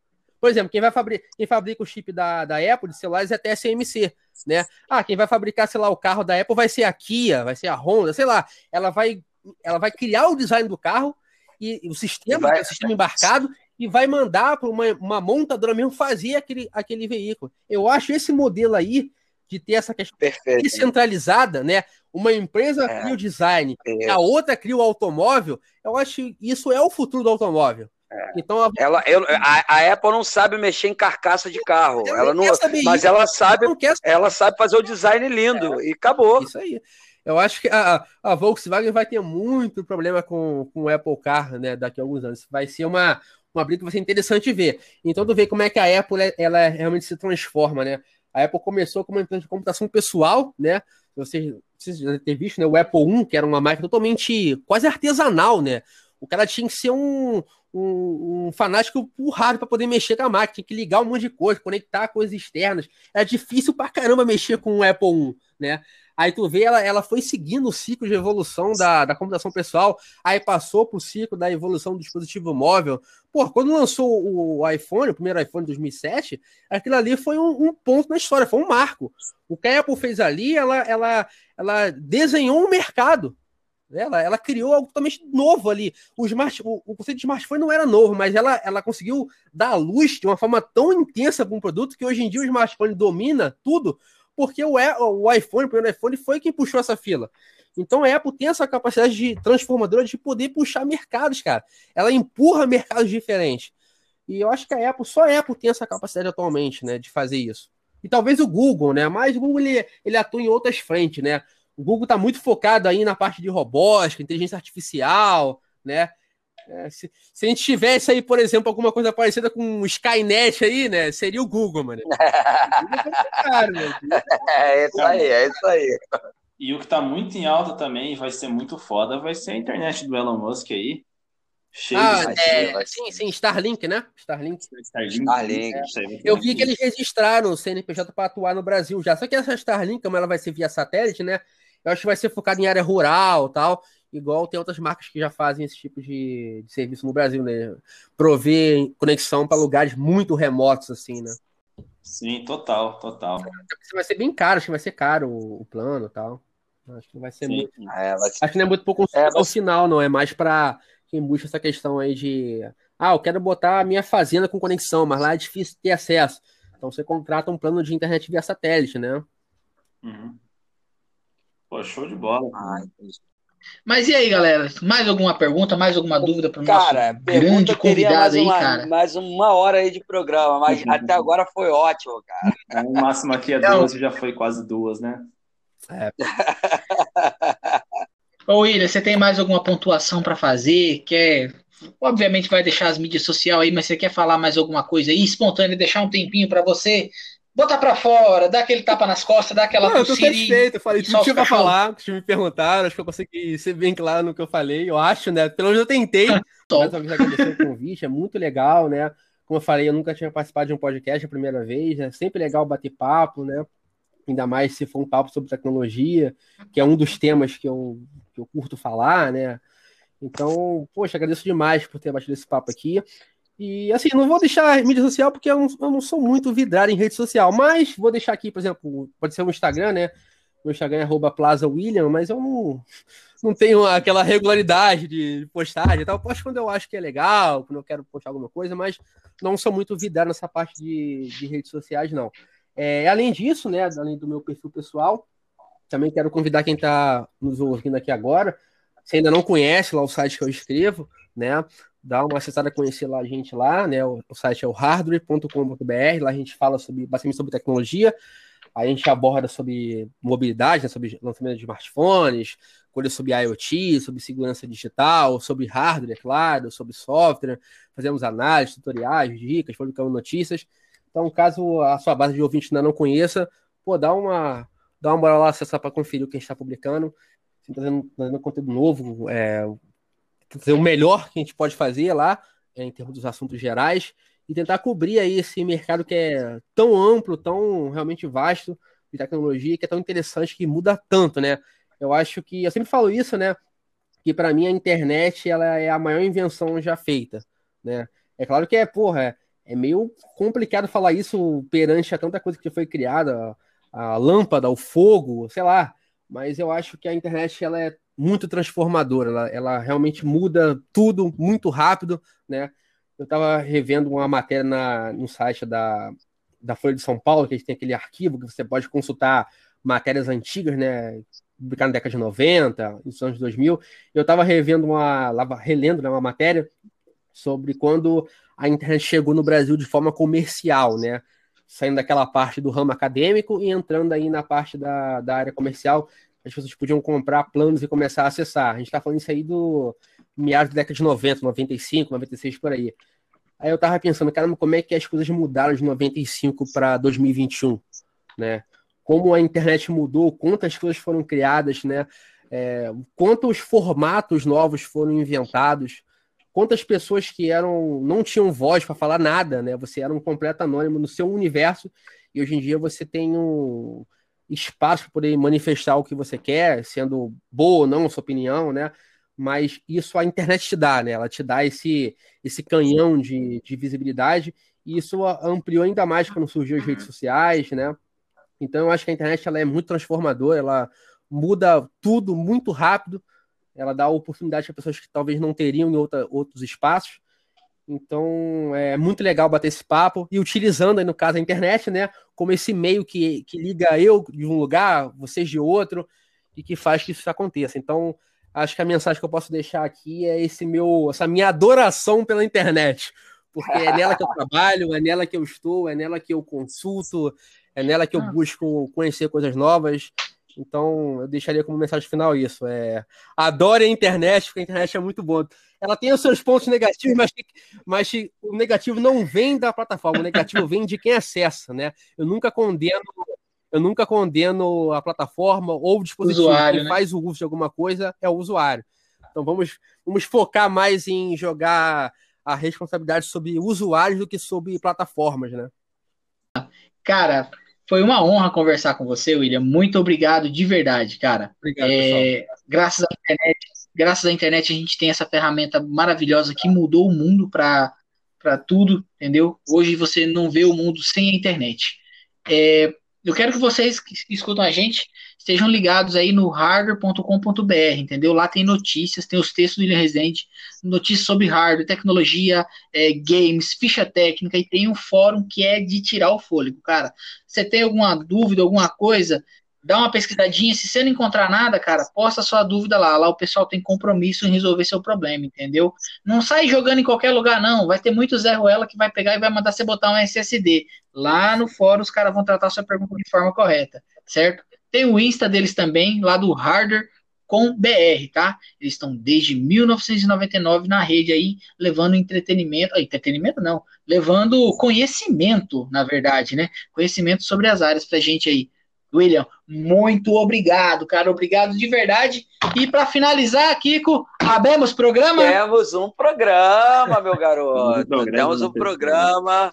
Speaker 4: Por exemplo, quem vai fabricar, quem fabrica o chip da, da Apple de celulares é a TSMC, né? Ah, quem vai fabricar, sei lá, o carro da Apple vai ser a Kia, vai ser a Honda, sei lá. Ela vai, ela vai criar o design do carro e o sistema, vai... o sistema embarcado, e vai mandar para uma, uma montadora mesmo fazer aquele, aquele veículo. Eu acho esse modelo aí de ter essa questão Perfeito. descentralizada, né? Uma empresa é. cria o design, é. a outra cria o automóvel. Eu acho que isso é o futuro do automóvel.
Speaker 3: É. Então a... ela, eu, a, a, Apple não sabe mexer em carcaça de carro. Ela, ela não, mas isso. ela sabe, ela sabe fazer o design lindo é. e acabou.
Speaker 4: Isso aí. Eu acho que a, a Volkswagen vai ter muito problema com, com o Apple Car, né, daqui a alguns anos. Vai ser uma, uma briga que vai ser interessante ver. Então, tu vê como é que a Apple ela realmente se transforma, né? A Apple começou como uma empresa de computação pessoal, né? Vocês, vocês já ter visto, né? O Apple I, que era uma máquina totalmente quase artesanal, né? O cara tinha que ser um, um, um fanático por para poder mexer com a máquina, tinha que ligar um monte de coisa, conectar coisas externas. Era difícil pra caramba mexer com o Apple I, né? Aí tu vê, ela, ela foi seguindo o ciclo de evolução da, da computação pessoal, aí passou pro ciclo da evolução do dispositivo móvel. Pô, quando lançou o iPhone, o primeiro iPhone de 2007, aquilo ali foi um, um, ponto na história, foi um marco. O que a Apple fez ali, ela, ela, ela desenhou um mercado. Ela, ela criou algo totalmente novo ali. O, smart, o, o conceito de smartphone não era novo, mas ela, ela conseguiu dar a luz de uma forma tão intensa para um produto que hoje em dia o smartphone domina tudo, porque o, o iPhone, o primeiro iPhone, foi quem puxou essa fila. Então a Apple tem essa capacidade de transformadora de poder puxar mercados, cara. Ela empurra mercados diferentes. E eu acho que a Apple, só a Apple tem essa capacidade atualmente, né, de fazer isso. E talvez o Google, né? Mas o Google ele, ele atua em outras frentes, né? O Google está muito focado aí na parte de robótica, inteligência artificial, né? É, se, se, a gente tivesse aí, por exemplo, alguma coisa parecida com o Skynet aí, né? Seria o Google, mano.
Speaker 3: é isso aí, é isso aí.
Speaker 2: E o que tá muito em alta também, vai ser muito foda, vai ser a internet do Elon Musk aí.
Speaker 4: Cheio ah, é, sim, sim, Starlink, né? Starlink.
Speaker 3: Starlink. Starlink.
Speaker 4: É. Eu vi que eles registraram o CNPJ para atuar no Brasil já. Só que essa Starlink, como ela vai ser via satélite, né? Eu acho que vai ser focado em área rural tal. Igual tem outras marcas que já fazem esse tipo de, de serviço no Brasil, né? Prover conexão para lugares muito remotos, assim, né?
Speaker 2: Sim, total, total.
Speaker 4: Vai ser bem caro, acho que vai ser caro o, o plano tal. Acho que vai ser Sim. muito. É, vai ser... Acho que não é muito pouco é, ao final, não. É mais para quem busca essa questão aí de. Ah, eu quero botar a minha fazenda com conexão, mas lá é difícil ter acesso. Então você contrata um plano de internet via satélite, né?
Speaker 2: Uhum. Pô, show de bola. Ah,
Speaker 1: mas e aí, galera? Mais alguma pergunta, mais alguma dúvida para o nosso grande convidado aí,
Speaker 3: uma,
Speaker 1: cara?
Speaker 3: Mais uma hora aí de programa, mas até agora foi ótimo, cara.
Speaker 2: O máximo aqui é 12, já foi quase duas, né? É.
Speaker 1: Ô, William, você tem mais alguma pontuação para fazer? Quer. Obviamente vai deixar as mídias sociais aí, mas você quer falar mais alguma coisa aí, espontâneo, deixar um tempinho para você botar para fora, dar aquele tapa nas costas, dar aquela
Speaker 4: Não, eu tô satisfeito, eu falei tudo que tinha pra falar, que me perguntaram, acho que eu consegui ser bem claro no que eu falei, eu acho, né? Pelo menos eu tentei. Vez agradecer o convite, é muito legal, né? Como eu falei, eu nunca tinha participado de um podcast a primeira vez, é sempre legal bater papo, né? ainda mais se for um papo sobre tecnologia, que é um dos temas que eu, que eu curto falar, né? Então, poxa, agradeço demais por ter batido esse papo aqui. E assim, não vou deixar mídia social porque eu não, eu não, sou muito vidrado em rede social, mas vou deixar aqui, por exemplo, pode ser o Instagram, né? Meu Instagram é PlazaWilliam, mas eu não, não tenho aquela regularidade de postagem e tal. Eu posto quando eu acho que é legal, quando eu quero postar alguma coisa, mas não sou muito vidrado nessa parte de, de redes sociais, não. É, além disso, né, além do meu perfil pessoal, também quero convidar quem está nos ouvindo aqui agora, se ainda não conhece lá o site que eu escrevo, né, dá uma acessada conhecer lá a gente lá, né, o, o site é o hardware.com.br, lá a gente fala sobre, bastante sobre tecnologia, a gente aborda sobre mobilidade, né, sobre lançamento de smartphones, coisas sobre IoT, sobre segurança digital, sobre hardware, é claro, sobre software, fazemos análises, tutoriais, dicas, publicamos notícias, então, caso a sua base de ouvintes ainda não conheça, pô, dá uma, dá uma moral lá, acessar para conferir o que a gente está publicando. Trazendo, trazendo conteúdo novo, é, fazer o melhor que a gente pode fazer lá, é, em termos dos assuntos gerais, e tentar cobrir aí esse mercado que é tão amplo, tão realmente vasto de tecnologia, que é tão interessante, que muda tanto, né? Eu acho que, eu sempre falo isso, né? Que para mim a internet ela é a maior invenção já feita, né? É claro que é, porra, é meio complicado falar isso perante a tanta coisa que foi criada, a lâmpada, o fogo, sei lá. Mas eu acho que a internet ela é muito transformadora, ela, ela realmente muda tudo muito rápido, né? Eu estava revendo uma matéria na, no site da, da Folha de São Paulo, que a gente tem aquele arquivo que você pode consultar matérias antigas, né? Publicado na década de 90, nos anos 2000. Eu estava revendo uma, relendo né, uma matéria sobre quando a internet chegou no Brasil de forma comercial, né? Saindo daquela parte do ramo acadêmico e entrando aí na parte da, da área comercial, as pessoas podiam comprar planos e começar a acessar. A gente está falando isso aí do meados da década de 90, 95, 96 por aí. Aí eu tava pensando, caramba, como é que as coisas mudaram de 95 para 2021, né? Como a internet mudou, quantas coisas foram criadas, né? É, quantos formatos novos foram inventados, quantas pessoas que eram não tinham voz para falar nada, né? Você era um completo anônimo no seu universo e hoje em dia você tem um espaço para poder manifestar o que você quer, sendo boa ou não a sua opinião, né? Mas isso a internet te dá, né? Ela te dá esse, esse canhão de, de visibilidade e isso ampliou ainda mais quando surgiu as redes sociais, né? Então eu acho que a internet ela é muito transformadora, ela muda tudo muito rápido ela dá oportunidade para pessoas que talvez não teriam em outra, outros espaços. Então é muito legal bater esse papo e utilizando aí, no caso, a internet, né? Como esse meio que, que liga eu de um lugar, vocês de outro, e que faz que isso aconteça. Então, acho que a mensagem que eu posso deixar aqui é esse meu, essa minha adoração pela internet. Porque é nela que eu trabalho, é nela que eu estou, é nela que eu consulto, é nela que eu ah. busco conhecer coisas novas. Então, eu deixaria como mensagem final isso. É, adore a internet, porque a internet é muito boa. Ela tem os seus pontos negativos, mas, mas o negativo não vem da plataforma, o negativo vem de quem acessa, né? Eu nunca condeno, eu nunca condeno a plataforma ou o dispositivo.
Speaker 1: Usuário,
Speaker 4: quem
Speaker 1: né?
Speaker 4: faz o uso de alguma coisa é o usuário. Então vamos, vamos focar mais em jogar a responsabilidade sobre usuários do que sobre plataformas, né?
Speaker 1: Cara, foi uma honra conversar com você, William. Muito obrigado de verdade, cara.
Speaker 4: Obrigado,
Speaker 1: é, graças à internet, graças à internet a gente tem essa ferramenta maravilhosa que mudou o mundo para tudo, entendeu? Hoje você não vê o mundo sem a internet. É, eu quero que vocês que escutam a gente estejam ligados aí no hardware.com.br, entendeu? Lá tem notícias, tem os textos do William Rezende, notícias sobre hardware, tecnologia, é, games, ficha técnica, e tem um fórum que é de tirar o fôlego, cara. Você tem alguma dúvida, alguma coisa, dá uma pesquisadinha. Se você não encontrar nada, cara, posta sua dúvida lá. Lá o pessoal tem compromisso em resolver seu problema, entendeu? Não sai jogando em qualquer lugar, não. Vai ter muito Zé Ruela que vai pegar e vai mandar você botar um SSD. Lá no fórum os caras vão tratar sua pergunta de forma correta, certo? Tem o Insta deles também, lá do Harder com BR, tá? Eles estão desde 1999 na rede aí, levando entretenimento, ah, entretenimento não, levando conhecimento, na verdade, né? Conhecimento sobre as áreas pra gente aí. William, muito obrigado, cara. Obrigado de verdade. E para finalizar, Kiko, abemos programa?
Speaker 3: Temos um programa, meu garoto. Temos um programa.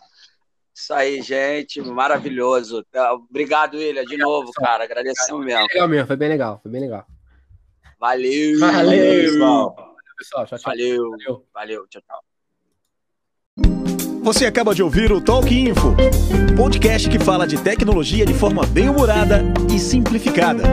Speaker 3: Isso aí, gente. Maravilhoso. Obrigado, William, de novo, cara. Agradecemos mesmo.
Speaker 4: Foi legal mesmo, foi bem legal, foi bem legal.
Speaker 3: Valeu.
Speaker 1: Valeu,
Speaker 3: pessoal.
Speaker 4: Valeu, pessoal. Tchau, tchau.
Speaker 3: Valeu.
Speaker 4: Valeu.
Speaker 3: Valeu. Tchau, tchau.
Speaker 5: Você acaba de ouvir o Talk Info, podcast que fala de tecnologia de forma bem humorada e simplificada.